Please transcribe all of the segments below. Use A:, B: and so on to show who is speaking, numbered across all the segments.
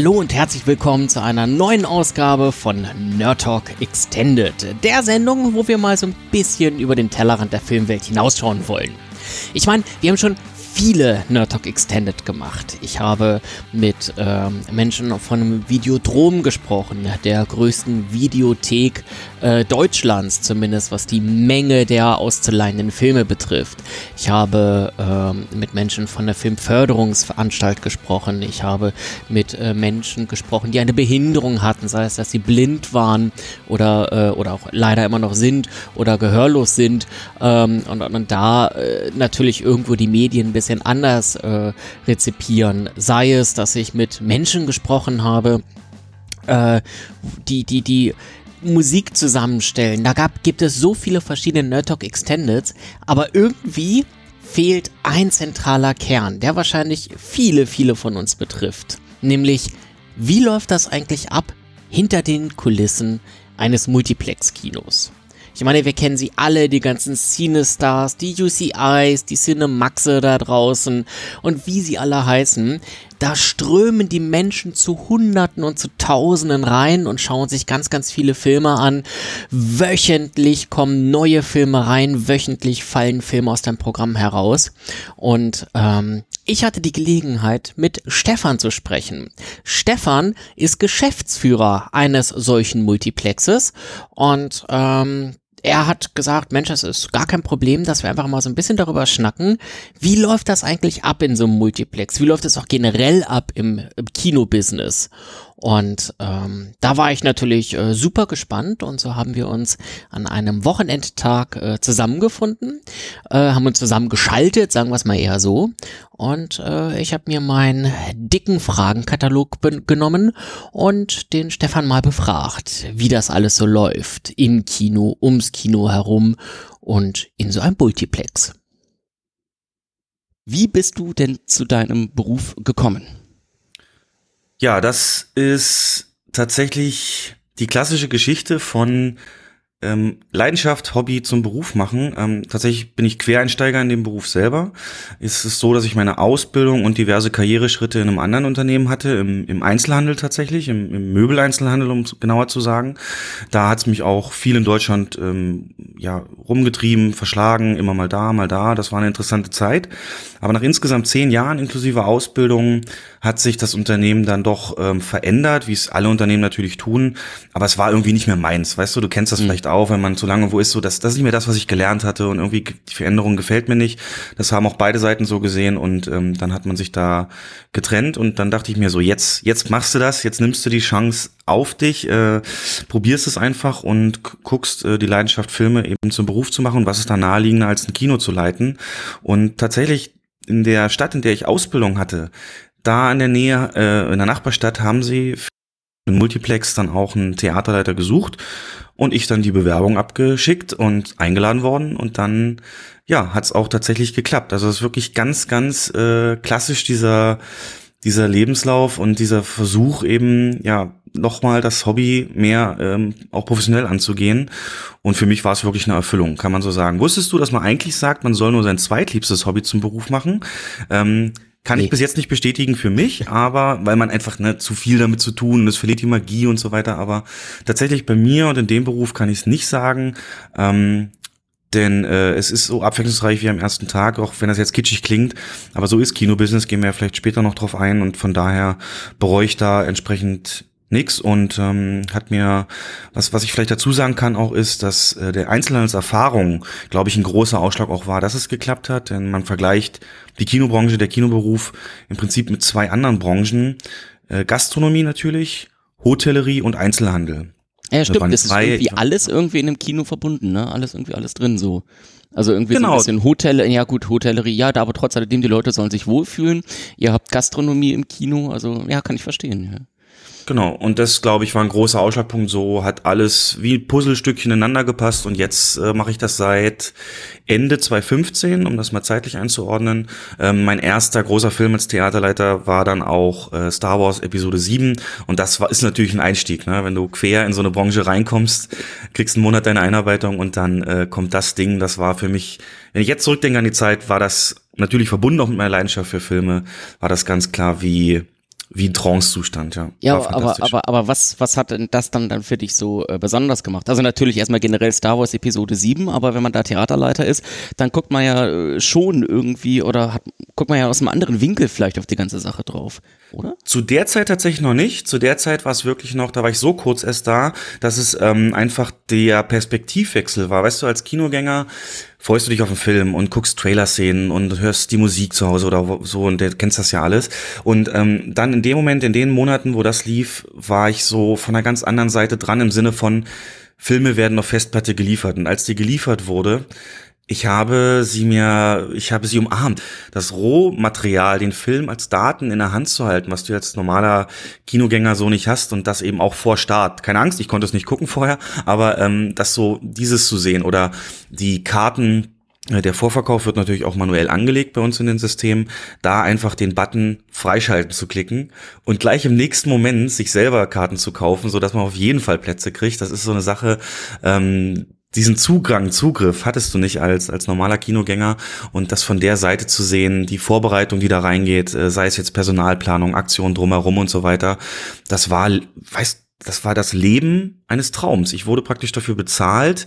A: Hallo und herzlich willkommen zu einer neuen Ausgabe von Nerd Talk Extended, der Sendung, wo wir mal so ein bisschen über den Tellerrand der Filmwelt hinausschauen wollen. Ich meine, wir haben schon viele Nerd Talk Extended gemacht. Ich habe mit ähm, Menschen von einem Videodrom gesprochen, der größten Videothek äh, Deutschlands, zumindest was die Menge der auszuleihenden Filme betrifft. Ich habe ähm, mit Menschen von der Filmförderungsveranstalt gesprochen. Ich habe mit äh, Menschen gesprochen, die eine Behinderung hatten, sei es, dass sie blind waren oder, äh, oder auch leider immer noch sind oder gehörlos sind. Ähm, und, und, da äh, natürlich irgendwo die Medien ein bisschen anders äh, rezipieren. Sei es, dass ich mit Menschen gesprochen habe, äh, die, die, die Musik zusammenstellen. Da gab, gibt es so viele verschiedene Nerd Talk Extendeds, aber irgendwie fehlt ein zentraler Kern, der wahrscheinlich viele, viele von uns betrifft. Nämlich, wie läuft das eigentlich ab hinter den Kulissen eines Multiplex-Kinos? Ich meine, wir kennen sie alle, die ganzen Cinestars, die UCIs, die Cinemaxe da draußen und wie sie alle heißen. Da strömen die Menschen zu Hunderten und zu Tausenden rein und schauen sich ganz, ganz viele Filme an. Wöchentlich kommen neue Filme rein, wöchentlich fallen Filme aus dem Programm heraus. Und ähm, ich hatte die Gelegenheit, mit Stefan zu sprechen. Stefan ist Geschäftsführer eines solchen Multiplexes und ähm, er hat gesagt, Mensch, das ist gar kein Problem, dass wir einfach mal so ein bisschen darüber schnacken, wie läuft das eigentlich ab in so einem Multiplex? Wie läuft es auch generell ab im, im Kinobusiness? Und ähm, da war ich natürlich äh, super gespannt und so haben wir uns an einem Wochenendtag äh, zusammengefunden, äh, haben uns zusammen geschaltet, sagen wir es mal eher so. Und äh, ich habe mir meinen dicken Fragenkatalog genommen und den Stefan mal befragt, wie das alles so läuft im Kino, ums Kino herum und in so einem Multiplex. Wie bist du denn zu deinem Beruf gekommen?
B: Ja, das ist tatsächlich die klassische Geschichte von ähm, Leidenschaft, Hobby zum Beruf machen. Ähm, tatsächlich bin ich Quereinsteiger in dem Beruf selber. Es ist so, dass ich meine Ausbildung und diverse Karriereschritte in einem anderen Unternehmen hatte, im, im Einzelhandel tatsächlich, im, im Möbeleinzelhandel, um genauer zu sagen. Da hat es mich auch viel in Deutschland ähm, ja, rumgetrieben, verschlagen, immer mal da, mal da. Das war eine interessante Zeit. Aber nach insgesamt zehn Jahren inklusive Ausbildung hat sich das Unternehmen dann doch ähm, verändert, wie es alle Unternehmen natürlich tun. Aber es war irgendwie nicht mehr meins. Weißt du, du kennst das mhm. vielleicht auch, wenn man zu lange wo ist, so das, das ist nicht mehr das, was ich gelernt hatte und irgendwie die Veränderung gefällt mir nicht. Das haben auch beide Seiten so gesehen und ähm, dann hat man sich da getrennt und dann dachte ich mir so, jetzt, jetzt machst du das, jetzt nimmst du die Chance auf dich, äh, probierst es einfach und guckst äh, die Leidenschaft Filme eben zum Beruf zu machen und was ist da naheliegender als ein Kino zu leiten. Und tatsächlich in der Stadt, in der ich Ausbildung hatte, da in der Nähe, äh, in der Nachbarstadt, haben sie den Multiplex dann auch einen Theaterleiter gesucht und ich dann die Bewerbung abgeschickt und eingeladen worden und dann ja hat es auch tatsächlich geklappt. Also es ist wirklich ganz, ganz äh, klassisch dieser dieser Lebenslauf und dieser Versuch eben ja nochmal das Hobby mehr ähm, auch professionell anzugehen. Und für mich war es wirklich eine Erfüllung, kann man so sagen. Wusstest du, dass man eigentlich sagt, man soll nur sein zweitliebstes Hobby zum Beruf machen? Ähm, kann nee. ich bis jetzt nicht bestätigen für mich, aber weil man einfach ne, zu viel damit zu tun und es verliert die Magie und so weiter. Aber tatsächlich bei mir und in dem Beruf kann ich es nicht sagen. Ähm, denn äh, es ist so abwechslungsreich wie am ersten Tag, auch wenn das jetzt kitschig klingt. Aber so ist Kinobusiness, gehen wir ja vielleicht später noch drauf ein. Und von daher bereue ich da entsprechend nix und ähm, hat mir, was, was ich vielleicht dazu sagen kann auch ist, dass äh, der Einzelhandelserfahrung, glaube ich, ein großer Ausschlag auch war, dass es geklappt hat, denn man vergleicht die Kinobranche, der Kinoberuf im Prinzip mit zwei anderen Branchen, äh, Gastronomie natürlich, Hotellerie und Einzelhandel.
A: Ja, stimmt, das ist irgendwie alles irgendwie in einem Kino verbunden, ne? Alles irgendwie alles drin so. Also irgendwie genau. so ein bisschen Hotel, ja gut, Hotellerie, ja, da aber trotz alledem, die Leute sollen sich wohlfühlen. Ihr habt Gastronomie im Kino, also ja, kann ich verstehen, ja.
B: Genau, und das, glaube ich, war ein großer Ausschlagpunkt. So hat alles wie Puzzlestückchen ineinander gepasst und jetzt äh, mache ich das seit Ende 2015, um das mal zeitlich einzuordnen. Ähm, mein erster großer Film als Theaterleiter war dann auch äh, Star Wars Episode 7 und das war, ist natürlich ein Einstieg. Ne? Wenn du quer in so eine Branche reinkommst, kriegst einen Monat deine Einarbeitung und dann äh, kommt das Ding, das war für mich, wenn ich jetzt zurückdenke an die Zeit, war das natürlich verbunden auch mit meiner Leidenschaft für Filme, war das ganz klar wie wie ein Trance-Zustand, ja.
C: Ja, aber, aber, aber was, was hat denn das dann, dann für dich so äh, besonders gemacht? Also natürlich erstmal generell Star Wars Episode 7, aber wenn man da Theaterleiter ist, dann guckt man ja äh, schon irgendwie oder hat, guckt man ja aus einem anderen Winkel vielleicht auf die ganze Sache drauf, oder?
B: Zu der Zeit tatsächlich noch nicht. Zu der Zeit war es wirklich noch, da war ich so kurz erst da, dass es ähm, einfach der Perspektivwechsel war. Weißt du, als Kinogänger freust du dich auf einen Film und guckst Trailer-Szenen und hörst die Musik zu Hause oder so und du kennst das ja alles. Und ähm, dann in dem Moment, in den Monaten, wo das lief, war ich so von einer ganz anderen Seite dran im Sinne von, Filme werden auf Festplatte geliefert. Und als die geliefert wurde, ich habe sie mir, ich habe sie umarmt. Das Rohmaterial, den Film als Daten in der Hand zu halten, was du als normaler Kinogänger so nicht hast und das eben auch vor Start. Keine Angst, ich konnte es nicht gucken vorher, aber ähm, das so, dieses zu sehen oder die Karten, äh, der Vorverkauf wird natürlich auch manuell angelegt bei uns in den Systemen, da einfach den Button freischalten zu klicken und gleich im nächsten Moment sich selber Karten zu kaufen, so dass man auf jeden Fall Plätze kriegt. Das ist so eine Sache, ähm, diesen Zugang, Zugriff hattest du nicht als, als normaler Kinogänger und das von der Seite zu sehen, die Vorbereitung, die da reingeht, äh, sei es jetzt Personalplanung, Aktion drumherum und so weiter, das war, weißt, das war das Leben eines Traums. Ich wurde praktisch dafür bezahlt,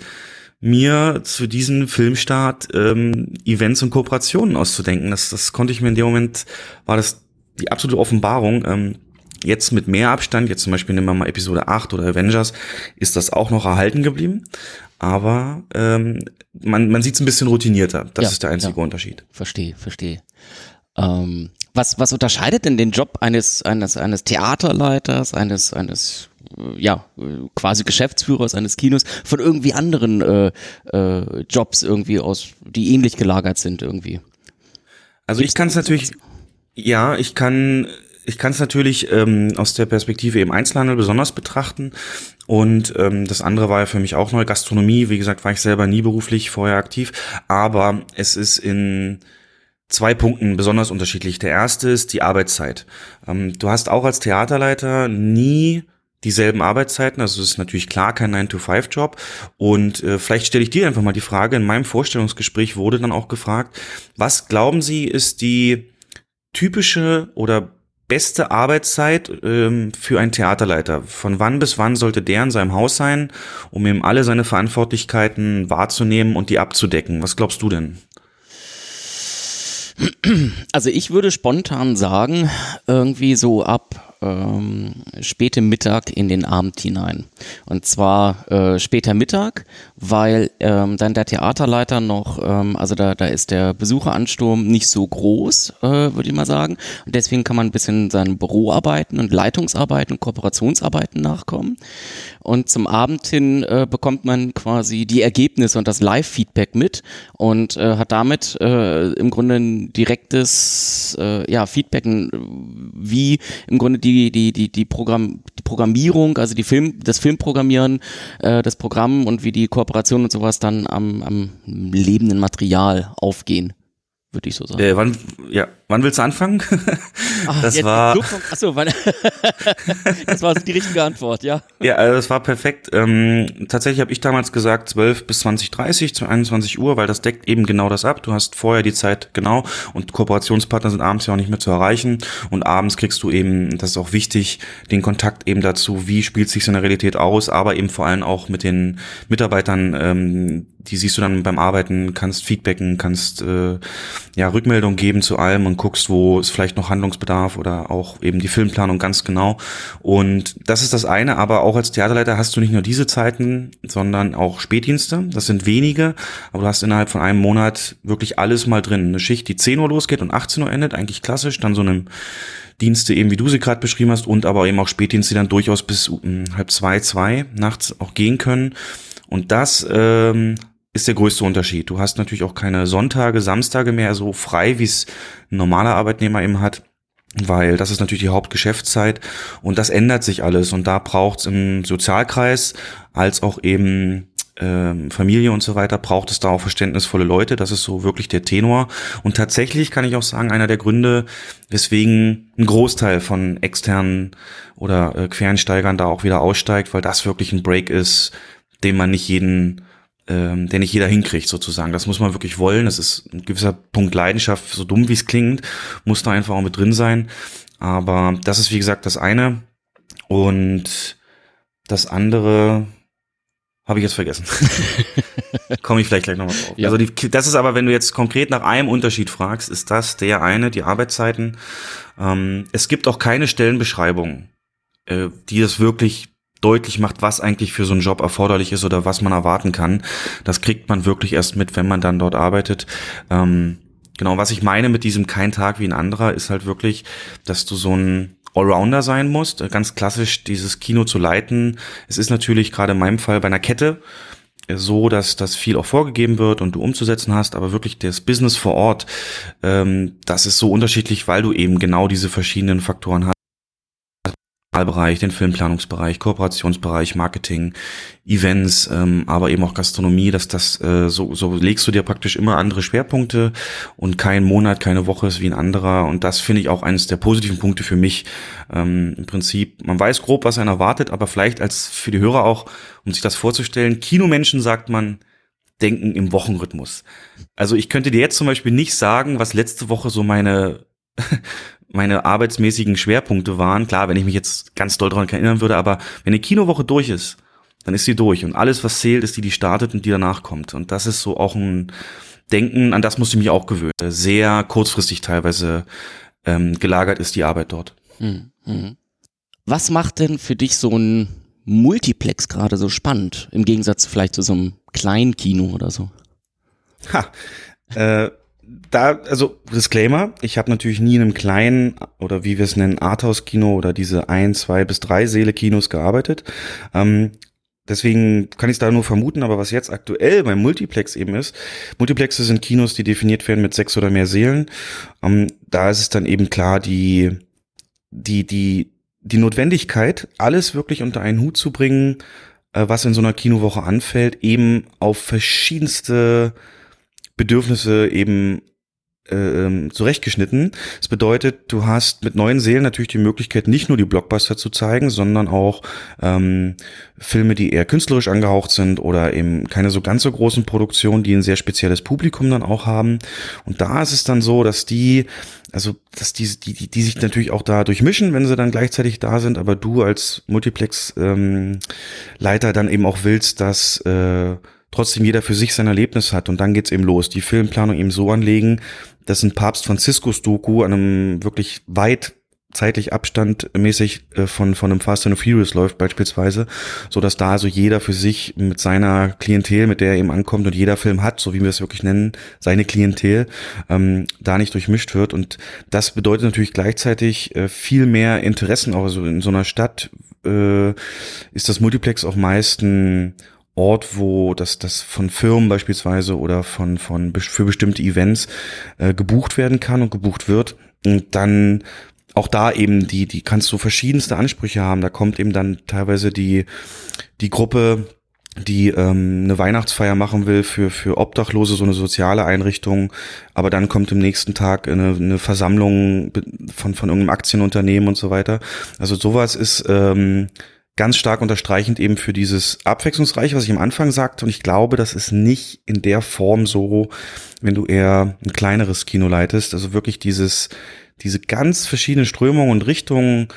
B: mir zu diesem Filmstart ähm, Events und Kooperationen auszudenken. Das, das konnte ich mir in dem Moment, war das die absolute Offenbarung. Ähm, Jetzt mit mehr Abstand, jetzt zum Beispiel nehmen wir mal Episode 8 oder Avengers, ist das auch noch erhalten geblieben. Aber ähm, man, man sieht es ein bisschen routinierter. Das ja, ist der einzige ja. Unterschied.
C: Verstehe, verstehe. Ähm, was, was unterscheidet denn den Job eines, eines, eines Theaterleiters, eines, eines ja, quasi Geschäftsführers eines Kinos von irgendwie anderen äh, äh, Jobs irgendwie aus, die ähnlich gelagert sind irgendwie?
B: Also ich kann es natürlich, ja, ich kann ich kann es natürlich ähm, aus der Perspektive im Einzelhandel besonders betrachten. Und ähm, das andere war ja für mich auch neu. Gastronomie, wie gesagt, war ich selber nie beruflich vorher aktiv. Aber es ist in zwei Punkten besonders unterschiedlich. Der erste ist die Arbeitszeit. Ähm, du hast auch als Theaterleiter nie dieselben Arbeitszeiten, also es ist natürlich klar kein 9-to-5-Job. Und äh, vielleicht stelle ich dir einfach mal die Frage, in meinem Vorstellungsgespräch wurde dann auch gefragt, was glauben Sie ist die typische oder beste Arbeitszeit ähm, für einen Theaterleiter? Von wann bis wann sollte der in seinem Haus sein, um ihm alle seine Verantwortlichkeiten wahrzunehmen und die abzudecken? Was glaubst du denn?
C: Also ich würde spontan sagen, irgendwie so ab ähm, späte Mittag in den Abend hinein. Und zwar äh, später Mittag, weil ähm, dann der Theaterleiter noch, ähm, also da, da ist der Besucheransturm nicht so groß, äh, würde ich mal sagen. Und deswegen kann man ein bisschen seinen Büroarbeiten und Leitungsarbeiten und Kooperationsarbeiten nachkommen. Und zum Abend hin äh, bekommt man quasi die Ergebnisse und das Live-Feedback mit und äh, hat damit äh, im Grunde ein direktes äh, ja, Feedback, wie im Grunde die die, die, die, Programm, die Programmierung, also die Film, das Filmprogrammieren, äh, das Programm und wie die Kooperation und sowas dann am, am lebenden Material aufgehen würde ich so sagen.
B: Äh, wann, ja, wann willst du anfangen?
C: Ach, das jetzt, war. Achso, wann, das war die richtige Antwort, ja.
B: Ja, also das war perfekt. Ähm, tatsächlich habe ich damals gesagt 12 bis 20.30 zu 21 Uhr, weil das deckt eben genau das ab. Du hast vorher die Zeit genau und Kooperationspartner sind abends ja auch nicht mehr zu erreichen und abends kriegst du eben, das ist auch wichtig, den Kontakt eben dazu, wie spielt sich so eine Realität aus, aber eben vor allem auch mit den Mitarbeitern, ähm, die siehst du dann beim Arbeiten, kannst feedbacken, kannst äh, ja Rückmeldung geben zu allem und guckst, wo es vielleicht noch Handlungsbedarf oder auch eben die Filmplanung ganz genau. Und das ist das eine, aber auch als Theaterleiter hast du nicht nur diese Zeiten, sondern auch Spätdienste. Das sind wenige, aber du hast innerhalb von einem Monat wirklich alles mal drin. Eine Schicht, die 10 Uhr losgeht und 18 Uhr endet, eigentlich klassisch, dann so eine Dienste eben, wie du sie gerade beschrieben hast, und aber eben auch Spätdienste, die dann durchaus bis um, halb zwei, zwei nachts auch gehen können. Und das ähm, ist der größte Unterschied. Du hast natürlich auch keine Sonntage, Samstage mehr so frei, wie es ein normaler Arbeitnehmer eben hat weil das ist natürlich die Hauptgeschäftszeit und das ändert sich alles und da braucht es im Sozialkreis als auch eben ähm, Familie und so weiter, braucht es da auch verständnisvolle Leute, das ist so wirklich der Tenor und tatsächlich kann ich auch sagen, einer der Gründe, weswegen ein Großteil von externen oder äh, Quereinsteigern da auch wieder aussteigt, weil das wirklich ein Break ist, den man nicht jeden ähm, der nicht jeder hinkriegt sozusagen. Das muss man wirklich wollen. Das ist ein gewisser Punkt Leidenschaft, so dumm wie es klingt, muss da einfach auch mit drin sein. Aber das ist wie gesagt das eine. Und das andere habe ich jetzt vergessen. Komme ich vielleicht gleich nochmal drauf. Ja. Also die, das ist aber, wenn du jetzt konkret nach einem Unterschied fragst, ist das der eine, die Arbeitszeiten. Ähm, es gibt auch keine Stellenbeschreibung, äh, die das wirklich deutlich macht, was eigentlich für so einen Job erforderlich ist oder was man erwarten kann. Das kriegt man wirklich erst mit, wenn man dann dort arbeitet. Ähm, genau, was ich meine mit diesem kein Tag wie ein anderer, ist halt wirklich, dass du so ein Allrounder sein musst, ganz klassisch dieses Kino zu leiten. Es ist natürlich gerade in meinem Fall bei einer Kette so, dass das viel auch vorgegeben wird und du umzusetzen hast, aber wirklich das Business vor Ort, ähm, das ist so unterschiedlich, weil du eben genau diese verschiedenen Faktoren hast. Bereich, den Filmplanungsbereich, Kooperationsbereich, Marketing, Events, ähm, aber eben auch Gastronomie, dass das äh, so, so legst du dir praktisch immer andere Schwerpunkte und kein Monat, keine Woche ist wie ein anderer und das finde ich auch eines der positiven Punkte für mich. Ähm, Im Prinzip, man weiß grob, was einen erwartet, aber vielleicht als für die Hörer auch, um sich das vorzustellen, Kinomenschen sagt man, denken im Wochenrhythmus. Also ich könnte dir jetzt zum Beispiel nicht sagen, was letzte Woche so meine meine arbeitsmäßigen Schwerpunkte waren. Klar, wenn ich mich jetzt ganz doll daran erinnern würde, aber wenn eine Kinowoche durch ist, dann ist sie durch. Und alles, was zählt, ist die, die startet und die danach kommt. Und das ist so auch ein Denken, an das musste ich mich auch gewöhnen. Sehr kurzfristig teilweise ähm, gelagert ist die Arbeit dort. Mhm.
C: Was macht denn für dich so ein Multiplex gerade so spannend? Im Gegensatz vielleicht zu so einem kleinen Kino oder so?
B: Ha, äh, da, also Disclaimer, ich habe natürlich nie in einem kleinen oder wie wir es nennen, Arthouse-Kino oder diese ein, zwei bis drei Säle-Kinos gearbeitet. Ähm, deswegen kann ich es da nur vermuten, aber was jetzt aktuell beim Multiplex eben ist, Multiplexe sind Kinos, die definiert werden mit sechs oder mehr Seelen. Ähm, da ist es dann eben klar, die, die, die, die Notwendigkeit, alles wirklich unter einen Hut zu bringen, äh, was in so einer Kinowoche anfällt, eben auf verschiedenste Bedürfnisse eben äh, ähm, zurechtgeschnitten. Das bedeutet, du hast mit neuen Seelen natürlich die Möglichkeit, nicht nur die Blockbuster zu zeigen, sondern auch ähm, Filme, die eher künstlerisch angehaucht sind oder eben keine so ganz so großen Produktionen, die ein sehr spezielles Publikum dann auch haben. Und da ist es dann so, dass die, also dass die, die, die sich natürlich auch da durchmischen, wenn sie dann gleichzeitig da sind, aber du als Multiplex-Leiter ähm, dann eben auch willst, dass äh, trotzdem jeder für sich sein Erlebnis hat. Und dann geht's eben los. Die Filmplanung eben so anlegen, dass ein Papst Franziskus Doku an einem wirklich weit zeitlich abstandmäßig äh, von von einem Fast and Furious läuft beispielsweise, so dass da also jeder für sich mit seiner Klientel, mit der er eben ankommt und jeder Film hat, so wie wir es wirklich nennen, seine Klientel, ähm, da nicht durchmischt wird. Und das bedeutet natürlich gleichzeitig äh, viel mehr Interessen, auch. Also in so einer Stadt äh, ist das Multiplex auch meist ein Ort, wo das, das von Firmen beispielsweise oder von, von für bestimmte Events äh, gebucht werden kann und gebucht wird. Und dann auch da eben die, die kannst du verschiedenste Ansprüche haben. Da kommt eben dann teilweise die, die Gruppe, die ähm, eine Weihnachtsfeier machen will für, für Obdachlose, so eine soziale Einrichtung, aber dann kommt im nächsten Tag eine, eine Versammlung von, von irgendeinem Aktienunternehmen und so weiter. Also sowas ist ähm, ganz stark unterstreichend eben für dieses Abwechslungsreiche, was ich am Anfang sagte. Und ich glaube, das ist nicht in der Form so, wenn du eher ein kleineres Kino leitest. Also wirklich dieses, diese ganz verschiedenen Strömungen und Richtungen.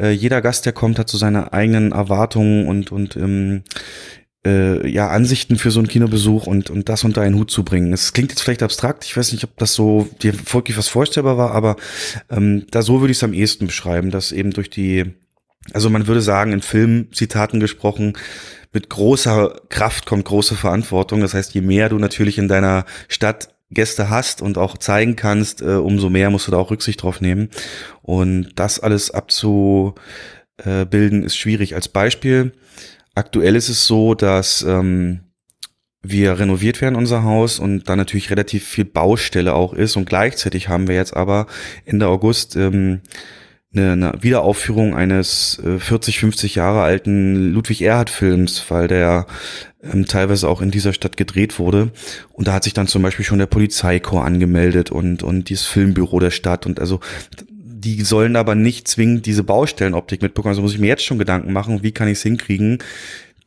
B: Äh, jeder Gast, der kommt, hat so seine eigenen Erwartungen und, und ähm, äh, ja, Ansichten für so einen Kinobesuch und, und das unter einen Hut zu bringen. Es klingt jetzt vielleicht abstrakt, ich weiß nicht, ob das so dir wirklich was vorstellbar war, aber ähm, da so würde ich es am ehesten beschreiben, dass eben durch die also man würde sagen, in Filmzitaten gesprochen, mit großer Kraft kommt große Verantwortung. Das heißt, je mehr du natürlich in deiner Stadt Gäste hast und auch zeigen kannst, äh, umso mehr musst du da auch Rücksicht drauf nehmen. Und das alles abzubilden ist schwierig. Als Beispiel, aktuell ist es so, dass ähm, wir renoviert werden, unser Haus, und da natürlich relativ viel Baustelle auch ist. Und gleichzeitig haben wir jetzt aber Ende August ähm, eine, eine Wiederaufführung eines äh, 40, 50 Jahre alten Ludwig Erhard Films, weil der ähm, teilweise auch in dieser Stadt gedreht wurde. Und da hat sich dann zum Beispiel schon der Polizeikorps angemeldet und, und dieses Filmbüro der Stadt und also die sollen aber nicht zwingend diese Baustellenoptik mitbekommen. Also muss ich mir jetzt schon Gedanken machen, wie kann ich es hinkriegen,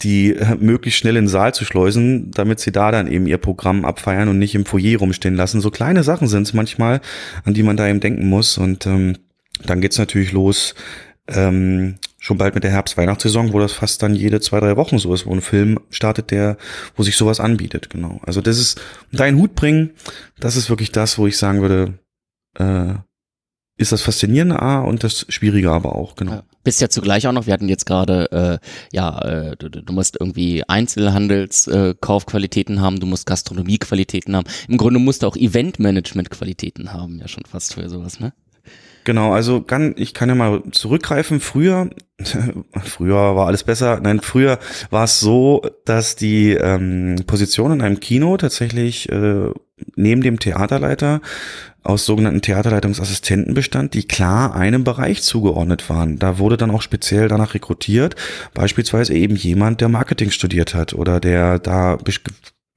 B: die äh, möglichst schnell in den Saal zu schleusen, damit sie da dann eben ihr Programm abfeiern und nicht im Foyer rumstehen lassen. So kleine Sachen sind es manchmal, an die man da eben denken muss. Und ähm, Dann geht's natürlich los, ähm, schon bald mit der Herbst-Weihnachtssaison, wo das fast dann jede zwei, drei Wochen so ist, wo ein Film startet, der, wo sich sowas anbietet, genau. Also das ist, deinen Hut bringen, das ist wirklich das, wo ich sagen würde, äh, ist das Faszinierende A und das Schwierige aber auch, genau. Ja.
C: Bist ja zugleich auch noch, wir hatten jetzt gerade, äh, ja, äh, du, du musst irgendwie Einzelhandelskaufqualitäten äh, haben, du musst Gastronomiequalitäten haben. Im Grunde musst du auch Eventmanagement-Qualitäten haben, ja schon fast für sowas, ne?
B: Genau, also kann, ich kann ja mal zurückgreifen. Früher, früher war alles besser. Nein, früher war es so, dass die ähm, Position in einem Kino tatsächlich äh, neben dem Theaterleiter aus sogenannten Theaterleitungsassistenten bestand, die klar einem Bereich zugeordnet waren. Da wurde dann auch speziell danach rekrutiert, beispielsweise eben jemand, der Marketing studiert hat oder der da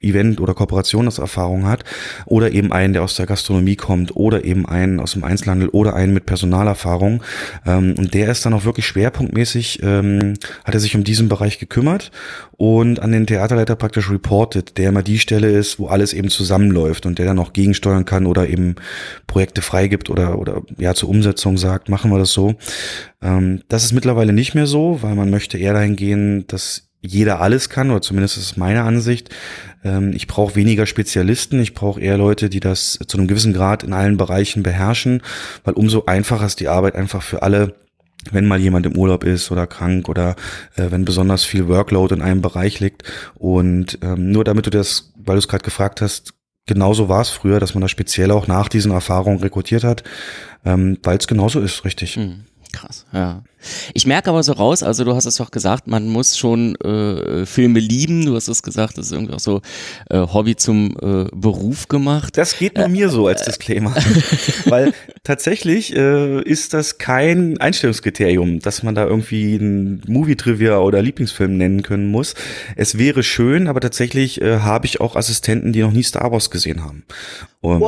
B: Event- oder Kooperationserfahrung hat oder eben einen, der aus der Gastronomie kommt oder eben einen aus dem Einzelhandel oder einen mit Personalerfahrung. Ähm, und der ist dann auch wirklich schwerpunktmäßig, ähm, hat er sich um diesen Bereich gekümmert und an den Theaterleiter praktisch reported, der immer die Stelle ist, wo alles eben zusammenläuft und der dann auch gegensteuern kann oder eben Projekte freigibt oder, oder ja zur Umsetzung sagt, machen wir das so. Ähm, das ist mittlerweile nicht mehr so, weil man möchte eher dahin gehen, dass jeder alles kann, oder zumindest ist es meine Ansicht. Ähm, ich brauche weniger Spezialisten, ich brauche eher Leute, die das zu einem gewissen Grad in allen Bereichen beherrschen, weil umso einfacher ist die Arbeit einfach für alle, wenn mal jemand im Urlaub ist oder krank oder äh, wenn besonders viel Workload in einem Bereich liegt. Und ähm, nur damit du das, weil du es gerade gefragt hast, genauso war es früher, dass man das speziell auch nach diesen Erfahrungen rekrutiert hat, ähm, weil es genauso ist, richtig. Mhm.
C: Krass, ja. Ich merke aber so raus, also du hast es doch gesagt, man muss schon äh, Filme lieben. Du hast es gesagt, das ist irgendwie auch so äh, Hobby zum äh, Beruf gemacht.
B: Das geht nur mir so als Disclaimer. Weil tatsächlich äh, ist das kein Einstellungskriterium, dass man da irgendwie ein Movie-Trivia oder Lieblingsfilm nennen können muss. Es wäre schön, aber tatsächlich äh, habe ich auch Assistenten, die noch nie Star Wars gesehen haben. Um,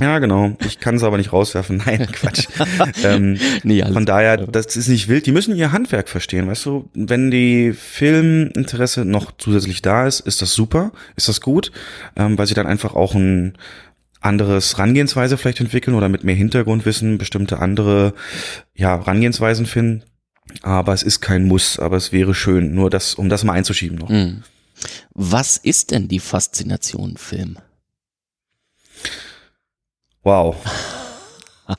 B: ja, genau. Ich kann es aber nicht rauswerfen. Nein, Quatsch. ähm, nee, von daher, das ist nicht wild. Die müssen ihr Handwerk verstehen, weißt du? Wenn die Filminteresse noch zusätzlich da ist, ist das super, ist das gut, ähm, weil sie dann einfach auch ein anderes Rangehensweise vielleicht entwickeln oder mit mehr Hintergrundwissen bestimmte andere ja, Rangehensweisen finden. Aber es ist kein Muss, aber es wäre schön, nur das, um das mal einzuschieben noch. Hm.
C: Was ist denn die Faszination Film?
B: Wow.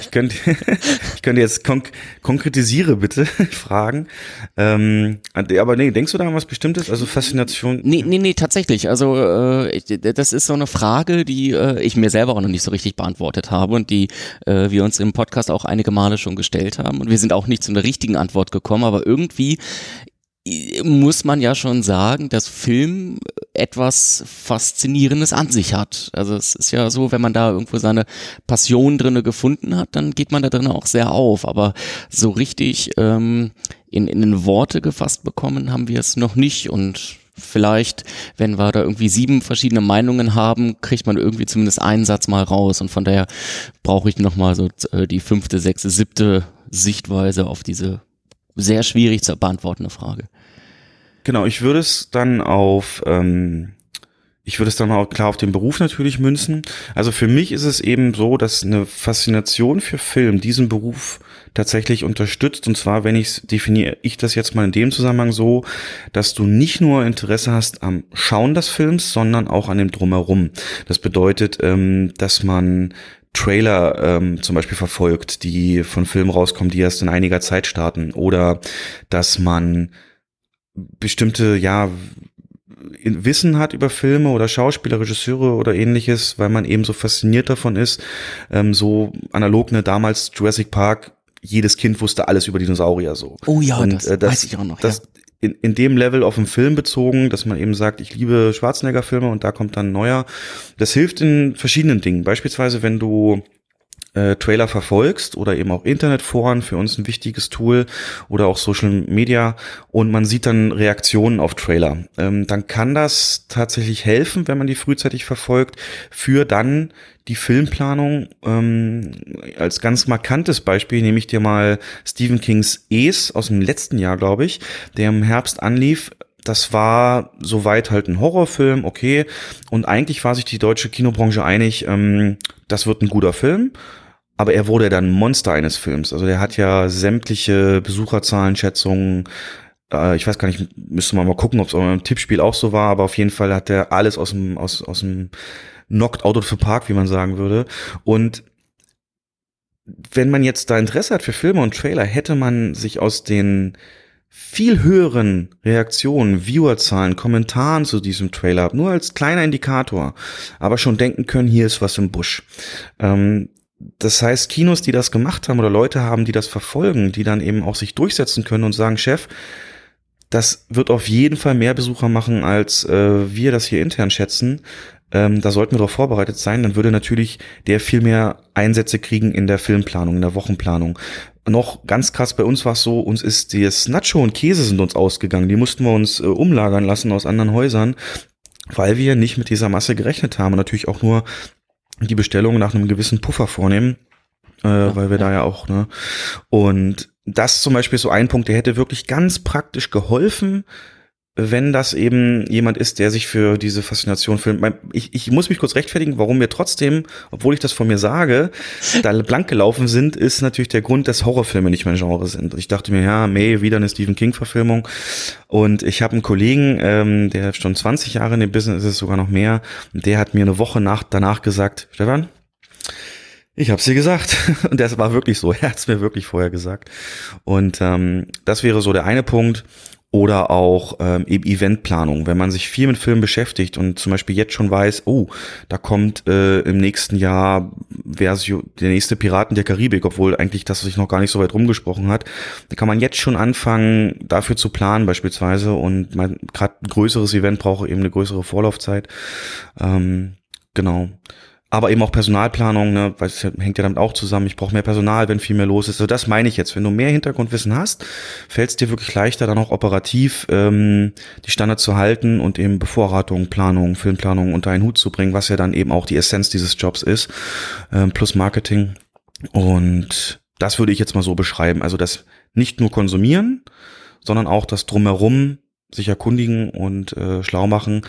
B: ich, könnte, ich könnte jetzt konk konkretisiere bitte fragen. Ähm, aber nee, denkst du da an was Bestimmtes? Also Faszination?
C: Nee, nee, nee, tatsächlich. Also äh, das ist so eine Frage, die äh, ich mir selber auch noch nicht so richtig beantwortet habe und die äh, wir uns im Podcast auch einige Male schon gestellt haben. Und wir sind auch nicht zu einer richtigen Antwort gekommen, aber irgendwie muss man ja schon sagen, dass Film etwas Faszinierendes an sich hat. Also es ist ja so, wenn man da irgendwo seine Passion drinne gefunden hat, dann geht man da drin auch sehr auf. Aber so richtig ähm, in, in Worte gefasst bekommen haben wir es noch nicht. Und vielleicht, wenn wir da irgendwie sieben verschiedene Meinungen haben, kriegt man irgendwie zumindest einen Satz mal raus. Und von daher brauche ich nochmal so äh, die fünfte, sechste, siebte Sichtweise auf diese sehr schwierig zu beantwortende Frage.
B: Genau, ich würde es dann auf, ähm, ich würde es dann auch klar auf den Beruf natürlich münzen. Also für mich ist es eben so, dass eine Faszination für Film diesen Beruf tatsächlich unterstützt. Und zwar, wenn ich es definiere, ich das jetzt mal in dem Zusammenhang so, dass du nicht nur Interesse hast am Schauen des Films, sondern auch an dem Drumherum. Das bedeutet, ähm, dass man Trailer ähm, zum Beispiel verfolgt, die von Filmen rauskommen, die erst in einiger Zeit starten, oder dass man bestimmte, ja, Wissen hat über Filme oder Schauspieler, Regisseure oder ähnliches, weil man eben so fasziniert davon ist, ähm, so analog, ne, damals Jurassic Park, jedes Kind wusste alles über Dinosaurier so.
C: Oh ja, Und, das, äh, das weiß ich auch noch.
B: Das, ja. In, in dem Level auf den Film bezogen, dass man eben sagt, ich liebe Schwarzenegger-Filme und da kommt dann neuer. Das hilft in verschiedenen Dingen. Beispielsweise, wenn du äh, Trailer verfolgst oder eben auch Internetforen, für uns ein wichtiges Tool oder auch Social Media und man sieht dann Reaktionen auf Trailer, ähm, dann kann das tatsächlich helfen, wenn man die frühzeitig verfolgt, für dann die Filmplanung. Ähm, als ganz markantes Beispiel nehme ich dir mal Stephen Kings Es aus dem letzten Jahr, glaube ich, der im Herbst anlief das war soweit halt ein Horrorfilm, okay. Und eigentlich war sich die deutsche Kinobranche einig, ähm, das wird ein guter Film. Aber er wurde dann Monster eines Films. Also der hat ja sämtliche Besucherzahlenschätzungen, äh, ich weiß gar nicht, müsste man mal gucken, ob es im Tippspiel auch so war, aber auf jeden Fall hat er alles aus dem, aus, aus dem knocked out of the park, wie man sagen würde. Und wenn man jetzt da Interesse hat für Filme und Trailer, hätte man sich aus den viel höheren Reaktionen, Viewerzahlen, Kommentaren zu diesem Trailer, nur als kleiner Indikator, aber schon denken können, hier ist was im Busch. Ähm, das heißt, Kinos, die das gemacht haben oder Leute haben, die das verfolgen, die dann eben auch sich durchsetzen können und sagen, Chef, das wird auf jeden Fall mehr Besucher machen, als äh, wir das hier intern schätzen. Ähm, da sollten wir darauf vorbereitet sein. Dann würde natürlich der viel mehr Einsätze kriegen in der Filmplanung, in der Wochenplanung. Noch ganz krass bei uns war es so, uns ist das Nacho und Käse sind uns ausgegangen. Die mussten wir uns äh, umlagern lassen aus anderen Häusern, weil wir nicht mit dieser Masse gerechnet haben und natürlich auch nur die Bestellung nach einem gewissen Puffer vornehmen, äh, weil wir da ja auch, ne? Und das zum Beispiel so ein Punkt, der hätte wirklich ganz praktisch geholfen, wenn das eben jemand ist, der sich für diese Faszination filmt. Ich, ich muss mich kurz rechtfertigen, warum wir trotzdem, obwohl ich das von mir sage, da blank gelaufen sind, ist natürlich der Grund, dass Horrorfilme nicht mein Genre sind. Ich dachte mir, ja, May, wieder eine Stephen King-Verfilmung. Und ich habe einen Kollegen, ähm, der schon 20 Jahre in dem Business ist, sogar noch mehr, und der hat mir eine Woche nach, danach gesagt, Stefan, ich habe sie gesagt. Und das war wirklich so. Er hat es mir wirklich vorher gesagt. Und ähm, das wäre so der eine Punkt. Oder auch ähm, eben Eventplanung. Wenn man sich viel mit Filmen beschäftigt und zum Beispiel jetzt schon weiß, oh, da kommt äh, im nächsten Jahr Versio, der nächste Piraten der Karibik, obwohl eigentlich das sich noch gar nicht so weit rumgesprochen hat, da kann man jetzt schon anfangen, dafür zu planen beispielsweise. Und man gerade ein größeres Event braucht eben eine größere Vorlaufzeit. Ähm, genau aber eben auch Personalplanung, ne, weil es hängt ja damit auch zusammen. Ich brauche mehr Personal, wenn viel mehr los ist. So, das meine ich jetzt. Wenn du mehr Hintergrundwissen hast, fällt es dir wirklich leichter, dann auch operativ ähm, die Standards zu halten und eben Bevorratung, Planung, Filmplanung unter einen Hut zu bringen, was ja dann eben auch die Essenz dieses Jobs ist, ähm, plus Marketing. Und das würde ich jetzt mal so beschreiben. Also das nicht nur konsumieren, sondern auch das drumherum sich erkundigen und äh, schlau machen.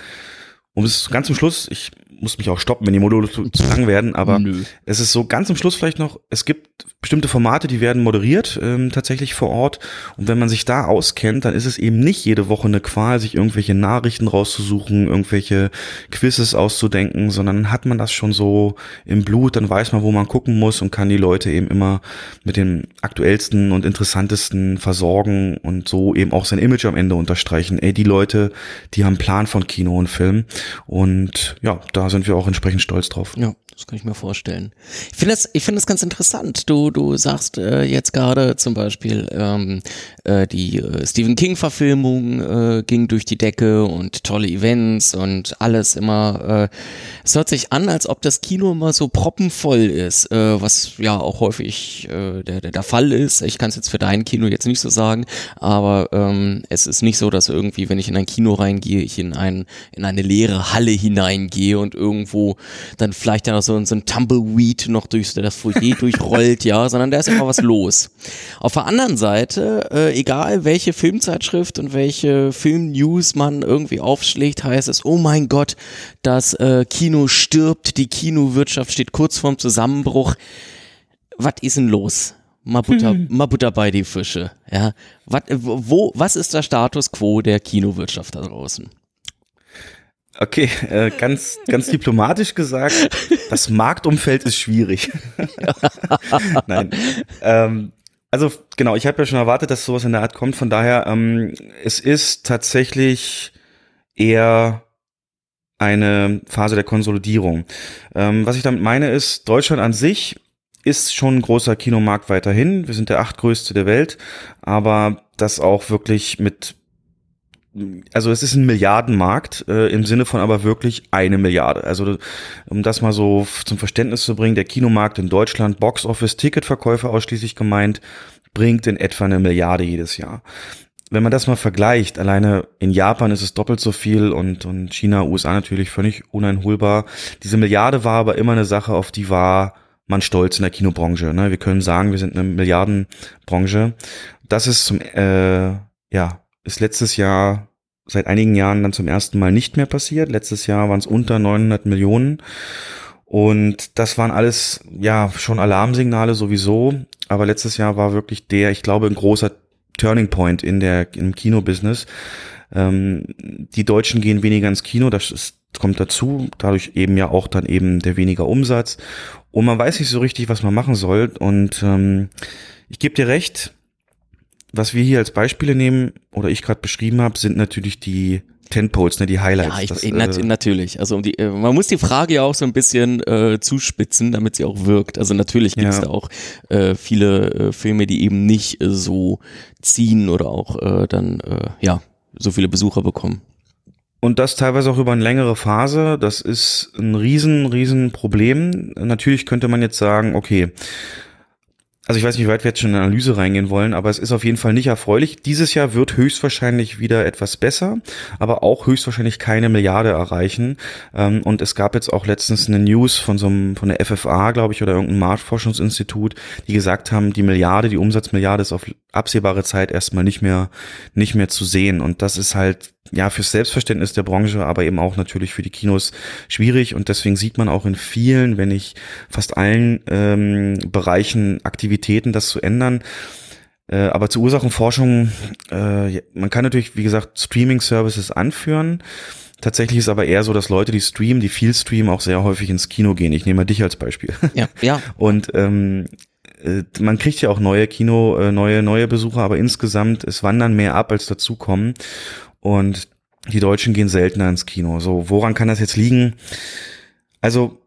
B: Um es ganz zum Schluss, ich muss mich auch stoppen, wenn die Module zu, zu lang werden, aber Nö. es ist so ganz zum Schluss vielleicht noch, es gibt bestimmte Formate, die werden moderiert, ähm, tatsächlich vor Ort. Und wenn man sich da auskennt, dann ist es eben nicht jede Woche eine Qual, sich irgendwelche Nachrichten rauszusuchen, irgendwelche Quizzes auszudenken, sondern hat man das schon so im Blut, dann weiß man, wo man gucken muss und kann die Leute eben immer mit den aktuellsten und interessantesten versorgen und so eben auch sein Image am Ende unterstreichen. Ey, die Leute, die haben Plan von Kino und Film. Und ja, da sind wir auch entsprechend stolz drauf.
C: Ja, das kann ich mir vorstellen. Ich finde das, ich das ganz interessant. Du, du sagst äh, jetzt gerade zum Beispiel, ähm, äh, die äh, Stephen King Verfilmung äh, ging durch die Decke und tolle Events und alles immer. Äh, es hört sich an, als ob das Kino immer so proppenvoll ist, äh, was ja auch häufig äh, der, der, der Fall ist. Ich kann es jetzt für dein Kino jetzt nicht so sagen, aber ähm, es ist nicht so, dass irgendwie, wenn ich in ein Kino reingehe, ich in ein in eine leere Halle hineingehe und irgendwo dann vielleicht ja noch so, so ein Tumbleweed noch durch das Foyer durchrollt, ja, sondern da ist immer was los. Auf der anderen Seite, äh, egal welche Filmzeitschrift und welche Filmnews man irgendwie aufschlägt, heißt es, oh mein Gott, das äh, Kino stirbt, die Kinowirtschaft steht kurz vorm Zusammenbruch. Was ist denn los? Mal Butter, hm. mal Butter bei die Fische. Ja, was, wo, was ist der Status quo der Kinowirtschaft da draußen?
B: Okay, äh, ganz, ganz diplomatisch gesagt, das Marktumfeld ist schwierig. Nein. Ähm, also genau, ich habe ja schon erwartet, dass sowas in der Art kommt. Von daher, ähm, es ist tatsächlich eher eine Phase der Konsolidierung. Ähm, was ich damit meine ist, Deutschland an sich ist schon ein großer Kinomarkt weiterhin. Wir sind der achtgrößte der Welt, aber das auch wirklich mit also es ist ein Milliardenmarkt äh, im Sinne von aber wirklich eine Milliarde. Also um das mal so zum Verständnis zu bringen, der Kinomarkt in Deutschland, Box Office, Ticketverkäufe ausschließlich gemeint, bringt in etwa eine Milliarde jedes Jahr. Wenn man das mal vergleicht, alleine in Japan ist es doppelt so viel und, und China, USA natürlich völlig uneinholbar. Diese Milliarde war aber immer eine Sache, auf die war man stolz in der Kinobranche. Ne? Wir können sagen, wir sind eine Milliardenbranche. Das ist zum, äh, ja, ist letztes Jahr seit einigen Jahren dann zum ersten Mal nicht mehr passiert. Letztes Jahr waren es unter 900 Millionen. Und das waren alles, ja, schon Alarmsignale sowieso. Aber letztes Jahr war wirklich der, ich glaube, ein großer Turning Point in der, im Kinobusiness. Ähm, die Deutschen gehen weniger ins Kino, das ist, kommt dazu. Dadurch eben ja auch dann eben der weniger Umsatz. Und man weiß nicht so richtig, was man machen soll. Und ähm, ich gebe dir recht, was wir hier als Beispiele nehmen oder ich gerade beschrieben habe, sind natürlich die Tentpoles, ne, die Highlights.
C: Ja, ich, das, nat äh, natürlich. Also um die, äh, man muss die Frage ja auch so ein bisschen äh, zuspitzen, damit sie auch wirkt. Also natürlich gibt es ja. da auch äh, viele äh, Filme, die eben nicht äh, so ziehen oder auch äh, dann äh, ja so viele Besucher bekommen.
B: Und das teilweise auch über eine längere Phase. Das ist ein riesen, riesen Problem. Natürlich könnte man jetzt sagen, okay, also ich weiß nicht, wie weit wir jetzt schon in eine Analyse reingehen wollen, aber es ist auf jeden Fall nicht erfreulich. Dieses Jahr wird höchstwahrscheinlich wieder etwas besser, aber auch höchstwahrscheinlich keine Milliarde erreichen. Ähm, und es gab jetzt auch letztens eine News von so einem, von der FFA, glaube ich, oder irgendeinem Marktforschungsinstitut, die gesagt haben, die Milliarde, die Umsatzmilliarde ist auf absehbare Zeit erstmal nicht mehr, nicht mehr zu sehen. Und das ist halt ja, fürs Selbstverständnis der Branche, aber eben auch natürlich für die Kinos schwierig. Und deswegen sieht man auch in vielen, wenn nicht fast allen ähm, Bereichen Aktivitäten, das zu ändern. Äh, aber zur Ursachenforschung, äh, man kann natürlich, wie gesagt, Streaming-Services anführen. Tatsächlich ist aber eher so, dass Leute, die streamen, die viel streamen, auch sehr häufig ins Kino gehen. Ich nehme mal dich als Beispiel.
C: Ja, ja.
B: Und ähm, äh, man kriegt ja auch neue Kino, äh, neue, neue Besucher, aber insgesamt, es wandern mehr ab, als dazukommen. Und die Deutschen gehen seltener ins Kino. So, woran kann das jetzt liegen? Also,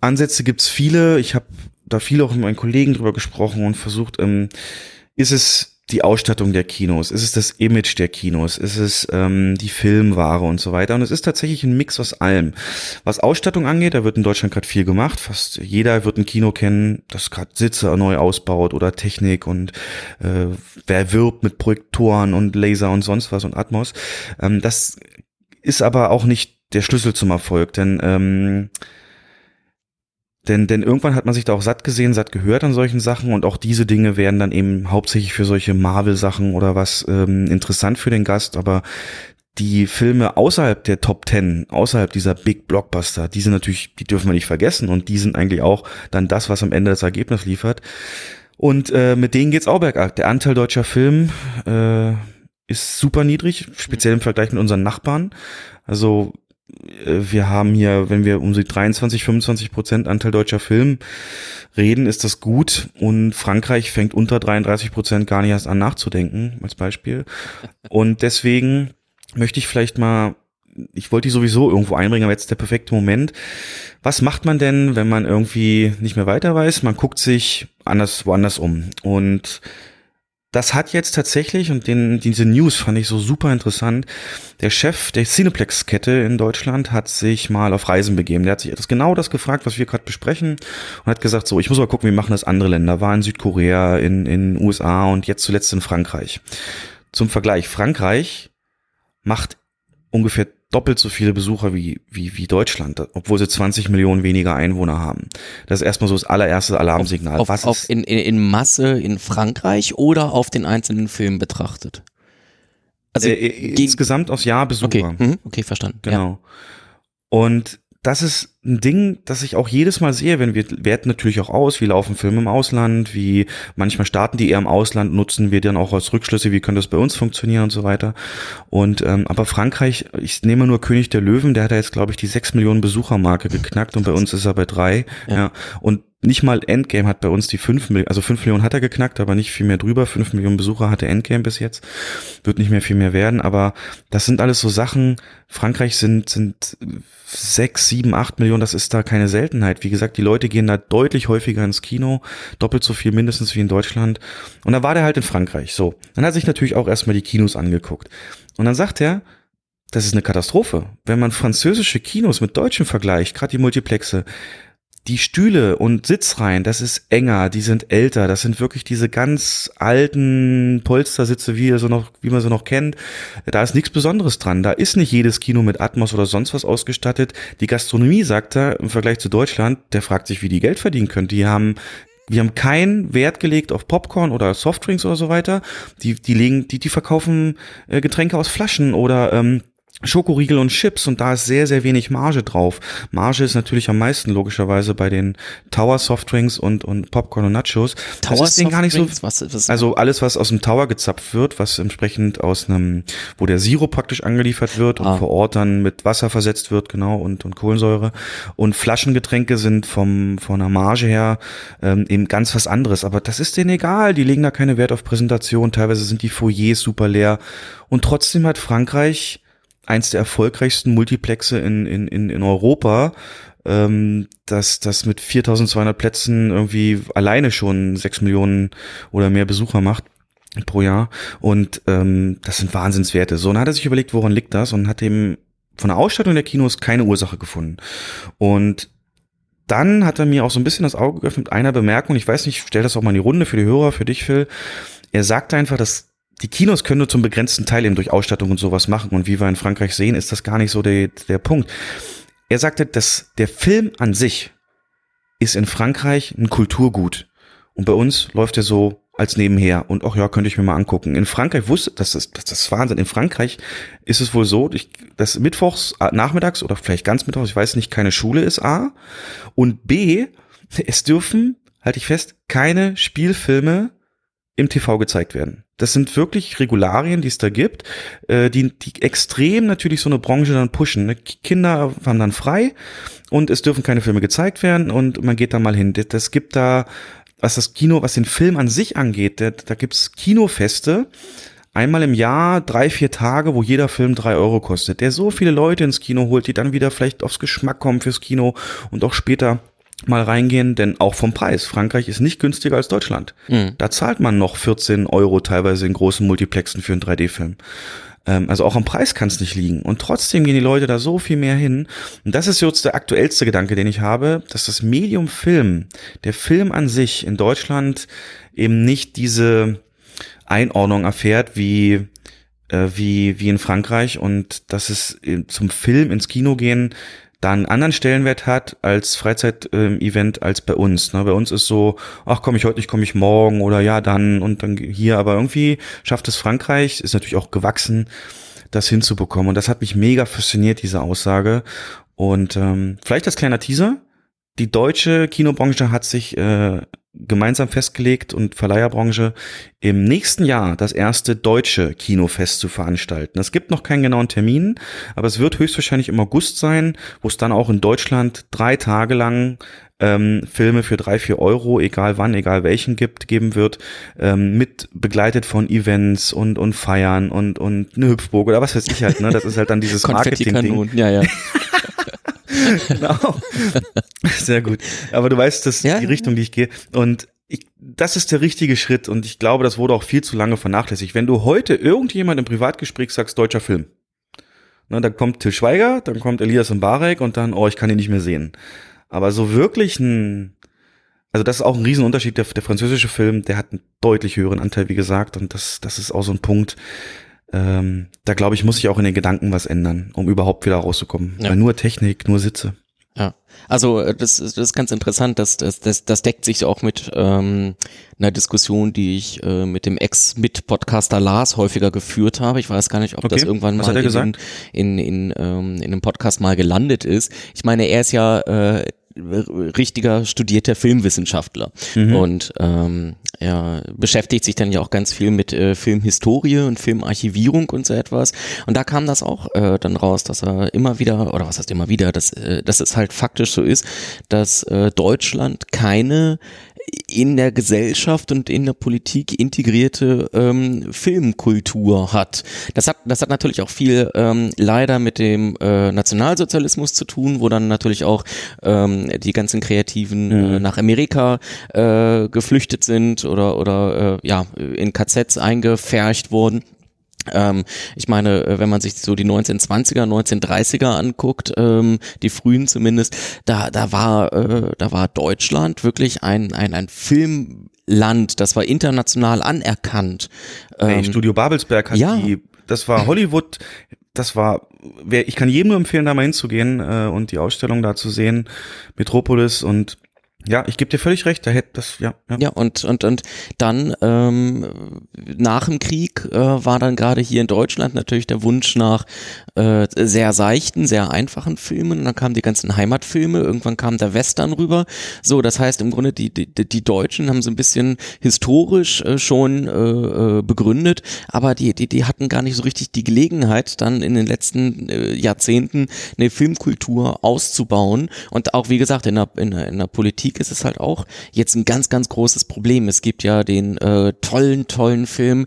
B: Ansätze gibt's viele. Ich habe da viel auch mit meinen Kollegen drüber gesprochen und versucht, ähm, ist es die Ausstattung der Kinos? Ist es das Image der Kinos? Ist es ähm, die Filmware und so weiter? Und es ist tatsächlich ein Mix aus allem. Was Ausstattung angeht, da wird in Deutschland gerade viel gemacht. Fast jeder wird ein Kino kennen, das gerade Sitze neu ausbaut oder Technik und äh, wer wirbt mit Projektoren und Laser und sonst was und Atmos. Ähm, das ist aber auch nicht der Schlüssel zum Erfolg, denn ähm, denn, denn irgendwann hat man sich da auch satt gesehen, satt gehört an solchen Sachen und auch diese Dinge werden dann eben hauptsächlich für solche Marvel-Sachen oder was ähm, interessant für den Gast, aber die Filme außerhalb der Top Ten, außerhalb dieser Big Blockbuster, die sind natürlich, die dürfen wir nicht vergessen und die sind eigentlich auch dann das, was am Ende das Ergebnis liefert. Und äh, mit denen geht's auch bergab. Der Anteil deutscher Film äh, ist super niedrig, speziell im Vergleich mit unseren Nachbarn. Also wir haben hier, wenn wir um die 23, 25 Prozent Anteil deutscher Film reden, ist das gut. Und Frankreich fängt unter 33 Prozent gar nicht erst an nachzudenken, als Beispiel. Und deswegen möchte ich vielleicht mal, ich wollte die sowieso irgendwo einbringen, aber jetzt der perfekte Moment. Was macht man denn, wenn man irgendwie nicht mehr weiter weiß? Man guckt sich anders, woanders um. Und das hat jetzt tatsächlich, und den, diese News fand ich so super interessant, der Chef der Cineplex-Kette in Deutschland hat sich mal auf Reisen begeben. Der hat sich das genau das gefragt, was wir gerade besprechen, und hat gesagt, so, ich muss mal gucken, wie machen das andere Länder. War in Südkorea, in, in USA und jetzt zuletzt in Frankreich. Zum Vergleich, Frankreich macht ungefähr doppelt so viele Besucher wie, wie, wie Deutschland, obwohl sie 20 Millionen weniger Einwohner haben. Das ist erstmal so das allererste Alarmsignal.
C: Auf,
B: Was
C: auf, in, in, in Masse in Frankreich oder auf den einzelnen Film betrachtet?
B: Also äh, insgesamt aufs Jahr Besucher.
C: Okay, mhm. okay verstanden.
B: Genau. Ja. Und das ist ein Ding, das ich auch jedes Mal sehe, wenn wir werten natürlich auch aus, wie laufen Filme im Ausland, wie manchmal starten die eher im Ausland, nutzen wir dann auch als Rückschlüsse, wie könnte das bei uns funktionieren und so weiter. Und ähm, aber Frankreich, ich nehme nur König der Löwen, der hat ja jetzt, glaube ich, die sechs Millionen Besuchermarke geknackt und bei uns ist er bei drei. Ja. ja. Und nicht mal Endgame hat bei uns die 5 Millionen, also 5 Millionen hat er geknackt, aber nicht viel mehr drüber. 5 Millionen Besucher hatte Endgame bis jetzt. Wird nicht mehr viel mehr werden, aber das sind alles so Sachen. Frankreich sind, sind 6, 7, 8 Millionen, das ist da keine Seltenheit. Wie gesagt, die Leute gehen da deutlich häufiger ins Kino, doppelt so viel mindestens wie in Deutschland. Und da war der halt in Frankreich. So. Dann hat er sich natürlich auch erstmal die Kinos angeguckt. Und dann sagt er, das ist eine Katastrophe. Wenn man französische Kinos mit deutschen vergleicht, gerade die Multiplexe, die Stühle und Sitzreihen, das ist enger, die sind älter, das sind wirklich diese ganz alten Polstersitze, wie, so noch, wie man sie noch kennt. Da ist nichts Besonderes dran. Da ist nicht jedes Kino mit Atmos oder sonst was ausgestattet. Die Gastronomie, sagt er, im Vergleich zu Deutschland, der fragt sich, wie die Geld verdienen können. Die haben wir haben keinen Wert gelegt auf Popcorn oder Softdrinks oder so weiter. Die, die legen, die, die verkaufen äh, Getränke aus Flaschen oder ähm, Schokoriegel und Chips und da ist sehr, sehr wenig Marge drauf. Marge ist natürlich am meisten logischerweise bei den Tower Softdrinks und, und Popcorn und Nachos.
C: Tower
B: das ist gar nicht so,
C: was, was,
B: also alles, was aus dem Tower gezapft wird, was entsprechend aus einem, wo der Sirup praktisch angeliefert wird und
C: Ah.
B: vor Ort dann mit Wasser versetzt wird, genau, und, und Kohlensäure. Und Flaschengetränke sind vom, von der Marge her ähm, eben ganz was anderes. Aber das ist denen egal. Die legen da keine Wert auf Präsentation. Teilweise sind die Foyers super leer. Und trotzdem hat Frankreich eins der erfolgreichsten Multiplexe in, in, in, in Europa, ähm, das, das mit 4200 Plätzen irgendwie alleine schon 6 Millionen oder mehr Besucher macht pro Jahr. Und ähm, das sind Wahnsinnswerte. So, und dann hat er sich überlegt, woran liegt das und hat eben von der Ausstattung der Kinos keine Ursache gefunden. Und dann hat er mir auch so ein bisschen das Auge geöffnet mit einer Bemerkung. Ich weiß nicht, ich stelle das auch mal in die Runde für die Hörer, für dich, Phil. Er sagte einfach, dass die Kinos können nur zum begrenzten Teil eben durch Ausstattung und sowas machen. Und wie wir in Frankreich sehen, ist das gar nicht so der, der Punkt. Er sagte, dass der Film an sich ist in Frankreich ein Kulturgut. Und bei uns läuft er so als nebenher. Und ach ja, könnte ich mir mal angucken. In Frankreich wusste, das ist, das ist Wahnsinn. In Frankreich ist es wohl so, dass mittwochs, äh, nachmittags oder vielleicht ganz mittwochs, ich weiß nicht, keine Schule ist A. Und B, es dürfen, halte ich fest, keine Spielfilme im TV gezeigt werden. Das sind wirklich Regularien, die es da gibt, äh, die, die extrem natürlich so eine Branche dann pushen. Ne? Kinder haben dann frei und es dürfen keine Filme gezeigt werden und man geht da mal hin. Das, gibt da, was das Kino, was den Film an sich angeht, da, da gibt's Kinofeste, einmal im Jahr drei, vier Tage, wo jeder Film drei Euro kostet, der so viele Leute ins Kino holt, die dann wieder vielleicht aufs Geschmack kommen fürs Kino und auch später mal reingehen, denn auch vom Preis. Frankreich ist nicht günstiger als Deutschland.
C: Mhm.
B: Da zahlt man noch 14 Euro teilweise in großen Multiplexen für einen 3D-Film. Ähm, also auch am Preis kann es nicht liegen. Und trotzdem gehen die Leute da so viel mehr hin. Und das ist jetzt der aktuellste Gedanke, den ich habe, dass das Medium Film, der Film an sich in Deutschland eben nicht diese Einordnung erfährt wie äh, wie wie in Frankreich und dass es äh, zum Film ins Kino gehen da einen anderen Stellenwert hat als Freizeit-Event als bei uns. Ne? Bei uns ist so, ach komm ich heute nicht, komme ich morgen oder ja dann und dann hier. Aber irgendwie schafft es Frankreich, ist natürlich auch gewachsen, das hinzubekommen. Und das hat mich mega fasziniert, diese Aussage. Und ähm, vielleicht als kleiner Teaser, die deutsche Kinobranche hat sich äh, gemeinsam festgelegt und Verleiherbranche im nächsten Jahr das erste deutsche Kinofest zu veranstalten. Es gibt noch keinen genauen Termin, aber es wird höchstwahrscheinlich im August sein, wo es dann auch in Deutschland drei Tage lang ähm, Filme für drei, vier Euro, egal wann, egal welchen gibt, geben wird, ähm, mit begleitet von Events und und Feiern und und eine Hüpfburg oder was weiß ich halt. Ne, das ist halt dann dieses Marketing-Ding.
C: Ja, ja.
B: Genau. Sehr gut. Aber du weißt, dass
C: Ja,
B: die Richtung, die ich gehe. Und ich, das ist der richtige Schritt. Und ich glaube, das wurde auch viel zu lange vernachlässigt. Wenn du heute irgendjemand im Privatgespräch sagst, deutscher Film, ne, dann kommt Till Schweiger, dann kommt Elias Mbarek und dann, oh, ich kann ihn nicht mehr sehen. Aber so wirklich ein, also das ist auch ein Riesenunterschied. Der, der französische Film, der hat einen deutlich höheren Anteil, wie gesagt. Und das, das ist auch so ein Punkt, ähm, da glaube ich, muss ich auch in den Gedanken was ändern, um überhaupt wieder rauszukommen.
C: Ja.
B: Weil nur Technik, nur Sitze.
C: Ja, also äh, das, ist- das ist ganz interessant, das, das, das, das deckt sich auch mit ähm, einer Diskussion, die ich äh, mit dem Ex-Mit-Podcaster Lars häufiger geführt habe. Ich weiß gar nicht, ob das
B: Okay.
C: irgendwann
B: Was
C: mal in, in, in, ähm, in einem Podcast mal gelandet ist. Ich meine, er ist ja äh, richtiger studierter Filmwissenschaftler
B: Mhm.
C: und ähm, er beschäftigt sich dann ja auch ganz viel mit äh, Filmhistorie und Filmarchivierung und so etwas und da kam das auch äh, dann raus, dass er immer wieder oder was heißt immer wieder, dass, äh, dass es halt faktisch so ist, dass äh, Deutschland keine in der Gesellschaft und in der Politik integrierte ähm, Filmkultur hat. Das hat, das hat natürlich auch viel ähm, leider mit dem äh, Nationalsozialismus zu tun, wo dann natürlich auch ähm, die ganzen Kreativen äh, nach Amerika äh, geflüchtet sind oder oder äh, ja in KZs eingefärcht wurden. Ähm, ich meine, äh, wenn man sich so die 1920er, 1930er anguckt, ähm, die frühen zumindest, da, da war, äh, da war Deutschland wirklich ein, ein, ein Filmland, das war international anerkannt.
B: Hey,
C: Ähm,
B: Studio Babelsberg hat
C: ja.
B: die, das war Hollywood, das war, ich kann jedem nur empfehlen, da mal hinzugehen äh, und die Ausstellung da zu sehen, Metropolis und Ja, ich gebe dir völlig recht, da hätte das, ja.
C: Ja, ja und, und, und dann ähm, nach dem Krieg äh, war dann gerade hier in Deutschland natürlich der Wunsch nach äh, sehr seichten, sehr einfachen Filmen. Und dann kamen die ganzen Heimatfilme, irgendwann kam der Western rüber. So, das heißt im Grunde, die, die, die Deutschen haben so ein bisschen historisch äh, schon äh, äh, begründet, aber die, die, die hatten gar nicht so richtig die Gelegenheit, dann in den letzten äh, Jahrzehnten eine Filmkultur auszubauen. Und auch, wie gesagt, in der, in der, in der Politik ist es halt auch jetzt ein ganz, ganz großes Problem. Es gibt ja den äh, tollen, tollen Film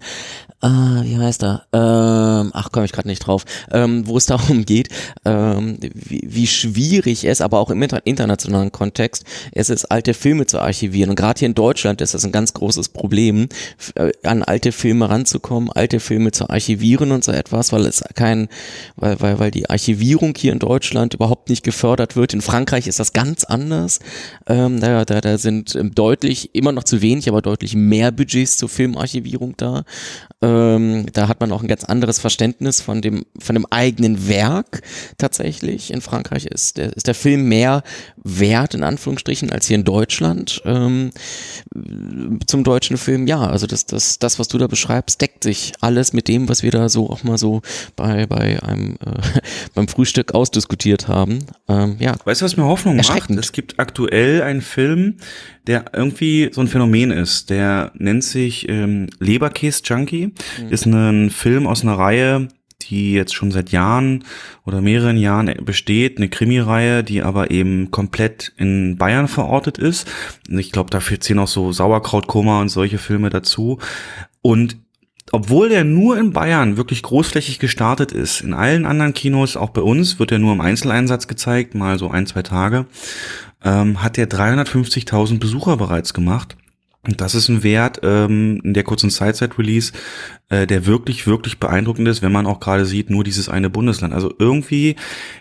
C: ah, wie heißt er? Ähm, ach, komme ich gerade nicht drauf, ähm, wo es darum geht, ähm, wie, wie schwierig es, aber auch im inter internationalen Kontext, es ist, alte Filme zu archivieren. Und gerade hier in Deutschland ist das ein ganz großes Problem, äh, an alte Filme ranzukommen, alte Filme zu archivieren und so etwas, weil es kein, weil, weil, weil die Archivierung hier in Deutschland überhaupt nicht gefördert wird. In Frankreich ist das ganz anders. Ähm, da, da, da sind deutlich, immer noch zu wenig, aber deutlich mehr Budgets zur Filmarchivierung da. Ähm, da hat man auch ein ganz anderes Verständnis von dem, von dem eigenen Werk tatsächlich. In Frankreich ist der, ist der Film mehr wert, in Anführungsstrichen, als hier in Deutschland. Ähm, zum deutschen Film, ja, also das, das, das, was du da beschreibst, deckt sich alles mit dem, was wir da so auch mal so bei, bei einem äh, beim Frühstück ausdiskutiert haben. Ähm, ja.
B: Weißt du, was mir Hoffnung macht? Es gibt aktuell einen Film, der irgendwie so ein Phänomen ist. Der nennt sich ähm, Leberkäse Junkie. Mhm. Ist ein Film aus einer Reihe, die jetzt schon seit Jahren oder mehreren Jahren besteht, eine Krimireihe, die aber eben komplett in Bayern verortet ist. Ich glaube, dafür zählen auch so Sauerkrautkoma und solche Filme dazu. Und obwohl der nur in Bayern wirklich großflächig gestartet ist, in allen anderen Kinos, auch bei uns, wird er nur im Einzeleinsatz gezeigt, mal so ein, zwei Tage, ähm, hat er 350.000 Besucher bereits gemacht. Und das ist ein Wert ähm, in der kurzen Sideside-Release, äh, der wirklich, wirklich beeindruckend ist, wenn man auch gerade sieht, nur dieses eine Bundesland. Also irgendwie,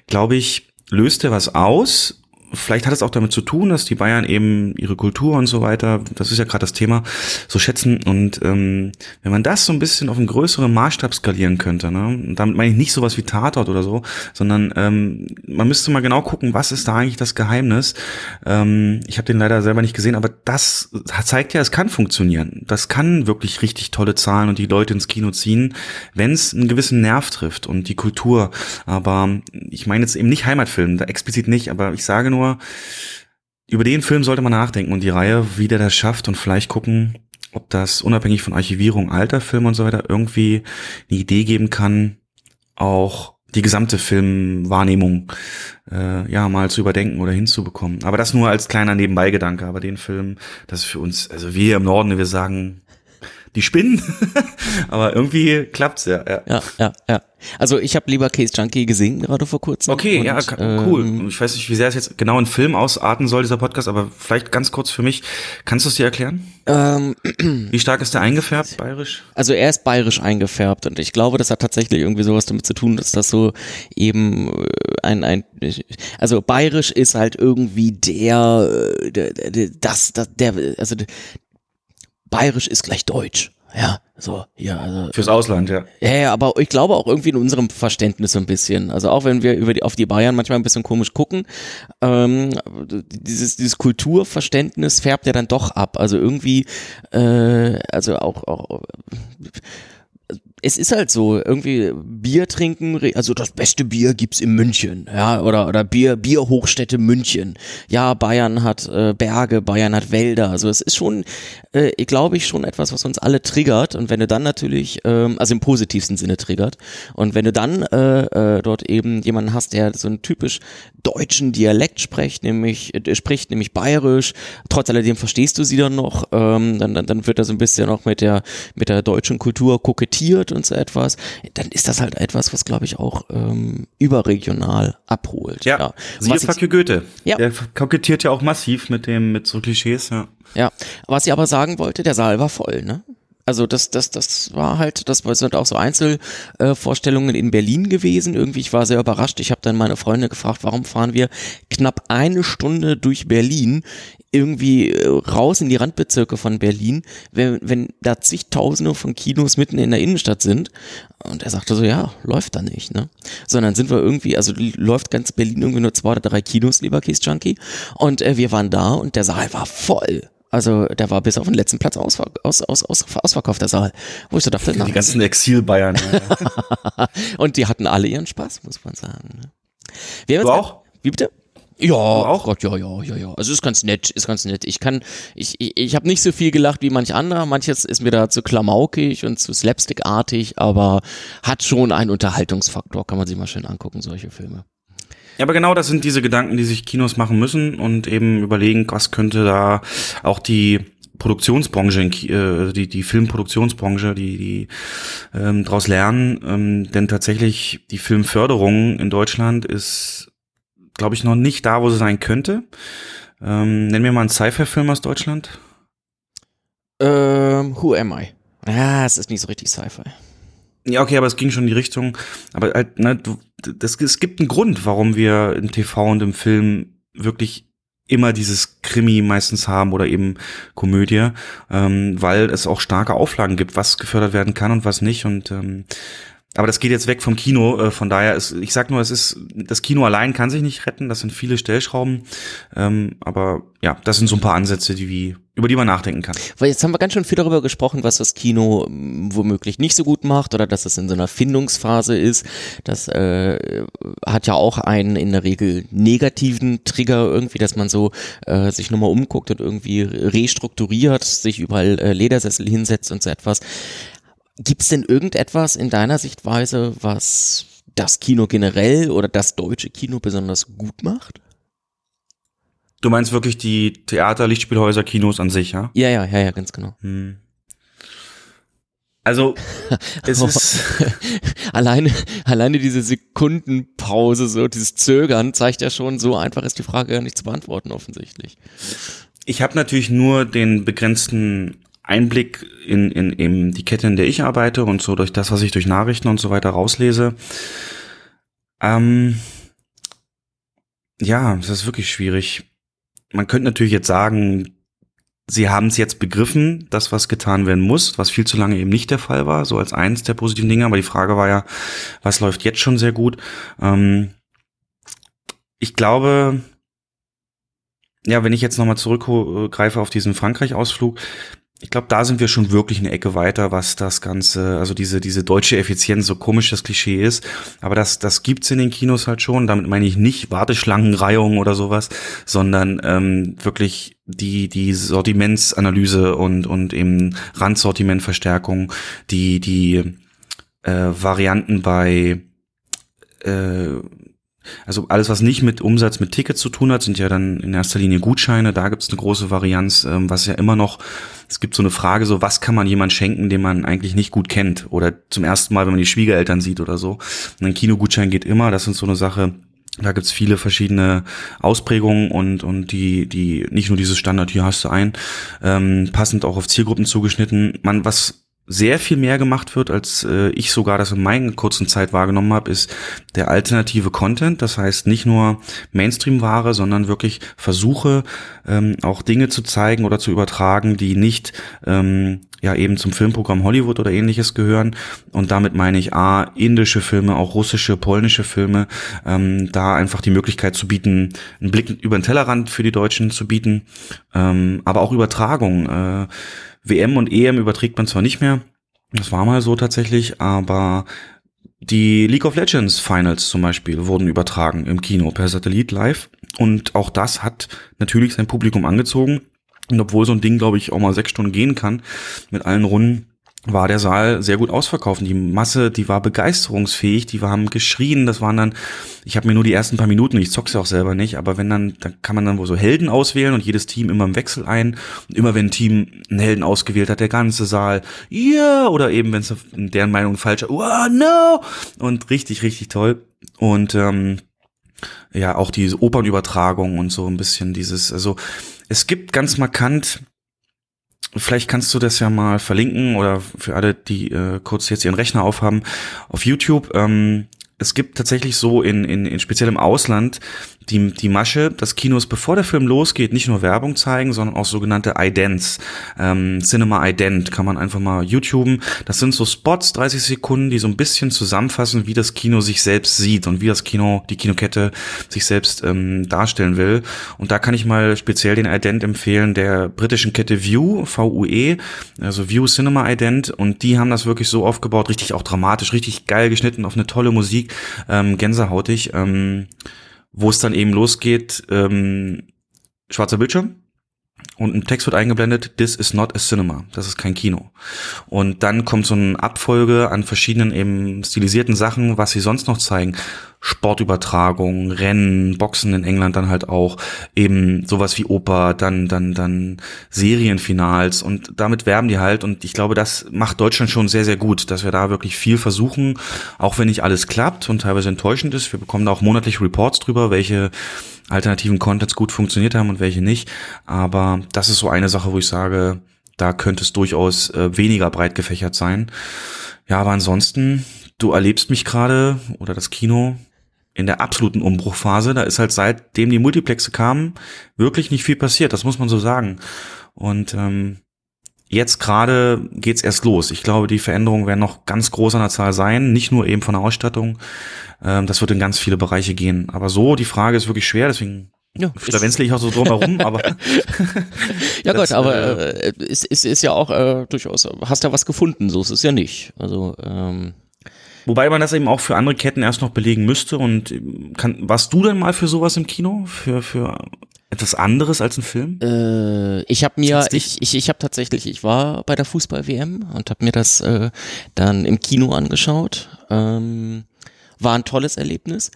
B: glaube ich, löst er was aus, vielleicht hat es auch damit zu tun, dass die Bayern eben ihre Kultur und so weiter, das ist ja gerade das Thema, so schätzen. Und ähm, wenn man das so ein bisschen auf einen größeren Maßstab skalieren könnte, ne, und damit meine ich nicht sowas wie Tatort oder so, sondern ähm, man müsste mal genau gucken, was ist da eigentlich das Geheimnis. Ähm, ich habe den leider selber nicht gesehen, aber das zeigt ja, es kann funktionieren. Das kann wirklich richtig tolle Zahlen und die Leute ins Kino ziehen, wenn es einen gewissen Nerv trifft und die Kultur. Aber ich meine jetzt eben nicht Heimatfilm, da explizit nicht, aber ich sage nur, nur, über den Film sollte man nachdenken und die Reihe, wie der das schafft und vielleicht gucken, ob das unabhängig von Archivierung alter Filme und so weiter irgendwie eine Idee geben kann, auch die gesamte Filmwahrnehmung äh, ja mal zu überdenken oder hinzubekommen. Aber das nur als kleiner Nebenbeigedanke. Aber den Film, das ist für uns, also wir im Norden, wir sagen, die spinnen. Aber irgendwie klappt's ja,
C: ja. Ja, ja, ja. Also ich habe lieber Case Junkie gesehen gerade vor kurzem.
B: Okay, und, ja, cool. Ähm, ich weiß nicht, wie sehr es jetzt genau in Film ausarten soll, dieser Podcast, aber vielleicht ganz kurz für mich. Kannst du es dir erklären? Ähm, wie stark ist der eingefärbt, bayerisch?
C: Also er ist bayerisch eingefärbt und ich glaube, das hat tatsächlich irgendwie sowas damit zu tun, dass das so eben äh, ein, ein also bayerisch ist halt irgendwie der, äh, der, der das, das der, also Bayerisch ist gleich Deutsch. Ja, so, ja. Also,
B: Fürs Ausland, ja.
C: Ja, aber ich glaube auch irgendwie in unserem Verständnis so ein bisschen. Also auch wenn wir über die, auf die Bayern manchmal ein bisschen komisch gucken, ähm, dieses, dieses Kulturverständnis färbt ja dann doch ab. Also irgendwie, äh, also auch, auch es ist halt so, irgendwie Bier trinken, also das beste Bier gibt's in München, ja, oder, oder Bier, Bierhochstätte München. Ja, Bayern hat äh, Berge, Bayern hat Wälder, also es ist schon, äh, glaube ich, schon etwas, was uns alle triggert. Und wenn du dann natürlich, ähm, also im positivsten Sinne triggert. Und wenn du dann äh, äh, dort eben jemanden hast, der so einen typisch deutschen Dialekt spricht, nämlich, äh, spricht, nämlich bayerisch, trotz alledem verstehst du sie dann noch, ähm, dann, dann, dann wird er so ein bisschen noch mit der, mit der deutschen Kultur kokettiert und so etwas, dann ist das halt etwas, was glaube ich auch ähm, überregional abholt.
B: Ja, ja. siehe Fakir Goethe. Ja. Der kokettiert ja auch massiv mit dem, mit so Klischees, ja.
C: Ja, was ich aber sagen wollte, der Saal war voll, ne? Also das, das, das war halt, das sind auch so Einzelvorstellungen in Berlin gewesen. Irgendwie, ich war sehr überrascht. Ich habe dann meine Freunde gefragt, warum fahren wir knapp eine Stunde durch Berlin irgendwie äh, raus in die Randbezirke von Berlin, wenn, wenn da zigtausende von Kinos mitten in der Innenstadt sind. Und er sagte so, ja, läuft da nicht, ne? Sondern sind wir irgendwie, also läuft ganz Berlin irgendwie nur zwei oder drei Kinos, lieber Kies Junkie. Und äh, wir waren da und der Saal war voll. Also der war bis auf den letzten Platz ausver aus, aus, aus, ausverkauft, der Saal. Wo ich so dachte,
B: Die ganzen Exil-Bayern.
C: und die hatten alle ihren Spaß, muss man sagen.
B: Ne? du auch?
C: Wie bitte? Ja, auch? Gott, ja, ja, ja, ja. Also ist ganz nett, ist ganz nett. Ich kann, ich, ich, ich habe nicht so viel gelacht wie manch anderer. Manches ist mir da zu klamaukig und zu slapstickartig, aber hat schon einen Unterhaltungsfaktor. Kann man sich mal schön angucken, solche Filme.
B: Ja, aber genau das sind diese Gedanken, die sich Kinos machen müssen und eben überlegen, was könnte da auch die Produktionsbranche, äh, die, die Filmproduktionsbranche, die, die ähm, daraus lernen. Ähm, denn tatsächlich die Filmförderung in Deutschland ist, glaube ich, noch nicht da, wo sie sein könnte. Ähm, nenn mir mal einen Sci-Fi-Film aus Deutschland.
C: Ähm, who am I? Ja, es ist nicht so richtig Sci-Fi.
B: Ja, okay, aber es ging schon in die Richtung. Aber halt, ne, du, das, es gibt einen Grund, warum wir im TV und im Film wirklich immer dieses Krimi meistens haben oder eben Komödie, ähm, weil es auch starke Auflagen gibt, was gefördert werden kann und was nicht. Und ähm, aber das geht jetzt weg vom Kino, äh, von daher ist, ich sag nur, es ist, das Kino allein kann sich nicht retten, das sind viele Stellschrauben, ähm, aber ja, das sind so ein paar Ansätze, die wie, über die man nachdenken kann.
C: Weil jetzt haben wir ganz schön viel darüber gesprochen, was das Kino mm, womöglich nicht so gut macht oder dass es in so einer Findungsphase ist. Das äh, hat ja auch einen in der Regel negativen Trigger irgendwie, dass man so äh, sich nochmal umguckt und irgendwie restrukturiert, sich überall äh, Ledersessel hinsetzt und so etwas. Gibt es denn irgendetwas in deiner Sichtweise, was das Kino generell oder das deutsche Kino besonders gut macht?
B: Du meinst wirklich die Theater, Lichtspielhäuser, Kinos an sich, ja?
C: Ja, ja, ja, ja, ganz genau. Hm.
B: Also, es ist
C: alleine, alleine diese Sekundenpause, so dieses Zögern zeigt ja schon, so einfach ist die Frage ja nicht zu beantworten offensichtlich.
B: Ich habe natürlich nur den begrenzten Einblick in, in eben die Kette, in der ich arbeite und so durch das, was ich durch Nachrichten und so weiter rauslese. Ähm, ja, das ist wirklich schwierig. Man könnte natürlich jetzt sagen, sie haben es jetzt begriffen, dass was getan werden muss, was viel zu lange eben nicht der Fall war, so als eins der positiven Dinge. Aber die Frage war ja, was läuft jetzt schon sehr gut? Ähm, ich glaube, ja, wenn ich jetzt nochmal zurückgreife auf diesen Frankreich-Ausflug, ich glaube, da sind wir schon wirklich eine Ecke weiter, was das Ganze, also diese, diese deutsche Effizienz, so komisch das Klischee ist. Aber das, das gibt's in den Kinos halt schon. Damit meine ich nicht Warteschlangenreihung oder sowas, sondern ähm, wirklich die, die Sortimentsanalyse und, und eben Randsortimentverstärkung, die, die äh, Varianten bei äh, also alles, was nicht mit Umsatz mit Tickets zu tun hat, sind ja dann in erster Linie Gutscheine. Da gibt es eine große Varianz, ähm, was ja immer noch, es gibt so eine Frage, so was kann man jemand schenken, den man eigentlich nicht gut kennt oder zum ersten Mal, wenn man die Schwiegereltern sieht oder so. Und ein Kinogutschein geht immer, das sind so eine Sache, da gibt's viele verschiedene Ausprägungen und, und die, die nicht nur dieses Standard, hier hast du ein, ähm, passend auch auf Zielgruppen zugeschnitten. Man, was sehr viel mehr gemacht wird, als äh, ich sogar das in meiner kurzen Zeit wahrgenommen habe, ist der alternative Content. Das heißt nicht nur Mainstream-Ware, sondern wirklich Versuche, ähm, auch Dinge zu zeigen oder zu übertragen, die nicht ähm, ja eben zum Filmprogramm Hollywood oder ähnliches gehören. Und damit meine ich A, indische Filme, auch russische, polnische Filme, ähm, da einfach die Möglichkeit zu bieten, einen Blick über den Tellerrand für die Deutschen zu bieten, ähm, aber auch Übertragung. Äh, WM und EM überträgt man zwar nicht mehr, das war mal so tatsächlich, aber die League of Legends Finals zum Beispiel wurden übertragen im Kino per Satellit live. Und auch das hat natürlich sein Publikum angezogen. Und obwohl so ein Ding, glaube ich, auch mal sechs Stunden gehen kann, mit allen Runden, war der Saal sehr gut ausverkauft. Die Masse, die war begeisterungsfähig, die haben geschrien. Das waren dann, ich habe mir nur die ersten paar Minuten, ich zock's ja auch selber nicht, aber wenn dann, dann kann man dann wohl so Helden auswählen und jedes Team immer im Wechsel ein. Und immer wenn ein Team einen Helden ausgewählt hat, der ganze Saal, ja, yeah! oder eben, wenn es in deren Meinung falsch, oh no! Und richtig, richtig toll. Und ähm, ja, auch diese Opernübertragung und so ein bisschen dieses, also es gibt ganz markant vielleicht kannst du das ja mal verlinken oder für alle, die äh, kurz jetzt ihren Rechner aufhaben, auf YouTube. Ähm, es gibt tatsächlich so in, in, in speziell im Ausland die, die Masche, dass Kinos, bevor der Film losgeht, nicht nur Werbung zeigen, sondern auch sogenannte Idents. Ähm, Cinema Ident kann man einfach mal YouTuben. Das sind so Spots, 30 Sekunden, die so ein bisschen zusammenfassen, wie das Kino sich selbst sieht und wie das Kino, die Kinokette sich selbst ähm, darstellen will. Und da kann ich mal speziell den Ident empfehlen, der britischen Kette View, V-U-E, also View Cinema Ident. Und die haben das wirklich so aufgebaut, richtig auch dramatisch, richtig geil geschnitten, auf eine tolle Musik ähm, gänsehautig, ähm, wo es dann eben losgeht, ähm, schwarzer Bildschirm, und ein Text wird eingeblendet, this is not a cinema, das ist kein Kino. Und dann kommt so eine Abfolge an verschiedenen eben stilisierten Sachen, was sie sonst noch zeigen. Sportübertragung, Rennen, Boxen in England dann halt auch, eben sowas wie Oper, dann, dann, dann Serienfinals und damit werben die halt und ich glaube, das macht Deutschland schon sehr, sehr gut, dass wir da wirklich viel versuchen, auch wenn nicht alles klappt und teilweise enttäuschend ist. Wir bekommen da auch monatlich Reports drüber, welche alternativen Contents gut funktioniert haben und welche nicht. Aber das ist so eine Sache, wo ich sage, da könnte es durchaus äh, weniger breit gefächert sein. Ja, aber ansonsten, du erlebst mich gerade oder das Kino in der absoluten Umbruchphase. Da ist halt seitdem die Multiplexe kamen, wirklich nicht viel passiert. Das muss man so sagen. Und ähm, jetzt gerade geht's erst los. Ich glaube, die Veränderungen werden noch ganz groß an der Zahl sein, nicht nur eben von der Ausstattung. Ähm, das wird in ganz viele Bereiche gehen. Aber so, die Frage ist wirklich schwer, deswegen ja, schlawenzle ich auch so drumherum, aber.
C: ja Gott, aber äh, äh, ist, ist, ist ja auch äh, durchaus, hast ja was gefunden, so ist es ja nicht. Also ähm,
B: Wobei man das eben auch für andere Ketten erst noch belegen müsste. Und kann, warst du denn mal für sowas im Kino? Für, für etwas anderes als ein Film?
C: Äh, ich habe mir, ich, ich, ich habe tatsächlich, ich war bei der Fußball-WM und habe mir das äh, dann im Kino angeschaut. Ähm, war ein tolles Erlebnis.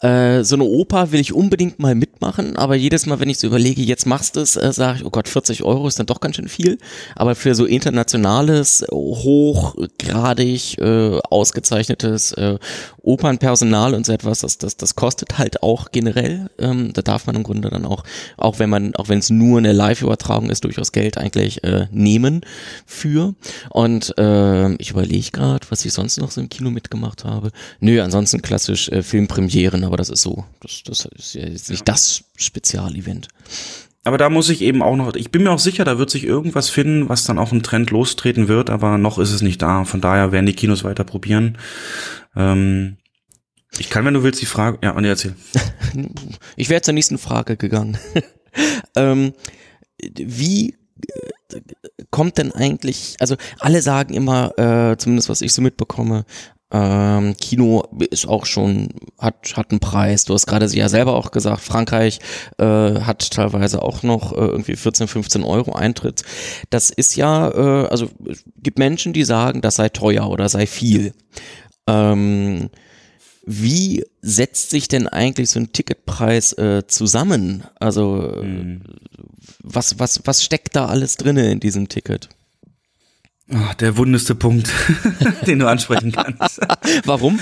C: Äh, so eine Oper will ich unbedingt mal mitmachen, aber jedes Mal, wenn ich so überlege, jetzt machst du es, äh, sage ich, oh Gott, 40 Euro ist dann doch ganz schön viel. Aber für so internationales, hochgradig äh, ausgezeichnetes äh, Opernpersonal und so etwas, das, das, das kostet halt auch generell. Ähm, da darf man im Grunde dann auch, auch wenn man, auch wenn es nur eine Live-Übertragung ist, durchaus Geld eigentlich äh, nehmen für. Und äh, ich überlege gerade, was ich sonst noch so im Kino mitgemacht habe. Nö, ansonsten klassisch äh, Filmpremieren, aber das ist so. Das, das ist ja jetzt nicht das Spezialevent.
B: Aber da muss ich eben auch noch, ich bin mir auch sicher, da wird sich irgendwas finden, was dann auch ein Trend lostreten wird, aber noch ist es nicht da. Von daher werden die Kinos weiter probieren. Ähm, ich kann, wenn du willst, die Frage, ja, und erzähl.
C: ich wäre zur nächsten Frage gegangen. ähm, wie äh, kommt denn eigentlich, also alle sagen immer, äh, zumindest was ich so mitbekomme, ähm, Kino ist auch schon, hat, hat einen Preis. Du hast gerade ja selber auch gesagt, Frankreich äh, hat teilweise auch noch äh, irgendwie 14, 15 Euro Eintritt. Das ist ja, äh, also gibt Menschen, die sagen, das sei teuer oder sei viel. Ähm, wie setzt sich denn eigentlich so ein Ticketpreis äh, zusammen? Also mhm. was, was, was steckt da alles drinne in diesem Ticket?
B: Oh, der wundeste Punkt, den du ansprechen kannst.
C: Warum?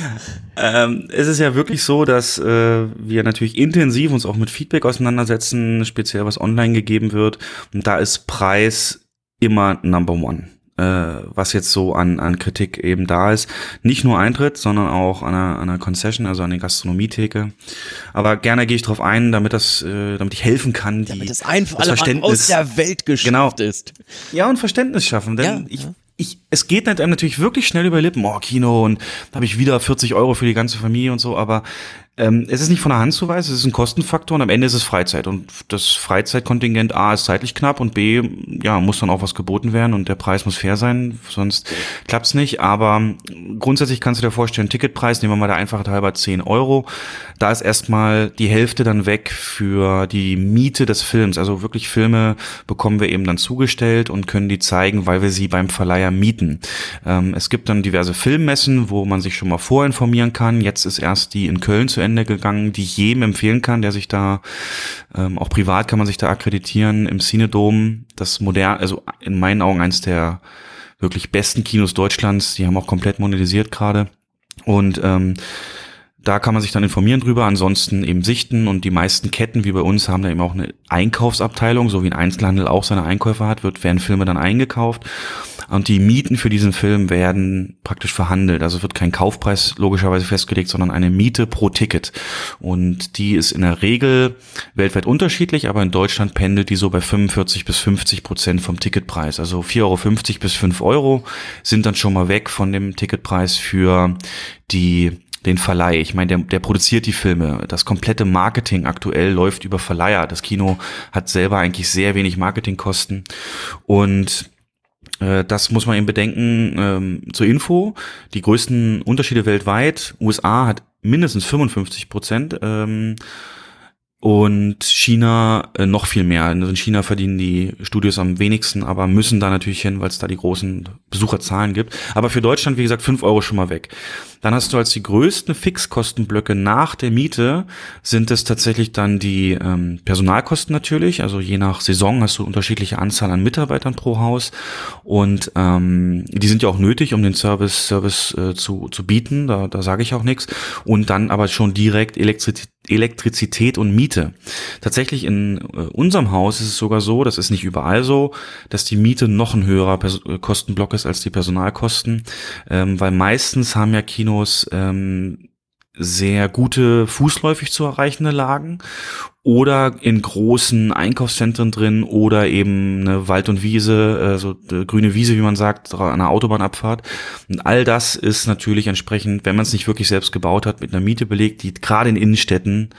B: Ähm, es ist ja wirklich so, dass äh, wir natürlich intensiv uns auch mit Feedback auseinandersetzen, speziell was online gegeben wird. Und da ist Preis immer Number One äh, was jetzt so an, an Kritik eben da ist. Nicht nur Eintritt, sondern auch an einer, an einer Concession, also an der Gastronomietheke. Aber gerne gehe ich darauf ein, damit das, äh, damit ich helfen kann,
C: die, damit das einfach das Verständnis aus der Welt geschafft genau, ist.
B: Ja, und Verständnis schaffen, denn ja, ich, ja ich, es geht einem natürlich wirklich schnell über Lippen, oh, Kino und da habe ich wieder 40 Euro für die ganze Familie und so, aber ähm, es ist nicht von der Hand zu weisen, es ist ein Kostenfaktor und am Ende ist es Freizeit. Und das Freizeitkontingent A ist zeitlich knapp und B, ja, muss dann auch was geboten werden und der Preis muss fair sein, sonst klappt's nicht. Aber grundsätzlich kannst du dir vorstellen, Ticketpreis, nehmen wir mal der Einfachheit halber 10 Euro. Da ist erstmal die Hälfte dann weg für die Miete des Films. Also wirklich Filme bekommen wir eben dann zugestellt und können die zeigen, weil wir sie beim Verleiher mieten. Ähm, es gibt dann diverse Filmmessen, wo man sich schon mal vorinformieren kann. Jetzt ist erst die in Köln zu Ende gegangen, die ich jedem empfehlen kann, der sich da, ähm, auch privat kann man sich da akkreditieren, im Cinedom, das modern, also in meinen Augen eins der wirklich besten Kinos Deutschlands, die haben auch komplett monetisiert gerade. Und ähm, Da kann man sich dann informieren drüber, ansonsten eben sichten und die meisten Ketten wie bei uns haben da eben auch eine Einkaufsabteilung, so wie ein Einzelhandel auch seine Einkäufer hat, wird, werden Filme dann eingekauft und die Mieten für diesen Film werden praktisch verhandelt. Also wird kein Kaufpreis logischerweise festgelegt, sondern eine Miete pro Ticket und die ist in der Regel weltweit unterschiedlich, aber in Deutschland pendelt die so bei 45 bis 50 Prozent vom Ticketpreis. Also 4,50 Euro bis 5 Euro sind dann schon mal weg von dem Ticketpreis für die den Verleih. Ich meine, der, der produziert die Filme. Das komplette Marketing aktuell läuft über Verleiher. Das Kino hat selber eigentlich sehr wenig Marketingkosten. Und äh, das muss man eben bedenken. Ähm, zur Info, die größten Unterschiede weltweit. USA hat mindestens 55 Prozent. Ähm, und China äh, noch viel mehr. Also in China verdienen die Studios am wenigsten, aber müssen da natürlich hin, weil es da die großen Besucherzahlen gibt. Aber für Deutschland, wie gesagt, fünf Euro schon mal weg. Dann hast du als die größten Fixkostenblöcke nach der Miete sind es tatsächlich dann die ähm, Personalkosten natürlich. Also je nach Saison hast du unterschiedliche Anzahl an Mitarbeitern pro Haus und ähm, die sind ja auch nötig, um den Service Service äh, zu, zu bieten. Da, da sage ich auch nichts. Und dann aber schon direkt Elektrizität Elektrizität und Miete. Tatsächlich in äh, unserem Haus ist es sogar so, das ist nicht überall so, dass die Miete noch ein höherer Pers Kostenblock ist als die Personalkosten, ähm, weil meistens haben ja Kino Kinos ähm, sehr gute fußläufig zu erreichende Lagen oder in großen Einkaufszentren drin oder eben eine Wald- und Wiese, also grüne Wiese, wie man sagt, an einer Autobahnabfahrt. Und all das ist natürlich entsprechend, wenn man es nicht wirklich selbst gebaut hat, mit einer Miete belegt, die gerade in Innenstädten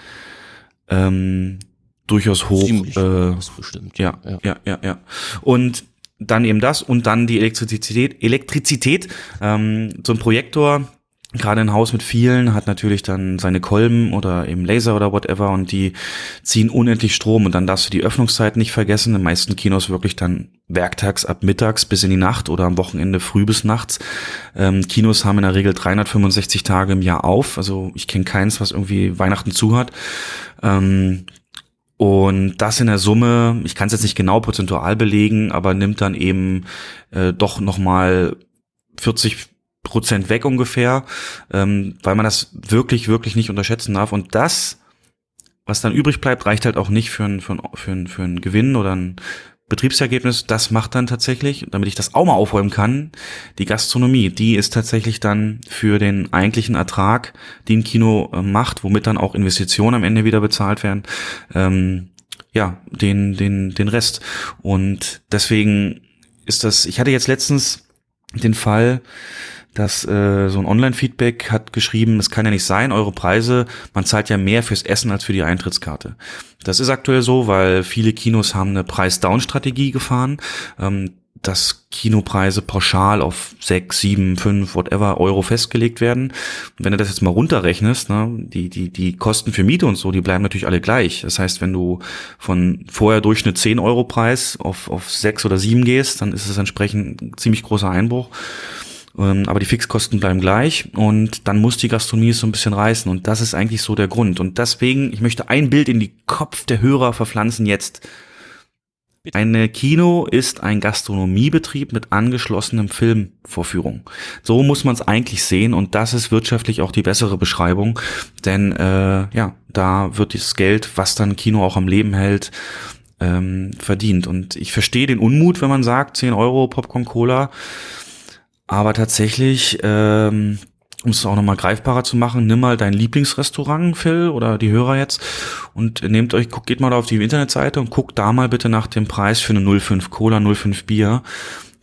B: ähm, durchaus hoch. Ziemlich äh, bestimmt. Ja, ja, ja, ja, ja. Und dann eben das und dann die Elektrizität. Elektrizität, ähm, so ein Projektor gerade ein Haus mit vielen hat natürlich dann seine Kolben oder eben Laser oder whatever und die ziehen unendlich Strom und dann darfst du die Öffnungszeit nicht vergessen. In den meisten Kinos wirklich dann werktags ab mittags bis in die Nacht oder am Wochenende früh bis nachts. Ähm, Kinos haben in der Regel 365 Tage im Jahr auf. Also ich kenne keins, was irgendwie Weihnachten zu hat. Ähm, und das in der Summe, ich kann es jetzt nicht genau prozentual belegen, aber nimmt dann eben äh, doch nochmal 40 Prozent weg ungefähr, ähm, weil man das wirklich, wirklich nicht unterschätzen darf. Und das, was dann übrig bleibt, reicht halt auch nicht für ein, für ein, für ein, für ein Gewinn oder ein Betriebsergebnis. Das macht dann tatsächlich, damit ich das auch mal aufräumen kann, die Gastronomie. Die ist tatsächlich dann für den eigentlichen Ertrag, den Kino äh, macht, womit dann auch Investitionen am Ende wieder bezahlt werden, ähm, ja, den, den, den Rest. Und deswegen ist das, ich hatte jetzt letztens den Fall, dass äh, so ein Online-Feedback hat geschrieben, es kann ja nicht sein, eure Preise, man zahlt ja mehr fürs Essen als für die Eintrittskarte. Das ist aktuell so, weil viele Kinos haben eine Preis-Down-Strategie gefahren. Ähm, dass Kinopreise pauschal auf sechs, sieben, fünf, whatever Euro festgelegt werden. Und wenn du das jetzt mal runterrechnest, ne, die, die, die Kosten für Miete und so, die bleiben natürlich alle gleich. Das heißt, wenn du von vorher Durchschnitt 10 Euro Preis auf, auf sechs oder sieben gehst, dann ist es entsprechend ein ziemlich großer Einbruch. Ähm, aber die Fixkosten bleiben gleich und dann muss die Gastronomie so ein bisschen reißen und das ist eigentlich so der Grund. Und deswegen, ich möchte ein Bild in die Kopf der Hörer verpflanzen jetzt. Eine Kino ist ein Gastronomiebetrieb mit angeschlossenem Filmvorführung. So muss man es eigentlich sehen und das ist wirtschaftlich auch die bessere Beschreibung, denn äh, ja, da wird das Geld, was dann Kino auch am Leben hält, ähm, verdient. Und ich verstehe den Unmut, wenn man sagt, 10 Euro Popcorn Cola aber tatsächlich, ähm, um es auch nochmal greifbarer zu machen, nimm mal dein Lieblingsrestaurant, Phil, oder die Hörer jetzt, und nehmt euch, guckt, geht mal auf die Internetseite und guckt da mal bitte nach dem Preis für eine 05 Cola, 05 Bier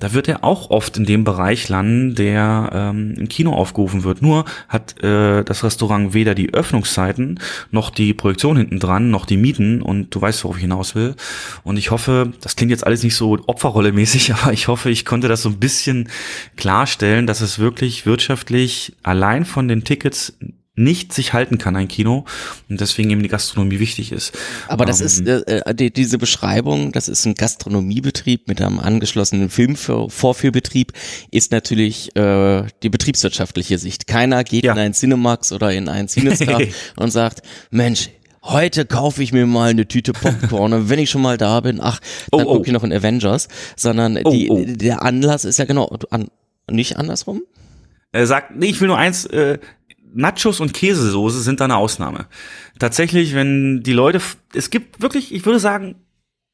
B: da wird er auch oft in dem Bereich landen, der ähm, im Kino aufgerufen wird. Nur hat äh, das Restaurant weder die Öffnungszeiten, noch die Projektion hinten dran, noch die Mieten und du weißt, worauf ich hinaus will. Und ich hoffe, das klingt jetzt alles nicht so Opferrolle-mäßig, aber ich hoffe, ich konnte das so ein bisschen klarstellen, dass es wirklich wirtschaftlich allein von den Tickets nicht sich halten kann, ein Kino, und deswegen eben die Gastronomie wichtig ist.
C: Aber das ähm, ist äh, äh, die, diese Beschreibung, das ist ein Gastronomiebetrieb mit einem angeschlossenen Filmvorführbetrieb, ist natürlich äh, die betriebswirtschaftliche Sicht. Keiner geht ja. in ein Cinemax oder in ein Cinestar und sagt, Mensch, heute kaufe ich mir mal eine Tüte Popcorn und wenn ich schon mal da bin, ach, dann oh, oh. gucke ich noch in Avengers, sondern oh, die, oh. der Anlass ist ja genau an, nicht andersrum.
B: Er sagt, nee, ich will nur eins, äh, Nachos und Käsesoße sind da eine Ausnahme. Tatsächlich, wenn die Leute, es gibt wirklich, ich würde sagen,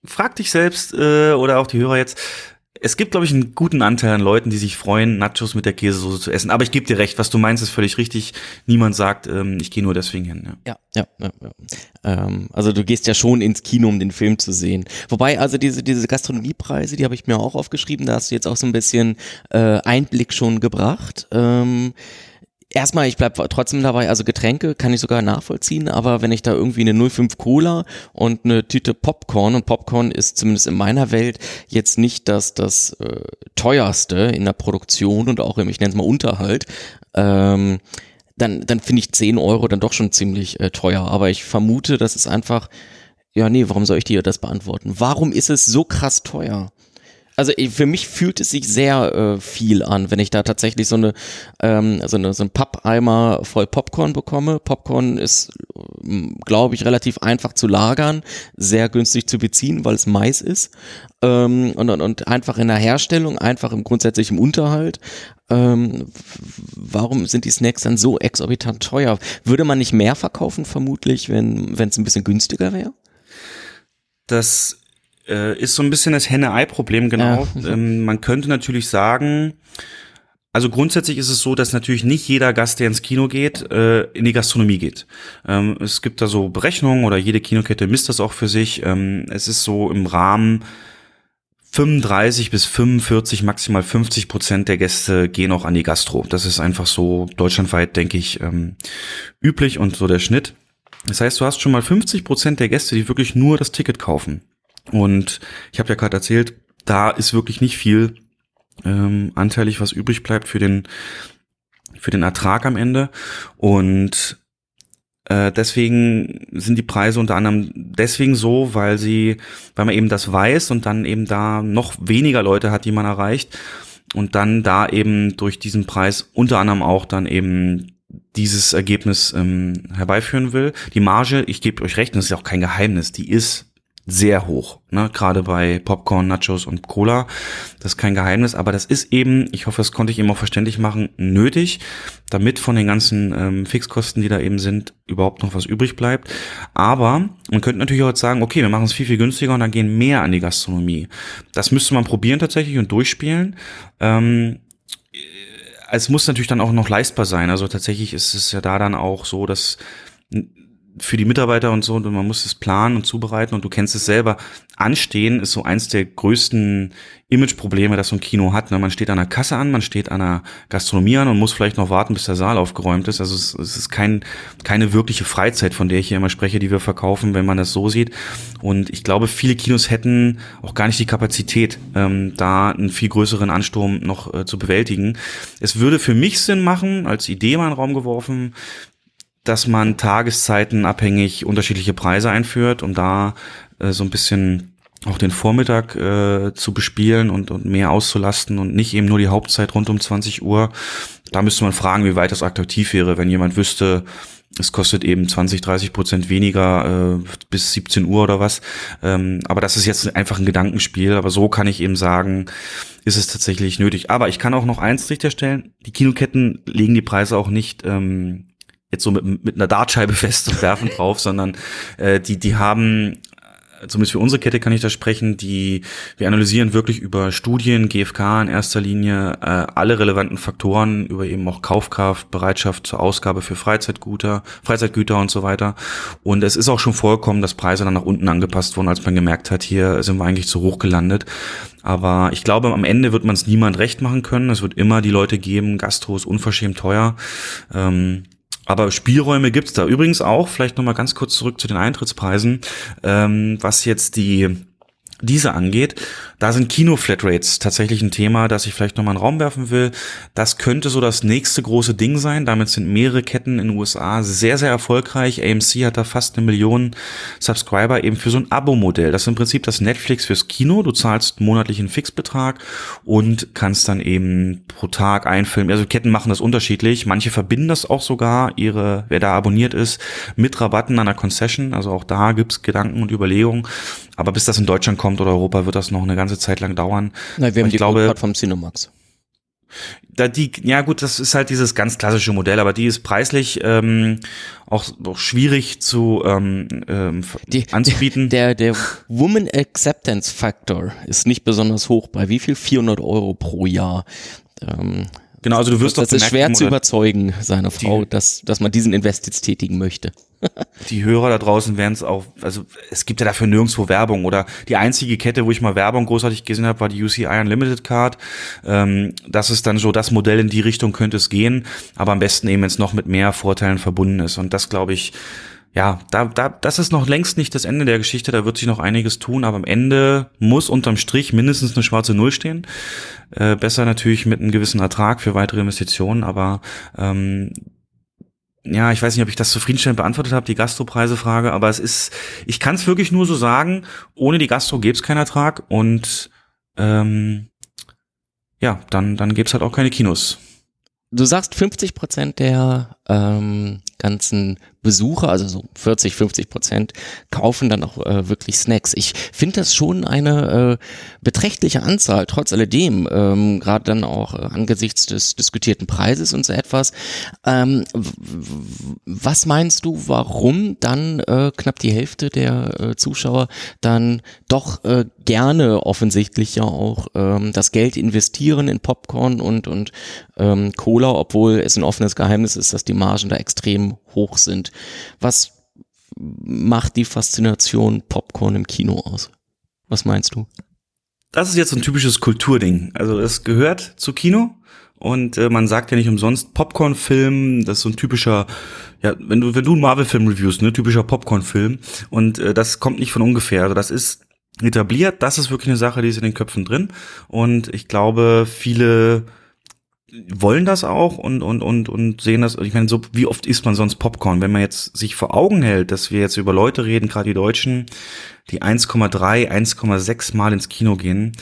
B: frag dich selbst äh, oder auch die Hörer jetzt, es gibt, glaube ich, einen guten Anteil an Leuten, die sich freuen, Nachos mit der Käsesoße zu essen. Aber ich gebe dir recht, was du meinst, ist völlig richtig. Niemand sagt, ähm, ich gehe nur deswegen hin.
C: Ja, ja, ja. ja, ja. Ähm, also du gehst ja schon ins Kino, um den Film zu sehen. Wobei, also diese, diese Gastronomiepreise, die habe ich mir auch aufgeschrieben, da hast du jetzt auch so ein bisschen äh, Einblick schon gebracht. Ähm, Erstmal, ich bleib trotzdem dabei, also Getränke kann ich sogar nachvollziehen, aber wenn ich da irgendwie eine 05 Cola und eine Tüte Popcorn und Popcorn ist zumindest in meiner Welt jetzt nicht das, das äh, teuerste in der Produktion und auch im, ich nenne es mal Unterhalt, ähm, dann, dann finde ich 10 Euro dann doch schon ziemlich äh, teuer. Aber ich vermute, das ist einfach, ja, nee, warum soll ich dir das beantworten? Warum ist es so krass teuer? Also für mich fühlt es sich sehr äh, viel an, wenn ich da tatsächlich so eine, ähm, so eine so ein Pappeimer voll Popcorn bekomme. Popcorn ist, glaube ich, relativ einfach zu lagern, sehr günstig zu beziehen, weil es Mais ist ähm, und, und, und einfach in der Herstellung, einfach im grundsätzlichen Unterhalt. Ähm, warum sind die Snacks dann so exorbitant teuer? Würde man nicht mehr verkaufen, vermutlich, wenn wenn es ein bisschen günstiger wäre?
B: Das äh, ist so ein bisschen das Henne-Ei-Problem, genau. Ja. Ähm, man könnte natürlich sagen, also grundsätzlich ist es so, dass natürlich nicht jeder Gast, der ins Kino geht, äh, in die Gastronomie geht. Ähm, es gibt da so Berechnungen oder jede Kinokette misst das auch für sich. Ähm, es ist so im Rahmen 35 bis 45, maximal 50 Prozent der Gäste gehen auch an die Gastro. Das ist einfach so deutschlandweit, denke ich, ähm, üblich und so der Schnitt. Das heißt, du hast schon mal 50 Prozent der Gäste, die wirklich nur das Ticket kaufen. Und ich habe ja gerade erzählt, da ist wirklich nicht viel ähm, anteilig, was übrig bleibt für den für den Ertrag am Ende. Und äh, deswegen sind die Preise unter anderem deswegen so, weil sie, weil man eben das weiß und dann eben da noch weniger Leute hat, die man erreicht und dann da eben durch diesen Preis unter anderem auch dann eben dieses Ergebnis ähm, herbeiführen will. Die Marge, ich gebe euch recht, das ist ja auch kein Geheimnis, die ist sehr hoch, ne? gerade bei Popcorn, Nachos und Cola. Das ist kein Geheimnis, aber das ist eben, ich hoffe, das konnte ich eben auch verständlich machen, nötig, damit von den ganzen ähm, Fixkosten, die da eben sind, überhaupt noch was übrig bleibt. Aber man könnte natürlich auch jetzt sagen, okay, wir machen es viel, viel günstiger und dann gehen mehr an die Gastronomie. Das müsste man probieren tatsächlich und durchspielen. Ähm, es muss natürlich dann auch noch leistbar sein. Also tatsächlich ist es ja da dann auch so, dass für die Mitarbeiter und so, und man muss es planen und zubereiten und du kennst es selber. Anstehen ist so eins der größten Imageprobleme, das so ein Kino hat. Ne? Man steht an der Kasse an, man steht an der Gastronomie an und muss vielleicht noch warten, bis der Saal aufgeräumt ist. Also es, es ist kein, keine wirkliche Freizeit, von der ich hier immer spreche, die wir verkaufen, wenn man das so sieht. Und ich glaube, viele Kinos hätten auch gar nicht die Kapazität, ähm, da einen viel größeren Ansturm noch äh, zu bewältigen. Es würde für mich Sinn machen, als Idee mal in den Raum geworfen, dass man Tageszeiten abhängig unterschiedliche Preise einführt, um da äh, so ein bisschen auch den Vormittag äh, zu bespielen und, und mehr auszulasten und nicht eben nur die Hauptzeit rund um 20 Uhr. Da müsste man fragen, wie weit das attraktiv wäre, wenn jemand wüsste, es kostet eben 20, 30 Prozent weniger äh, bis 17 Uhr oder was. Ähm, aber das ist jetzt einfach ein Gedankenspiel. Aber so kann ich eben sagen, ist es tatsächlich nötig. Aber ich kann auch noch eins richterstellen. Die Kinoketten legen die Preise auch nicht ähm, jetzt so mit, mit einer Dartscheibe fest und werfen drauf, sondern äh, die, die haben zumindest für unsere Kette kann ich da sprechen, die wir analysieren wirklich über Studien, GfK in erster Linie, äh, alle relevanten Faktoren, über eben auch Kaufkraft, Bereitschaft zur Ausgabe für Freizeitgüter, Freizeitgüter und so weiter. Und es ist auch schon vorgekommen, dass Preise dann nach unten angepasst wurden, als man gemerkt hat, hier sind wir eigentlich zu hoch gelandet. Aber ich glaube, am Ende wird man es niemand recht machen können. Es wird immer die Leute geben, Gastro ist unverschämt teuer. Ähm, aber Spielräume gibt's da. Übrigens auch, vielleicht nochmal ganz kurz zurück zu den Eintrittspreisen, ähm, was jetzt die diese angeht. Da sind Kino-Flatrates tatsächlich ein Thema, das ich vielleicht nochmal in den Raum werfen will. Das könnte so das nächste große Ding sein. Damit sind mehrere Ketten in den USA sehr, sehr erfolgreich. AMC hat da fast eine Million Subscriber eben für so ein Abo-Modell. Das ist im Prinzip das Netflix fürs Kino. Du zahlst monatlichen Fixbetrag und kannst dann eben pro Tag einfilmen. Also Ketten machen das unterschiedlich. Manche verbinden das auch sogar, ihre, wer da abonniert ist, mit Rabatten an der Concession. Also auch da gibt's Gedanken und Überlegungen. Aber bis das in Deutschland kommt oder Europa, wird das noch eine ganze Zeit lang dauern.
C: Nein, wir haben ich die glaube, vom Cinemax.
B: Da die, ja gut, das ist halt dieses ganz klassische Modell, aber die ist preislich ähm, auch, auch schwierig zu ähm, ähm,
C: Die,
B: anzubieten.
C: Der, der Woman Acceptance Factor ist nicht besonders hoch. Bei wie viel? 400 Euro pro Jahr. Ähm,
B: genau, also du wirst
C: das
B: doch
C: ist schwer zu überzeugen, seine Frau,
B: Die-
C: dass, dass man diesen Invest jetzt tätigen möchte.
B: Die Hörer da draußen werden es auch, also es gibt ja dafür nirgendwo Werbung oder die einzige Kette, wo ich mal Werbung großartig gesehen habe, war die UCI Unlimited Card. Ähm, das ist dann so das Modell, in die Richtung könnte es gehen, aber am besten eben, wenn es noch mit mehr Vorteilen verbunden ist. Und das glaube ich, ja, da, da, das ist noch längst nicht das Ende der Geschichte, da wird sich noch einiges tun, aber am Ende muss unterm Strich mindestens eine schwarze Null stehen. Äh, besser natürlich mit einem gewissen Ertrag für weitere Investitionen, aber ähm, ja, ich weiß nicht, ob ich das zufriedenstellend beantwortet habe, die Gastropreise-Frage, aber es ist, ich kann es wirklich nur so sagen, ohne die Gastro gäbe es keinen Ertrag und ähm, ja, dann, dann gäbe es halt auch keine Kinos.
C: Du sagst 50 Prozent der ähm, ganzen Besucher, also so 40, 50 Prozent, kaufen dann auch äh, wirklich Snacks. Ich finde das schon eine äh, beträchtliche Anzahl, trotz alledem, ähm, gerade dann auch äh, angesichts des diskutierten Preises und so etwas. Ähm, was meinst du, warum dann äh, knapp die Hälfte der äh, Zuschauer dann doch äh, gerne offensichtlich ja auch ähm, das Geld investieren in Popcorn und, und ähm, Cola, obwohl es ein offenes Geheimnis ist, dass die Margen da extrem hoch sind. Was macht die Faszination Popcorn im Kino aus? Was meinst du?
B: Das ist jetzt so ein typisches Kulturding. Also es gehört zu Kino und äh, man sagt ja nicht umsonst Popcorn-Film, das ist so ein typischer, ja, wenn du wenn du einen Marvel-Film reviewst, ne, typischer Popcorn-Film und äh, das kommt nicht von ungefähr. Also das ist etabliert, das ist wirklich eine Sache, die ist in den Köpfen drin und ich glaube, viele wollen das auch und und und und sehen das. Ich meine, so wie oft isst man sonst Popcorn? Wenn man jetzt sich vor Augen hält, dass wir jetzt über Leute reden, gerade die Deutschen, die 1,3, 1,6 Mal ins Kino gehen,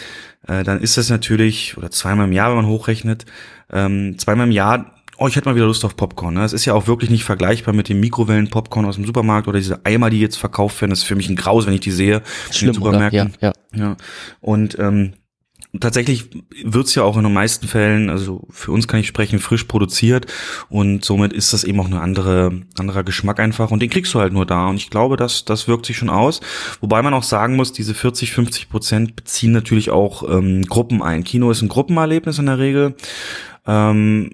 B: äh, dann ist das natürlich oder zweimal im Jahr, wenn man hochrechnet, ähm, zweimal im Jahr. Oh, ich hätte mal wieder Lust auf Popcorn. Ne? Das ist ja auch wirklich nicht vergleichbar mit dem Mikrowellen-Popcorn aus dem Supermarkt oder diese Eimer, die jetzt verkauft werden. Das ist für mich ein Graus, wenn ich die sehe. in den
C: Schlimm, oder? Ja,
B: Supermärkten.
C: ja.
B: Ja, und ähm, tatsächlich wird's ja auch in den meisten Fällen, also für uns kann ich sprechen, frisch produziert und somit ist das eben auch eine andere, anderer Geschmack einfach und den kriegst du halt nur da und ich glaube, dass das wirkt sich schon aus, wobei man auch sagen muss, diese 40, 50 Prozent beziehen natürlich auch ähm, Gruppen ein. Kino ist ein Gruppenerlebnis in der Regel. Ähm,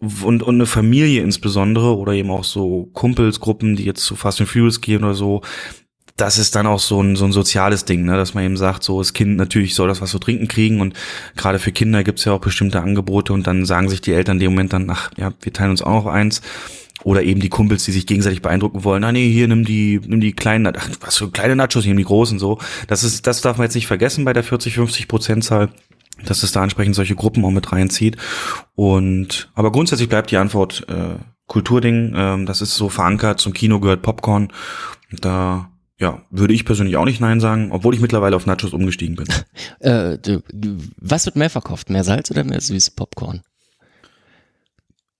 B: und, und eine Familie insbesondere oder eben auch so Kumpelsgruppen, die jetzt zu Fast and Furious gehen oder so, das ist dann auch so ein, so ein soziales Ding, ne? dass man eben sagt, so das Kind natürlich soll das was zu trinken kriegen und gerade für Kinder gibt's ja auch bestimmte Angebote und dann sagen sich die Eltern in dem Moment dann, ach ja, wir teilen uns auch noch eins. Oder eben die Kumpels, die sich gegenseitig beeindrucken wollen. Ah nee, hier nimm die, nimm die kleinen, ach, was für kleine Nachos, hier nimm die großen so. Das ist, das darf man jetzt nicht vergessen bei der 40, 50 Prozentzahl, dass es da entsprechend solche Gruppen auch mit reinzieht. Und aber grundsätzlich bleibt die Antwort äh, Kulturding. Ähm, das ist so verankert. Zum Kino gehört Popcorn. Da ja, würde ich persönlich auch nicht Nein sagen, obwohl ich mittlerweile auf Nachos umgestiegen bin.
C: Äh, du, was wird mehr verkauft? Mehr Salz oder mehr süßes Popcorn?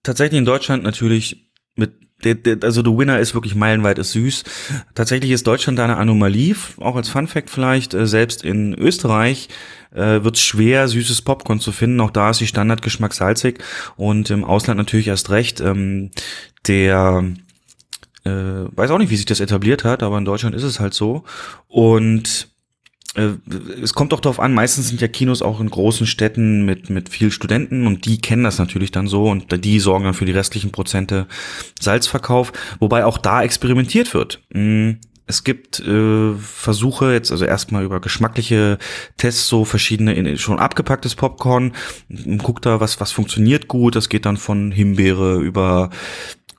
B: Tatsächlich in Deutschland natürlich mit der, der, also der Winner ist wirklich meilenweit ist süß. Tatsächlich ist Deutschland da eine Anomalie, auch als Fun Fact vielleicht. Äh, selbst in Österreich äh, wird es schwer, süßes Popcorn zu finden. Auch da ist die Standardgeschmack salzig und im Ausland natürlich erst recht. Ähm, der äh, weiß auch nicht, wie sich das etabliert hat, aber in Deutschland ist es halt so. Und äh, es kommt auch darauf an, meistens sind ja Kinos auch in großen Städten mit, mit viel Studenten und die kennen das natürlich dann so und die sorgen dann für die restlichen Prozente Salzverkauf, wobei auch da experimentiert wird. Mm, Es gibt äh, Versuche jetzt, also erstmal über geschmackliche Tests, so verschiedene in, schon abgepacktes Popcorn. Guck da, was, was funktioniert gut. Das geht dann von Himbeere über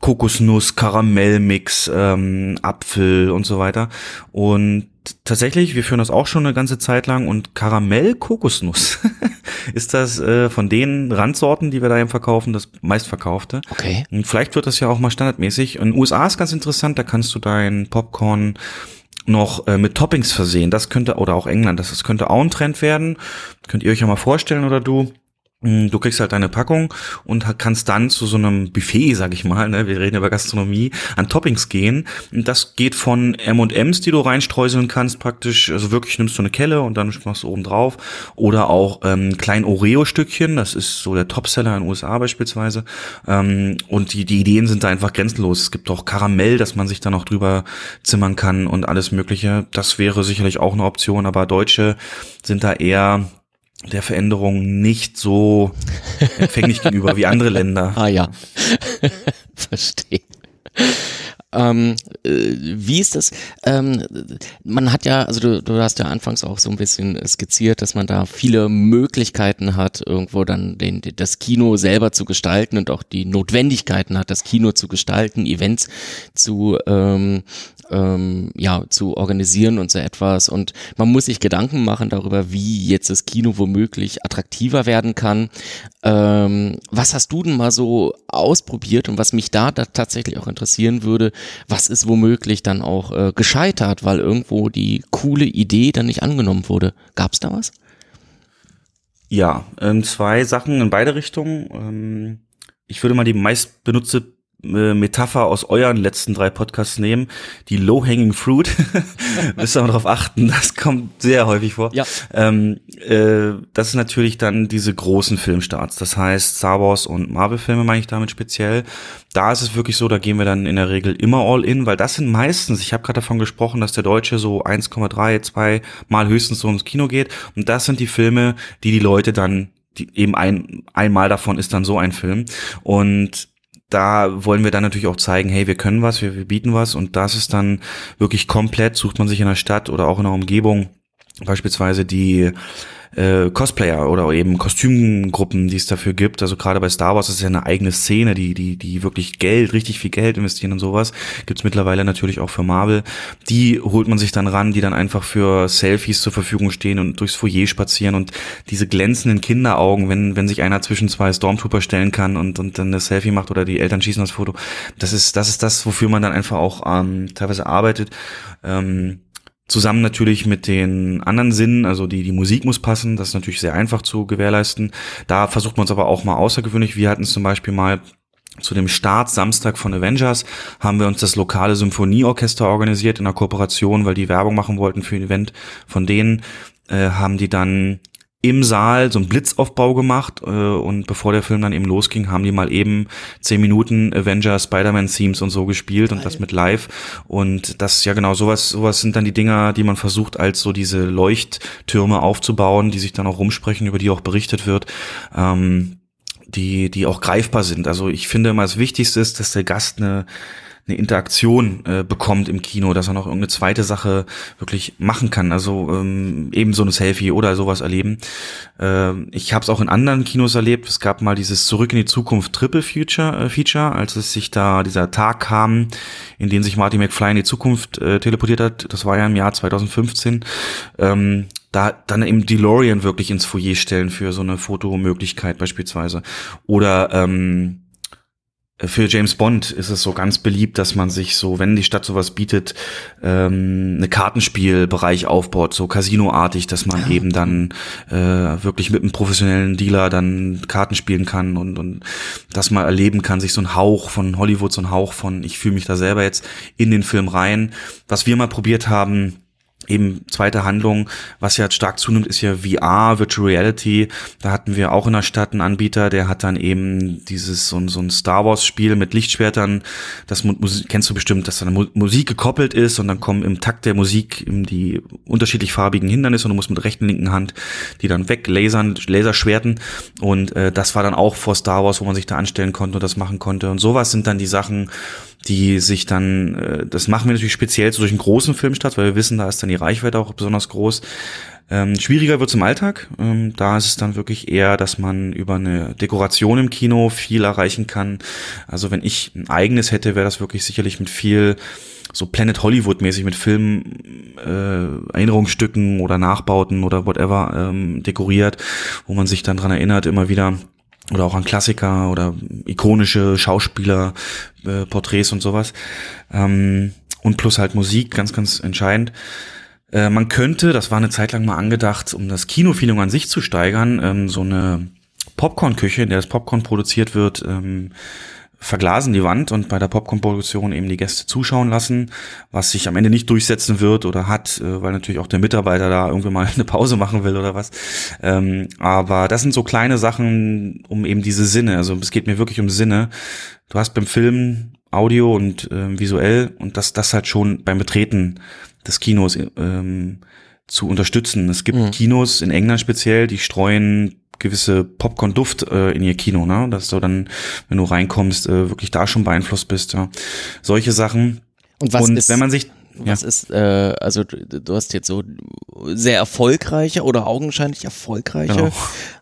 B: Kokosnuss, Karamellmix, ähm, Apfel und so weiter. Und tatsächlich, wir führen das auch schon eine ganze Zeit lang und Karamell-Kokosnuss ist das äh, von den Randsorten, die wir da eben verkaufen, das meistverkaufte.
C: Okay.
B: Und vielleicht wird das ja auch mal standardmäßig. In den USA ist ganz interessant, da kannst du dein Popcorn noch äh, mit Toppings versehen. Das könnte, oder auch England, das, das könnte auch ein Trend werden. Könnt ihr euch ja mal vorstellen oder du. Mm, du kriegst halt deine Packung und kannst dann zu so einem Buffet, sag ich mal, ne, wir reden über Gastronomie, an Toppings gehen. Das geht von M&M's, die du reinstreuseln kannst praktisch, also wirklich nimmst du eine Kelle und dann machst du oben drauf. Oder auch ähm, klein Oreo-Stückchen, das ist so der Topseller in den USA beispielsweise. Ähm, und die, die Ideen sind da einfach grenzenlos. Es gibt auch Karamell, dass man sich da noch drüber zimmern kann und alles mögliche. Das wäre sicherlich auch eine Option, aber Deutsche sind da eher der Veränderung nicht so empfänglich gegenüber wie andere Länder.
C: Ah ja, verstehe. Ähm, äh, wie ist das? Ähm, man hat ja, also du, du hast ja anfangs auch so ein bisschen skizziert, dass man da viele Möglichkeiten hat, irgendwo dann den, das Kino selber zu gestalten und auch die Notwendigkeiten hat, das Kino zu gestalten, Events zu ähm, ähm, ja, zu organisieren und so etwas. Und man muss sich Gedanken machen darüber, wie jetzt das Kino womöglich attraktiver werden kann. Ähm, was hast du denn mal so ausprobiert und was mich da, da tatsächlich auch interessieren würde, was ist womöglich dann auch äh, gescheitert, weil irgendwo die coole Idee dann nicht angenommen wurde? Gab es da was?
B: Ja, ähm, zwei Sachen in beide Richtungen. Ähm, ich würde mal die meist benutzte Metapher aus euren letzten drei Podcasts nehmen, die Low-Hanging Fruit. Müsst ihr mal drauf achten, das kommt sehr häufig vor. Ja. Ähm, äh, das ist natürlich dann diese großen Filmstarts. Das heißt, Star Wars und Marvel-Filme meine ich damit speziell. Da ist es wirklich so, da gehen wir dann in der Regel immer all in, weil das sind meistens, ich habe gerade davon gesprochen, dass der Deutsche so 1,3, 2 Mal höchstens so ins Kino geht. Und das sind die Filme, die die Leute dann die eben ein einmal davon ist dann so ein Film und da wollen wir dann natürlich auch zeigen, hey, wir können was, wir, wir bieten was. Und das ist dann wirklich komplett, sucht man sich in der Stadt oder auch in der Umgebung beispielsweise die äh, Cosplayer oder eben Kostümgruppen, die es dafür gibt. Also gerade bei Star Wars ist ja eine eigene Szene, die, die, die wirklich Geld, richtig viel Geld investieren und sowas. Gibt's mittlerweile natürlich auch für Marvel. Die holt man sich dann ran, die dann einfach für Selfies zur Verfügung stehen und durchs Foyer spazieren und diese glänzenden Kinderaugen, wenn, wenn sich einer zwischen zwei Stormtrooper stellen kann und, und dann eine Selfie macht oder die Eltern schießen das Foto. Das ist, das ist das, wofür man dann einfach auch ähm, teilweise arbeitet. Ähm, Zusammen natürlich mit den anderen Sinnen, also die, die Musik muss passen, das ist natürlich sehr einfach zu gewährleisten. Da versucht man es aber auch mal außergewöhnlich. Wir hatten es zum Beispiel mal zu dem Start Samstag von Avengers haben wir uns das lokale Symphonieorchester organisiert in einer Kooperation, weil die Werbung machen wollten für ein Event von denen, äh, haben die dann im Saal so einen Blitzaufbau gemacht äh, und bevor der Film dann eben losging, haben die mal eben zehn Minuten Avenger, Spider-Man Themes und so gespielt und das mit live und das ja genau sowas sowas sind dann die Dinger, die man versucht als so diese Leuchttürme aufzubauen, die sich dann auch rumsprechen, über die auch berichtet wird. Ähm, die, die auch greifbar sind. Also ich finde immer das Wichtigste ist, dass der Gast eine, eine Interaktion äh, bekommt im Kino, dass er noch irgendeine zweite Sache wirklich machen kann. Also ähm, eben so eine Selfie oder sowas erleben. Ähm, ich habe es auch in anderen Kinos erlebt. Es gab mal dieses Zurück in die Zukunft Triple Future äh, Feature, als es sich da dieser Tag kam, in dem sich Marty McFly in die Zukunft äh, teleportiert hat. Das war ja im Jahr 2015. Ähm, da dann eben DeLorean wirklich ins Foyer stellen für so eine Fotomöglichkeit beispielsweise. Oder ähm, für James Bond ist es so ganz beliebt, dass man sich so, wenn die Stadt sowas bietet, ähm, eine Kartenspielbereich aufbaut, so Casino-artig, dass man ja. eben dann äh, wirklich mit einem professionellen Dealer dann Karten spielen kann und, und das mal erleben kann, sich so ein Hauch von Hollywood, so ein Hauch von, ich fühle mich da selber jetzt in den Film rein. Was wir mal probiert haben, eben zweite Handlung, was ja stark zunimmt, ist ja VR, Virtual Reality. Da hatten wir auch in der Stadt einen Anbieter, der hat dann eben dieses so, so ein Star Wars Spiel mit Lichtschwertern. Das Musik, kennst du bestimmt, dass dann Musik gekoppelt ist und dann kommen im Takt der Musik die unterschiedlich farbigen Hindernisse und du musst mit rechten linken Hand die dann weglasern, Laserschwerten und äh, das war dann auch vor Star Wars, wo man sich da anstellen konnte und das machen konnte und sowas sind dann die Sachen, die sich dann, äh, das machen wir natürlich speziell zu solchen großen Filmen statt, weil wir wissen, da ist dann die Reichweite auch besonders groß. Ähm, schwieriger wird es im Alltag. Ähm, da ist es dann wirklich eher, dass man über eine Dekoration im Kino viel erreichen kann. Also wenn ich ein eigenes hätte, wäre das wirklich sicherlich mit viel so Planet Hollywood mäßig mit Filmen, äh, Erinnerungsstücken oder Nachbauten oder whatever ähm, dekoriert, wo man sich dann dran erinnert immer wieder oder auch an Klassiker oder ikonische Schauspieler, äh, Porträts und sowas. Ähm, und plus halt Musik, ganz, ganz entscheidend. Äh, man könnte, das war eine Zeit lang mal angedacht, um das Kinofeeling an sich zu steigern, ähm, so eine Popcorn-Küche, in der das Popcorn produziert wird, ähm, verglasen die Wand und bei der Popcorn-Produktion eben die Gäste zuschauen lassen, was sich am Ende nicht durchsetzen wird oder hat, äh, weil natürlich auch der Mitarbeiter da irgendwie mal eine Pause machen will oder was. Ähm, aber das sind so kleine Sachen, um eben diese Sinne, also es geht mir wirklich um Sinne. Du hast beim Film Audio und äh, visuell und das, das halt schon beim Betreten des Kinos ähm, zu unterstützen. Es gibt mhm. Kinos in England speziell, die streuen gewisse Popcorn-Duft äh, in ihr Kino, ne? Dass du dann, wenn du reinkommst, äh, wirklich da schon beeinflusst bist, ja. Solche Sachen.
C: Und was Und ist, wenn man sich was ja. ist, äh, also du hast jetzt so sehr erfolgreiche oder augenscheinlich erfolgreiche genau.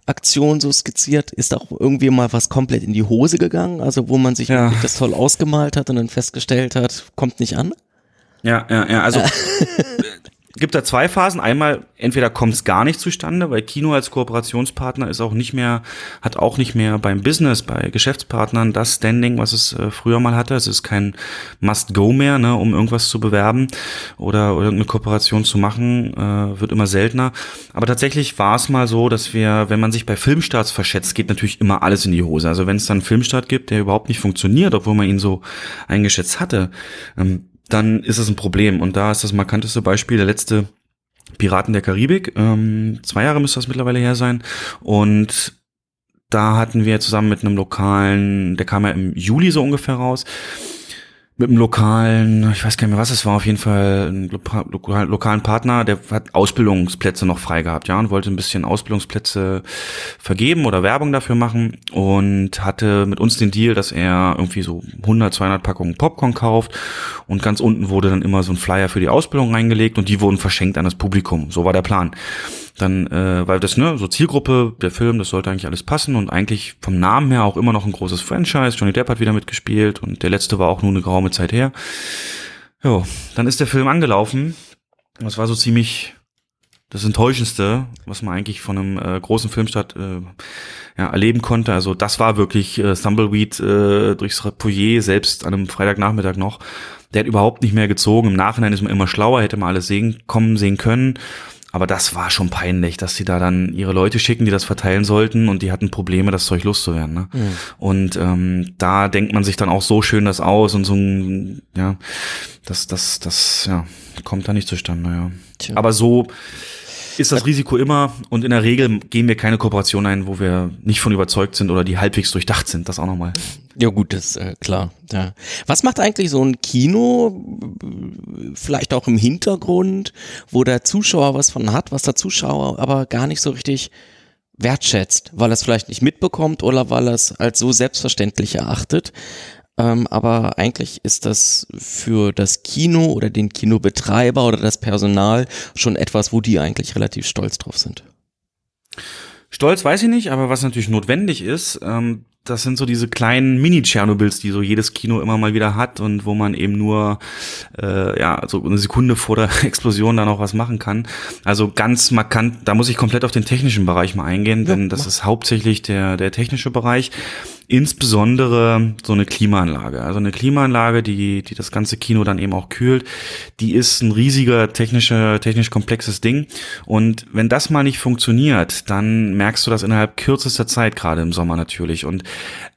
C: Aktionen so skizziert. Ist auch irgendwie mal was komplett in die Hose gegangen? Also wo man sich ja. das toll ausgemalt hat und dann festgestellt hat, kommt nicht an?
B: Ja, ja, ja. Also gibt da zwei Phasen. Einmal, entweder kommt es gar nicht zustande, weil Kino als Kooperationspartner ist auch nicht mehr, hat auch nicht mehr beim Business, bei Geschäftspartnern das Standing, was es äh, früher mal hatte. Es ist kein Must-Go mehr, ne, um irgendwas zu bewerben oder, irgendeine Kooperation zu machen, äh, wird immer seltener. Aber tatsächlich war es mal so, dass wir, wenn man sich bei Filmstarts verschätzt, geht natürlich immer alles in die Hose. Also wenn es dann einen Filmstart gibt, der überhaupt nicht funktioniert, obwohl man ihn so eingeschätzt hatte, ähm, dann ist es ein Problem. Und da ist das markanteste Beispiel der letzte Piraten der Karibik. Ähm, zwei Jahre müsste das mittlerweile her sein. Und da hatten wir zusammen mit einem lokalen, der kam ja im Juli so ungefähr raus, mit einem lokalen, ich weiß gar nicht mehr, was es war, auf jeden Fall einen lokal, lokalen Partner, der hat Ausbildungsplätze noch frei gehabt, ja, und wollte ein bisschen Ausbildungsplätze vergeben oder Werbung dafür machen und hatte mit uns den Deal, dass er irgendwie so 100, 200 Packungen Popcorn kauft und ganz unten wurde dann immer so ein Flyer für die Ausbildung reingelegt und die wurden verschenkt an das Publikum. So war der Plan dann, äh, weil das, ne, so Zielgruppe, der Film, das sollte eigentlich alles passen und eigentlich vom Namen her auch immer noch ein großes Franchise. Johnny Depp hat wieder mitgespielt und der letzte war auch nur eine geraume Zeit her. Jo, dann ist der Film angelaufen. Das war so ziemlich das Enttäuschendste, was man eigentlich von einem äh, großen Filmstadt äh, ja, erleben konnte. Also das war wirklich äh, Stumbleweed äh, durchs Poyer, selbst an einem Freitagnachmittag noch. Der hat überhaupt nicht mehr gezogen. Im Nachhinein ist man immer schlauer, hätte man alles sehen, kommen sehen können. Aber das war schon peinlich, dass sie da dann ihre Leute schicken, die das verteilen sollten und die hatten Probleme, das Zeug loszuwerden. Ne? Mhm. Und ähm, da denkt man sich dann auch so schön das aus und so ein, ja, das, das, das, ja, kommt da nicht zustande, ja. Tja. Aber so ist das Risiko immer und in der Regel gehen wir keine Kooperation ein, wo wir nicht von überzeugt sind oder die halbwegs durchdacht sind. Das auch nochmal.
C: Ja gut, das ist äh, klar. Ja. Was macht eigentlich so ein Kino, vielleicht auch im Hintergrund, wo der Zuschauer was von hat, was der Zuschauer aber gar nicht so richtig wertschätzt, weil er es vielleicht nicht mitbekommt oder weil er es als so selbstverständlich erachtet. Ähm, aber eigentlich ist das für das Kino oder den Kinobetreiber oder das Personal schon etwas, wo die eigentlich relativ stolz drauf sind.
B: Stolz weiß ich nicht, aber was natürlich notwendig ist, ähm, das sind so diese kleinen Mini-Tschernobyls, die so jedes Kino immer mal wieder hat und wo man eben nur äh, ja so eine Sekunde vor der Explosion dann auch was machen kann. Also ganz markant, da muss ich komplett auf den technischen Bereich mal eingehen, denn das ist hauptsächlich der der technische Bereich insbesondere so eine Klimaanlage. Also eine Klimaanlage, die, die das ganze Kino dann eben auch kühlt, die ist ein riesiger technischer, technisch komplexes Ding. Und wenn das mal nicht funktioniert, dann merkst du das innerhalb kürzester Zeit, gerade im Sommer natürlich. Und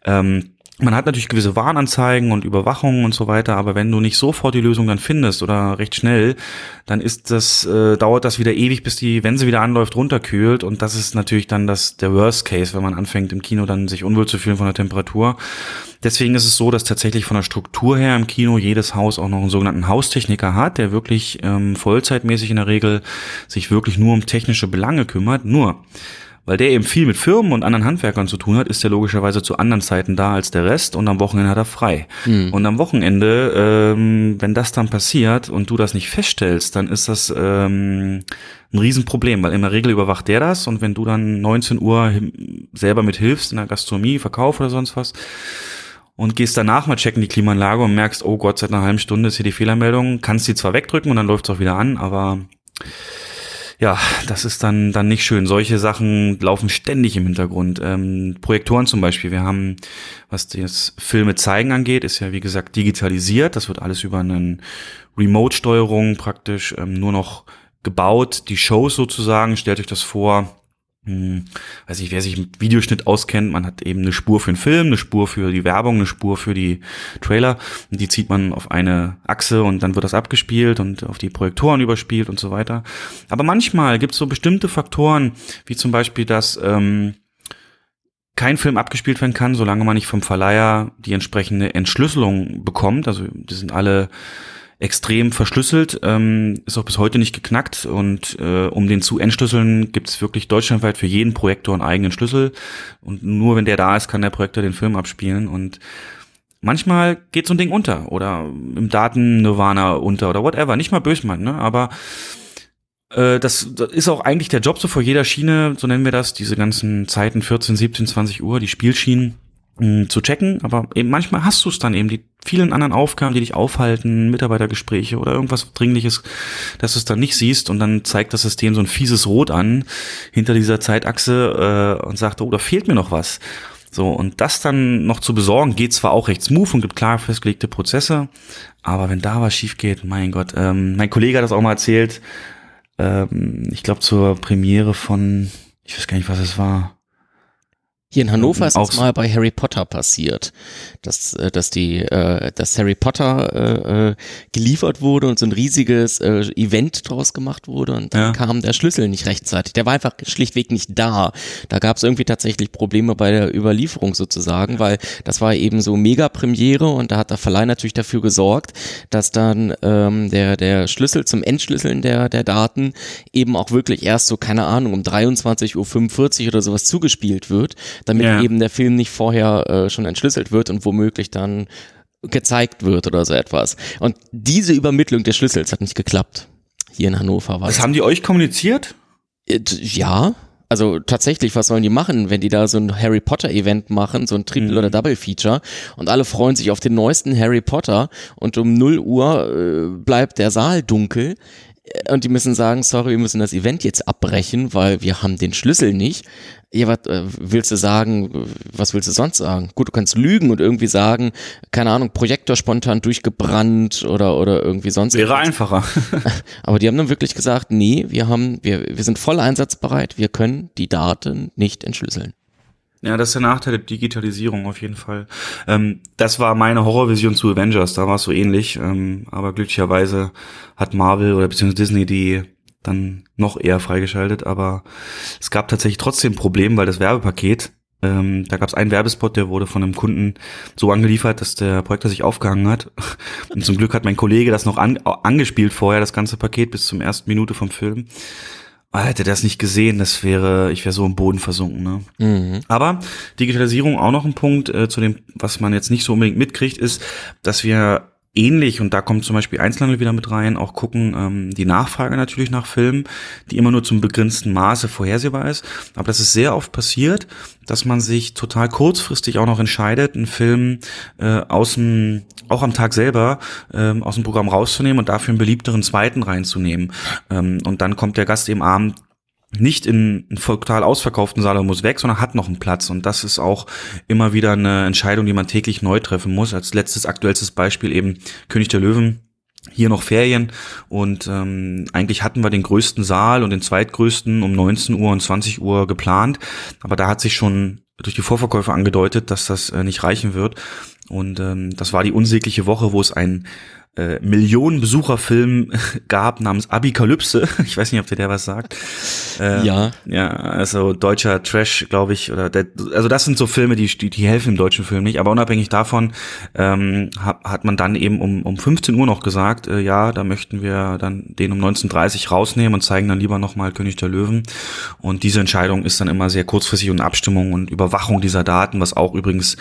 B: ähm, man hat natürlich gewisse Warnanzeigen und Überwachungen und so weiter, aber wenn du nicht sofort die Lösung dann findest oder recht schnell, dann ist das, äh, dauert das wieder ewig, bis die, wenn sie wieder anläuft, runterkühlt. Und das ist natürlich dann das, der Worst Case, wenn man anfängt im Kino dann sich unwohl zu fühlen von der Temperatur. Deswegen ist es so, dass tatsächlich von der Struktur her im Kino jedes Haus auch noch einen sogenannten Haustechniker hat, der wirklich ähm, vollzeitmäßig in der Regel sich wirklich nur um technische Belange kümmert. Nur, weil der eben viel mit Firmen und anderen Handwerkern zu tun hat, ist er logischerweise zu anderen Zeiten da als der Rest und am Wochenende hat er frei. Mhm. Und am Wochenende, ähm, wenn das dann passiert und du das nicht feststellst, dann ist das ähm, ein Riesenproblem, weil in der Regel überwacht der das und wenn du dann 19 Uhr selber mit hilfst in der Gastronomie, Verkauf oder sonst was, und gehst danach mal checken die Klimaanlage und merkst, oh Gott, seit einer halben Stunde ist hier die Fehlermeldung, kannst die zwar wegdrücken und dann läuft es auch wieder an, aber ja, das ist dann, dann nicht schön. Solche Sachen laufen ständig im Hintergrund. Ähm, Projektoren zum Beispiel. Wir haben, was das Filme zeigen angeht, ist ja wie gesagt digitalisiert. Das wird alles über eine Remote-Steuerung praktisch ähm, nur noch gebaut. Die Shows sozusagen, stellt euch das vor, hm, weiß ich, wer sich mit Videoschnitt auskennt, man hat eben eine Spur für den Film, eine Spur für die Werbung, eine Spur für die Trailer und die zieht man auf eine Achse und dann wird das abgespielt und auf die Projektoren überspielt und so weiter. Aber manchmal gibt es so bestimmte Faktoren, wie zum Beispiel, dass ähm, kein Film abgespielt werden kann, solange man nicht vom Verleiher die entsprechende Entschlüsselung bekommt. Also die sind alle extrem verschlüsselt, ähm, ist auch bis heute nicht geknackt. Und äh, um den zu entschlüsseln gibt es wirklich deutschlandweit für jeden Projektor einen eigenen Schlüssel. Und nur wenn der da ist, kann der Projektor den Film abspielen. Und manchmal geht so ein Ding unter oder im Daten-Nirvana unter oder whatever, nicht mal böse ne? aber äh, das, das ist auch eigentlich der Job so vor jeder Schiene, so nennen wir das, diese ganzen Zeiten 14, 17, 20 Uhr, die Spielschienen mh, zu checken, aber eben manchmal hast du es dann eben, die vielen anderen Aufgaben, die dich aufhalten, Mitarbeitergespräche oder irgendwas Dringliches, dass du es dann nicht siehst und dann zeigt das System so ein fieses Rot an hinter dieser Zeitachse äh, und sagt, oh, da fehlt mir noch was. So, und das dann noch zu besorgen, geht zwar auch recht smooth und gibt klar festgelegte Prozesse, aber wenn da was schief geht, mein Gott, ähm, mein Kollege hat das auch mal erzählt, ähm, ich glaube zur Premiere von, ich weiß gar nicht, was es war,
C: hier in Hannover ist es mal bei Harry Potter passiert, dass, äh, dass die, äh, dass Harry Potter äh, äh, geliefert wurde und so ein riesiges äh, Event draus gemacht wurde und dann ja. kam der Schlüssel nicht rechtzeitig. Der war einfach schlichtweg nicht da. Da gab es irgendwie tatsächlich Probleme bei der Überlieferung sozusagen, weil das war eben so Mega-Premiere und da hat der Verleih natürlich dafür gesorgt, dass dann ähm, der, der Schlüssel zum Entschlüsseln der, der Daten eben auch wirklich erst so, keine Ahnung, um 23.45 Uhr oder sowas zugespielt wird damit ja. eben der Film nicht vorher äh, schon entschlüsselt wird und womöglich dann gezeigt wird oder so etwas. Und diese Übermittlung des Schlüssels hat nicht geklappt. Hier in Hannover
B: war Was haben die euch kommuniziert?
C: Äh, ja, also tatsächlich, was sollen die machen, wenn die da so ein Harry Potter Event machen, so ein Triple mhm. oder Double Feature und alle freuen sich auf den neuesten Harry Potter und um 0 Uhr äh, bleibt der Saal dunkel und die müssen sagen, sorry, wir müssen das Event jetzt abbrechen, weil wir haben den Schlüssel nicht. Ja, was äh, willst du sagen? Was willst du sonst sagen? Gut, du kannst lügen und irgendwie sagen, keine Ahnung, Projektor spontan durchgebrannt oder oder irgendwie sonst.
B: Wäre einfacher.
C: Aber die haben dann wirklich gesagt, nee, wir haben, wir, wir sind voll einsatzbereit, wir können die Daten nicht entschlüsseln.
B: Ja, das ist der Nachteil der Digitalisierung auf jeden Fall. Ähm, das war meine Horrorvision zu Avengers, da war es so ähnlich. Ähm, aber glücklicherweise hat Marvel oder beziehungsweise Disney die dann noch eher freigeschaltet. Aber es gab tatsächlich trotzdem ein Problem, weil das Werbepaket, ähm, da gab es einen Werbespot, der wurde von einem Kunden so angeliefert, dass der Projektor sich aufgehangen hat. Und zum Glück hat mein Kollege das noch an, angespielt vorher, das ganze Paket bis zum ersten Minute vom Film. Ah, hätte das nicht gesehen, das wäre, ich wäre so im Boden versunken. Ne? Mhm. Aber Digitalisierung auch noch ein Punkt äh, zu dem, was man jetzt nicht so unbedingt mitkriegt, ist, dass wir ähnlich, und da kommt zum Beispiel Einzelhandel wieder mit rein, auch gucken, ähm, die Nachfrage natürlich nach Filmen, die immer nur zum begrenzten Maße vorhersehbar ist. Aber das ist sehr oft passiert, dass man sich total kurzfristig auch noch entscheidet, einen Film äh, aus dem, auch am Tag selber ähm, aus dem Programm rauszunehmen und dafür einen beliebteren zweiten reinzunehmen. Ähm, und dann kommt der Gast eben abend nicht in einen total ausverkauften Saal und muss weg, sondern hat noch einen Platz. Und das ist auch immer wieder eine Entscheidung, die man täglich neu treffen muss. Als letztes aktuellstes Beispiel eben König der Löwen. Hier noch Ferien und ähm, eigentlich hatten wir den größten Saal und den zweitgrößten um 19 Uhr und 20 Uhr geplant, aber da hat sich schon durch die Vorverkäufe angedeutet, dass das äh, nicht reichen wird und ähm, das war die unsägliche Woche, wo es ein äh, Millionen Besucherfilm gab namens Abikalypse. Ich weiß nicht, ob dir der was sagt.
C: Äh, ja.
B: Ja, also deutscher Trash, glaube ich. Oder der, also das sind so Filme, die, die, die helfen im deutschen Film nicht. Aber unabhängig davon ähm, hat, hat man dann eben um, um 15 Uhr noch gesagt, äh, ja, da möchten wir dann den um 19.30 rausnehmen und zeigen dann lieber nochmal König der Löwen. Und diese Entscheidung ist dann immer sehr kurzfristig und Abstimmung und Überwachung dieser Daten, was auch übrigens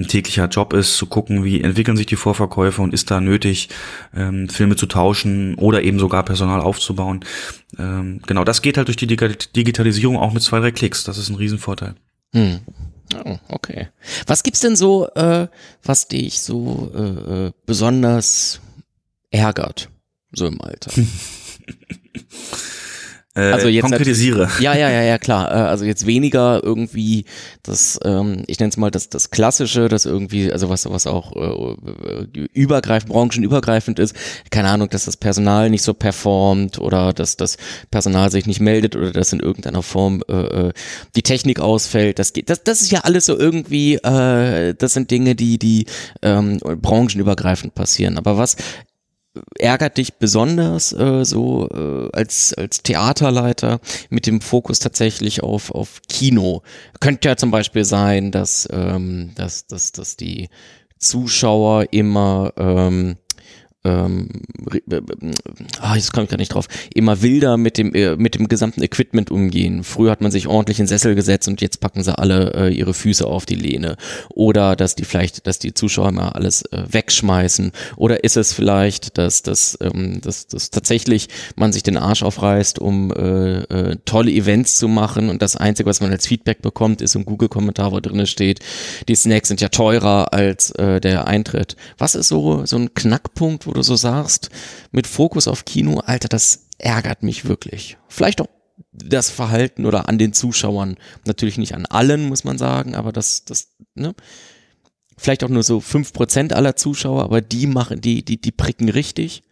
B: ein täglicher Job ist, zu gucken, wie entwickeln sich die Vorverkäufe und ist da nötig, ähm, Filme zu tauschen oder eben sogar Personal aufzubauen. Ähm, genau, das geht halt durch die Digitalisierung auch mit zwei, drei Klicks. Das ist ein Riesenvorteil. Hm.
C: Oh, okay. Was gibt's denn so, äh, was dich so äh, äh besonders ärgert, so im Alter?
B: Äh, also jetzt konkretisiere.
C: Ja, ja, ja, ja, klar. Äh, also jetzt weniger irgendwie das, ähm, ich nenne es mal das, das Klassische, das irgendwie, also was, was auch äh, übergreifend, branchenübergreifend ist. Keine Ahnung, dass das Personal nicht so performt oder dass das Personal sich nicht meldet oder dass in irgendeiner Form äh, äh die Technik ausfällt. Das geht, das, das ist ja alles so irgendwie, äh, das sind Dinge, die, die ähm, branchenübergreifend passieren. Aber was ärgert dich besonders äh, so äh, als als Theaterleiter mit dem Fokus tatsächlich auf auf Kino? Könnte ja zum Beispiel sein dass ähm, dass dass dass die Zuschauer immer ähm, ähm, ah, jetzt komme ich gar nicht drauf, immer wilder mit dem, äh, mit dem gesamten Equipment umgehen. Früher hat man sich ordentlich in Sessel gesetzt und jetzt packen sie alle äh, ihre Füße auf die Lehne. Oder dass die vielleicht, dass die Zuschauer mal alles äh, wegschmeißen. Oder ist es vielleicht, dass, dass, ähm, dass, dass tatsächlich man sich den Arsch aufreißt, um äh, äh, tolle Events zu machen und das Einzige, was man als Feedback bekommt, ist ein Google-Kommentar, wo drinne steht, die Snacks sind ja teurer als äh, der Eintritt. Was ist so, so ein Knackpunkt, wo du so sagst, mit Fokus auf Kino, Alter, das ärgert mich wirklich. Vielleicht auch das Verhalten oder an den Zuschauern. Natürlich nicht an allen, muss man sagen, aber das, das, ne? Vielleicht auch nur so fünf Prozent aller Zuschauer, aber die machen, die, die, die pricken richtig.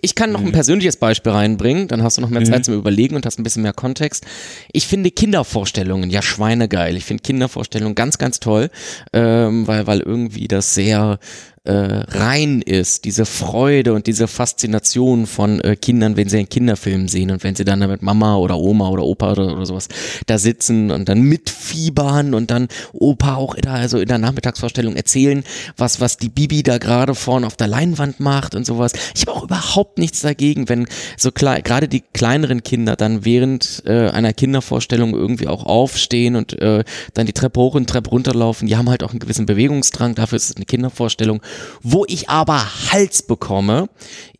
C: Ich kann noch ein mhm. persönliches Beispiel reinbringen, dann hast du noch mehr Zeit mhm. zum Überlegen und hast ein bisschen mehr Kontext. Ich finde Kindervorstellungen ja schweinegeil. Ich finde Kindervorstellungen ganz, ganz toll, ähm, weil, weil irgendwie das sehr äh, rein ist, diese Freude und diese Faszination von äh, Kindern, wenn sie einen Kinderfilm sehen und wenn sie dann mit Mama oder Oma oder Opa oder, oder sowas da sitzen und dann mitfiebern und dann Opa auch da, also in der Nachmittagsvorstellung erzählen, was, was die Bibi da gerade vorne auf der Leinwand macht und sowas. Ich habe auch überhaupt nichts dagegen, wenn so klar, gerade die kleineren Kinder dann während äh, einer Kindervorstellung irgendwie auch aufstehen und äh, dann die Treppe hoch und Treppe runterlaufen. Die haben halt auch einen gewissen Bewegungsdrang, dafür ist es eine Kindervorstellung wo ich aber Hals bekomme,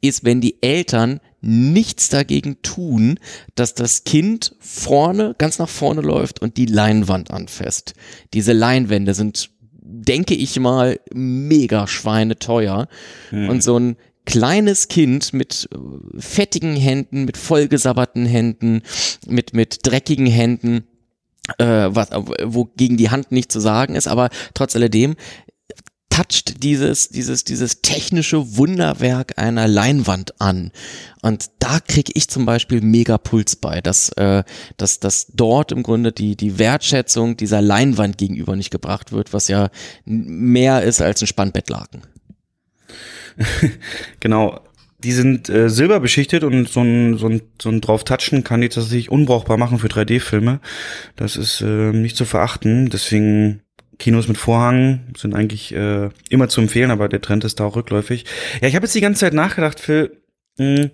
C: ist, wenn die Eltern nichts dagegen tun, dass das Kind vorne, ganz nach vorne läuft und die Leinwand anfasst. Diese Leinwände sind, denke ich mal, mega schweineteuer. Hm. Und so ein kleines Kind mit äh, fettigen Händen, mit vollgesabberten Händen, mit, mit dreckigen Händen, äh, was, wo gegen die Hand nicht zu sagen ist, aber trotz alledem toucht dieses, dieses, dieses technische Wunderwerk einer Leinwand an. Und da kriege ich zum Beispiel mega Puls bei, dass, äh, dass, dass dort im Grunde die, die Wertschätzung dieser Leinwand gegenüber nicht gebracht wird, was ja mehr ist als ein Spannbettlaken.
B: genau. Die sind äh, silberbeschichtet und so ein, so ein, so ein drauf touchen kann die tatsächlich unbrauchbar machen für 3D-Filme. Das ist äh, nicht zu verachten. Deswegen Kinos mit Vorhang sind eigentlich äh, immer zu empfehlen, aber der Trend ist da auch rückläufig. Ja, ich habe jetzt die ganze Zeit nachgedacht, Phil, mh, hm,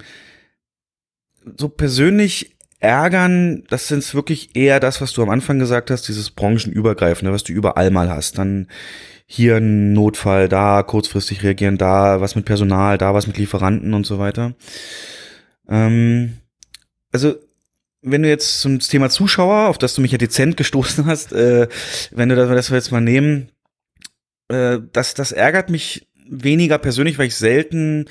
B: so persönlich ärgern, das sind wirklich eher das, was du am Anfang gesagt hast, dieses branchenübergreifende, was du überall mal hast. Dann hier ein Notfall, da kurzfristig reagieren, da was mit Personal, da was mit Lieferanten und so weiter. Ähm, also wenn du jetzt zum Thema Zuschauer, auf das du mich ja dezent gestoßen hast, äh, wenn du das, das wir jetzt mal nehmen, äh, das, das ärgert mich weniger persönlich, weil ich selten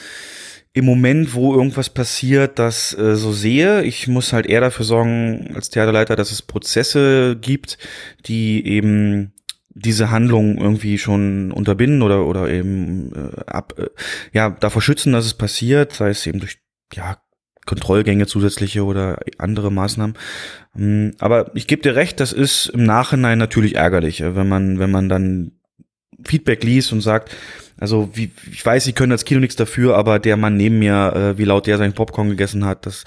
B: im Moment, wo irgendwas passiert, das äh, so sehe. Ich muss halt eher dafür sorgen, als Theaterleiter, dass es Prozesse gibt, die eben diese Handlung irgendwie schon unterbinden oder oder eben äh, ab äh, ja davor schützen, dass es passiert, sei es eben durch ja Kontrollgänge zusätzliche oder andere Maßnahmen. Mm, aber ich gebe dir recht, das ist im Nachhinein natürlich ärgerlich, wenn man, wenn man dann Feedback liest und sagt, also wie, ich weiß, sie können als Kino nichts dafür, aber der Mann neben mir, äh, wie laut der seinen Popcorn gegessen hat, das,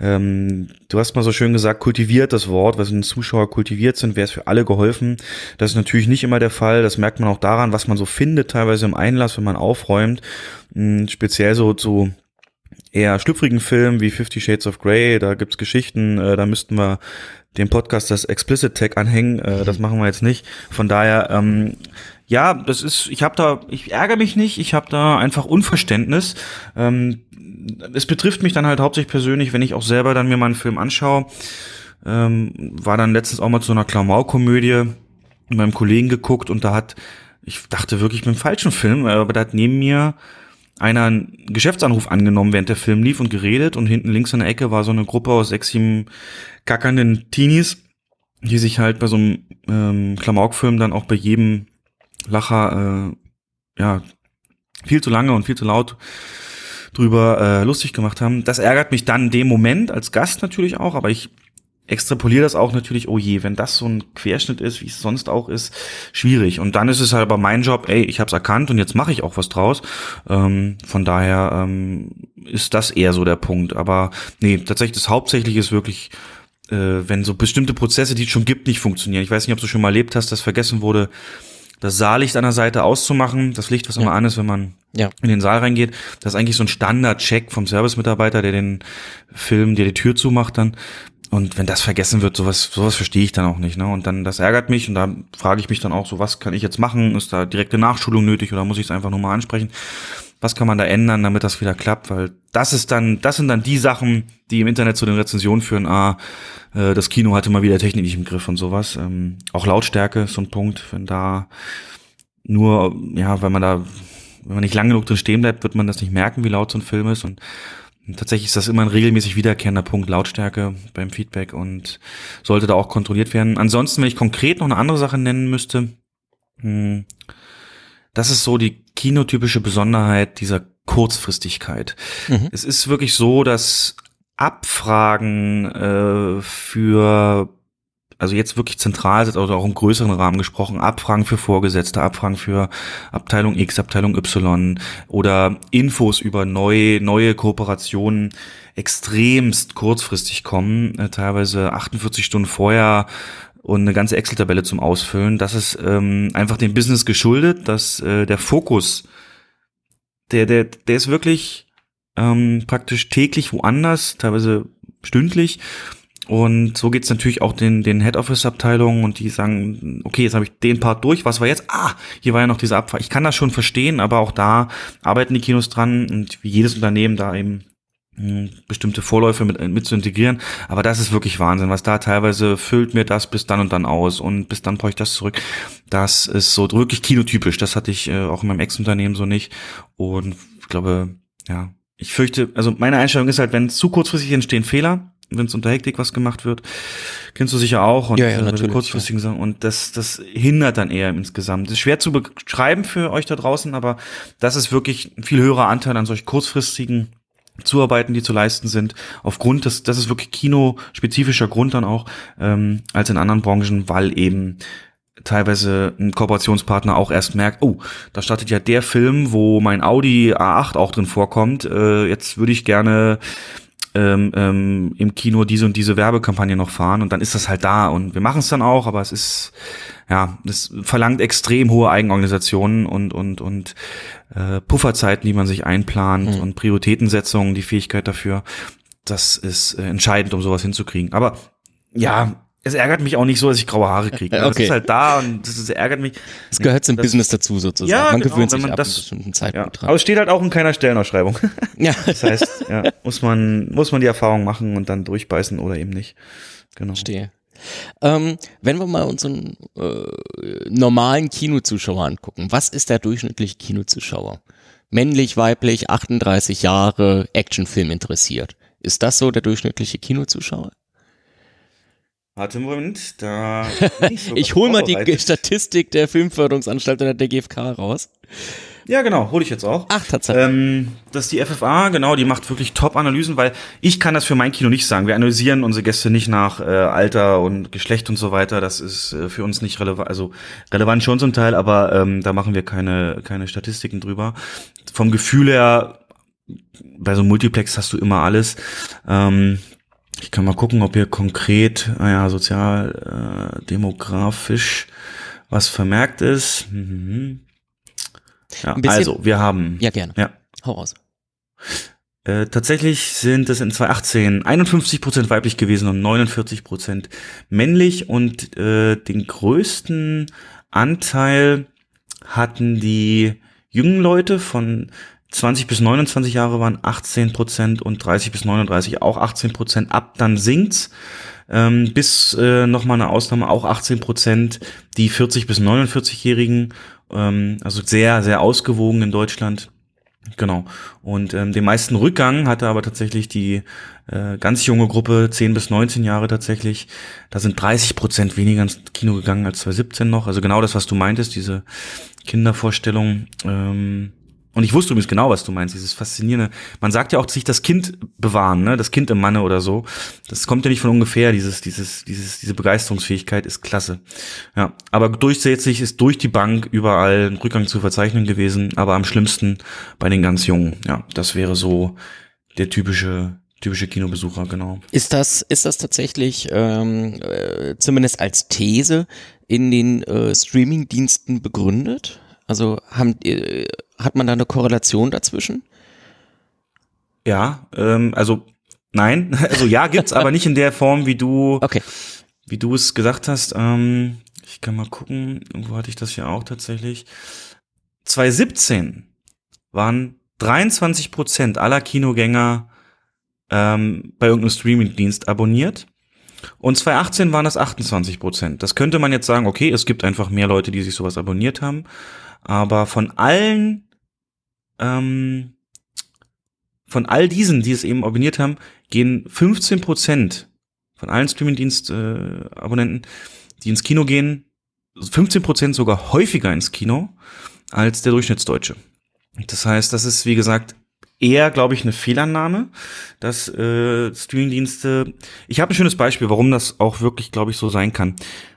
B: ähm, du hast mal so schön gesagt, kultiviert das Wort, was wenn Zuschauer kultiviert sind, wäre es für alle geholfen. Das ist natürlich nicht immer der Fall. Das merkt man auch daran, was man so findet, teilweise im Einlass, wenn man aufräumt. Mhm, speziell so, so eher schlüpfrigen Film wie Fifty Shades of Grey, da gibt's Geschichten, äh, da müssten wir dem Podcast das Explicit Tag anhängen, äh, das machen wir jetzt nicht. Von daher, ähm, ja, das ist, ich habe da, ich ärgere mich nicht, ich habe da einfach Unverständnis. Ähm, es betrifft mich dann halt hauptsächlich persönlich, wenn ich auch selber dann mir mal einen Film anschaue. Ähm, war dann letztens auch mal zu einer Klamauk-Komödie mit meinem Kollegen geguckt und da hat, ich dachte wirklich mit dem falschen Film, aber da hat neben mir einer einen Geschäftsanruf angenommen, während der Film lief und geredet und hinten links in der Ecke war so eine Gruppe aus sechs, sieben kackernden Teenies, die sich halt bei so einem ähm, Klamaukfilm dann auch bei jedem Lacher äh, ja viel zu lange und viel zu laut drüber äh, lustig gemacht haben. Das ärgert mich dann in dem Moment als Gast natürlich auch, aber ich extrapoliere das auch natürlich, oh je, wenn das so ein Querschnitt ist, wie es sonst auch ist, schwierig. Und dann ist es halt aber mein Job, ey, ich habe es erkannt und jetzt mache ich auch was draus. Ähm, von daher ähm, ist das eher so der Punkt. Aber nee, tatsächlich das Hauptsächliche ist wirklich, äh, wenn so bestimmte Prozesse, die es schon gibt, nicht funktionieren. Ich weiß nicht, ob du schon mal erlebt hast, dass vergessen wurde, das Saallicht an der Seite auszumachen, das Licht, was ja. immer an ist, wenn man ja. in den Saal reingeht. Das ist eigentlich so ein Standard-Check vom Service-Mitarbeiter, der den Film, der die Tür zumacht dann. Und wenn das vergessen wird, sowas, sowas verstehe ich dann auch nicht. Ne? Und dann, das ärgert mich und da frage ich mich dann auch so, was kann ich jetzt machen? Ist da direkte Nachschulung nötig oder muss ich es einfach nur mal ansprechen? Was kann man da ändern, damit das wieder klappt? Weil das ist dann, das sind dann die Sachen, die im Internet zu den Rezensionen führen. Ah, äh, das Kino hatte mal wieder Technik nicht im Griff und sowas. Ähm, auch Lautstärke ist so ein Punkt, wenn da nur, ja, weil man da, wenn man nicht lang genug drin stehen bleibt, wird man das nicht merken, wie laut so ein Film ist und Tatsächlich ist das immer ein regelmäßig wiederkehrender Punkt Lautstärke beim Feedback und sollte da auch kontrolliert werden. Ansonsten, wenn ich konkret noch eine andere Sache nennen müsste, hm, das ist so die kinotypische Besonderheit dieser Kurzfristigkeit. Mhm. Es ist wirklich so, dass Abfragen äh, für also jetzt wirklich zentral sind oder auch im größeren Rahmen gesprochen, Abfragen für Vorgesetzte, Abfragen für Abteilung X, Abteilung Y oder Infos über neue, neue Kooperationen extremst kurzfristig kommen, äh, teilweise 48 Stunden vorher und eine ganze Excel-Tabelle zum Ausfüllen. Das ist ähm, einfach dem Business geschuldet, dass äh, der Fokus, der, der, der ist wirklich ähm, praktisch täglich woanders, teilweise stündlich und so geht's natürlich auch den, den Head-Office-Abteilungen und die sagen, okay, jetzt habe ich den Part durch, was war jetzt? Ah, hier war ja noch diese Abfahrt. Ich kann das schon verstehen, aber auch da arbeiten die Kinos dran und wie jedes Unternehmen da eben hm, bestimmte Vorläufe mit, mit zu integrieren. Aber das ist wirklich Wahnsinn, was da teilweise füllt mir das bis dann und dann aus und bis dann brauche ich das zurück. Das ist so wirklich kinotypisch. Das hatte ich äh, auch in meinem Ex-Unternehmen so nicht. Und ich glaube, ja, ich fürchte, also meine Einstellung ist halt, wenn zu kurzfristig entstehen Fehler, wenn es unter Hektik was gemacht wird. Kennst du sicher auch. Und
C: ja, ja, natürlich,
B: kurzfristigen. Sachen. Und das, das hindert dann eher insgesamt. Das ist schwer zu beschreiben für euch da draußen, aber das ist wirklich ein viel höherer Anteil an solch kurzfristigen Zuarbeiten, die zu leisten sind, aufgrund des, das ist wirklich kinospezifischer Grund dann auch, ähm, als in anderen Branchen, weil eben teilweise ein Kooperationspartner auch erst merkt, oh, da startet ja der Film, wo mein Audi A8 auch drin vorkommt. Äh, jetzt würde ich gerne ähm, ähm, im Kino diese und diese Werbekampagne noch fahren und dann ist das halt da und wir machen es dann auch, aber es ist ja, es verlangt extrem hohe Eigenorganisationen und und und äh, Pufferzeiten, die man sich einplant mhm. und Prioritätensetzungen, die Fähigkeit dafür. Das ist äh, entscheidend, um sowas hinzukriegen. Aber ja, es ärgert mich auch nicht so, dass ich graue Haare kriege. Okay. Das ist halt da und das, ist, ärgert mich.
C: Es gehört zum Business dazu sozusagen. Ja,
B: man genau, gewöhnt sich man ab das,
C: bestimmten Zeitpunkt
B: ja. dran. Aber es steht halt auch in keiner Stellenausschreibung. Ja. Das heißt, ja, muss man, muss man die Erfahrung machen und dann durchbeißen oder eben nicht.
C: Genau. Verstehe. Ähm, wenn wir mal unseren äh, normalen Kinozuschauer angucken, was ist der durchschnittliche Kinozuschauer? Männlich, weiblich, 38 Jahre, Actionfilm interessiert. Ist das so der durchschnittliche Kinozuschauer?
B: Warte einen Moment, da.
C: So ich hole mal die Statistik der Filmförderungsanstalt der GfK raus.
B: Ja, genau, hole ich jetzt auch.
C: Ach, tatsächlich.
B: Ähm, das ist die FFA, genau, die macht wirklich Top-Analysen, weil ich kann das für mein Kino nicht sagen. Wir analysieren unsere Gäste nicht nach äh, Alter und Geschlecht und so weiter. Das ist äh, für uns nicht relevant, also relevant schon zum Teil, aber ähm, da machen wir keine, keine Statistiken drüber. Vom Gefühl her, bei so einem Multiplex hast du immer alles. Ähm, ich kann mal gucken, ob hier konkret, naja, sozial, äh, demografisch was vermerkt ist. Mhm. Ja, also, wir haben.
C: Ja, gerne. Ja. Hau raus.
B: Äh, tatsächlich sind es in 2018 51 Prozent weiblich gewesen und 49 Prozent männlich und äh, den größten Anteil hatten die jungen Leute von 20 bis 29 Jahre waren 18 Prozent und 30 bis 39 auch 18 Prozent. Ab dann sinkt's ähm, bis äh, nochmal eine Ausnahme auch 18 Prozent die 40 bis 49-Jährigen. Ähm, also sehr, sehr ausgewogen in Deutschland. Genau. Und ähm, den meisten Rückgang hatte aber tatsächlich die äh, ganz junge Gruppe, 10 bis 19 Jahre tatsächlich. Da sind 30 Prozent weniger ins Kino gegangen als 2017 noch. Also genau das, was du meintest, diese Kindervorstellung. Ähm, und ich wusste übrigens genau, was du meinst, dieses Faszinierende. Man sagt ja auch, sich das Kind bewahren, ne? das Kind im Manne oder so. Das kommt ja nicht von ungefähr, dieses, dieses, dieses, diese Begeisterungsfähigkeit ist klasse. Ja, aber durchsätzlich ist durch die Bank überall ein Rückgang zu verzeichnen gewesen, aber am schlimmsten bei den ganz Jungen. Ja, das wäre so der typische typische Kinobesucher, genau.
C: Ist das, ist das tatsächlich ähm, äh, zumindest als These in den äh, Streaming-Diensten begründet? Also haben, äh, hat man da eine Korrelation dazwischen?
B: Ja, ähm, also nein, also ja gibt's, aber nicht in der Form, wie du,
C: okay.
B: wie du es gesagt hast. Ähm, ich kann mal gucken, irgendwo hatte ich das hier auch tatsächlich. 2017 waren 23 Prozent aller Kinogänger ähm, bei irgendeinem Streaming-Dienst abonniert. Und 2018 waren das 28 Prozent. Das könnte man jetzt sagen, okay, es gibt einfach mehr Leute, die sich sowas abonniert haben. Aber von allen, ähm, von all diesen, die es eben abonniert haben, gehen 15 Prozent von allen Streamingdienst-Abonnenten, die ins Kino gehen, 15 Prozent sogar häufiger ins Kino als der Durchschnittsdeutsche. Das heißt, das ist, wie gesagt, eher, glaube ich, eine Fehlannahme, dass äh, Streamingdienste. Ich habe ein schönes Beispiel, warum das auch wirklich, glaube ich, so sein kann.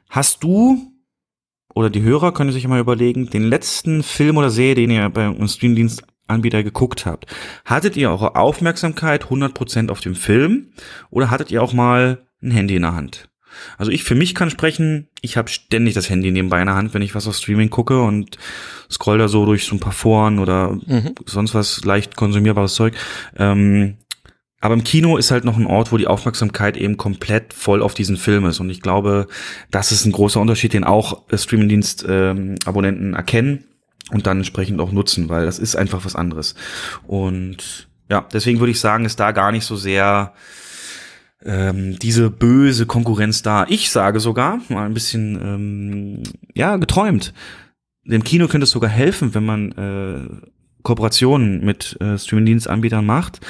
B: Hast du oder die Hörer können sich mal überlegen, den letzten Film oder Serie, den ihr bei einem Streamingdienstanbieter geguckt habt, hattet ihr eure Aufmerksamkeit 100% auf dem Film oder hattet ihr auch mal ein Handy in der Hand? Also ich für mich kann sprechen, ich habe ständig das Handy nebenbei in der Hand, wenn ich was auf Streaming gucke und scroll da so durch so ein paar Foren oder mhm. sonst was leicht konsumierbares Zeug. Ähm, aber im Kino ist halt noch ein Ort, wo die Aufmerksamkeit eben komplett voll auf diesen Film ist. Und ich glaube, das ist ein großer Unterschied, den auch Streamingdienst-Abonnenten ähm, erkennen und dann entsprechend auch nutzen, weil das ist einfach was anderes. Und ja, deswegen würde ich sagen, ist da gar nicht so sehr ähm, diese böse Konkurrenz da. Ich sage sogar, mal ein bisschen ähm, ja geträumt. Dem Kino könnte es sogar helfen, wenn man äh, Kooperationen mit äh, Streaming-Dienstanbietern macht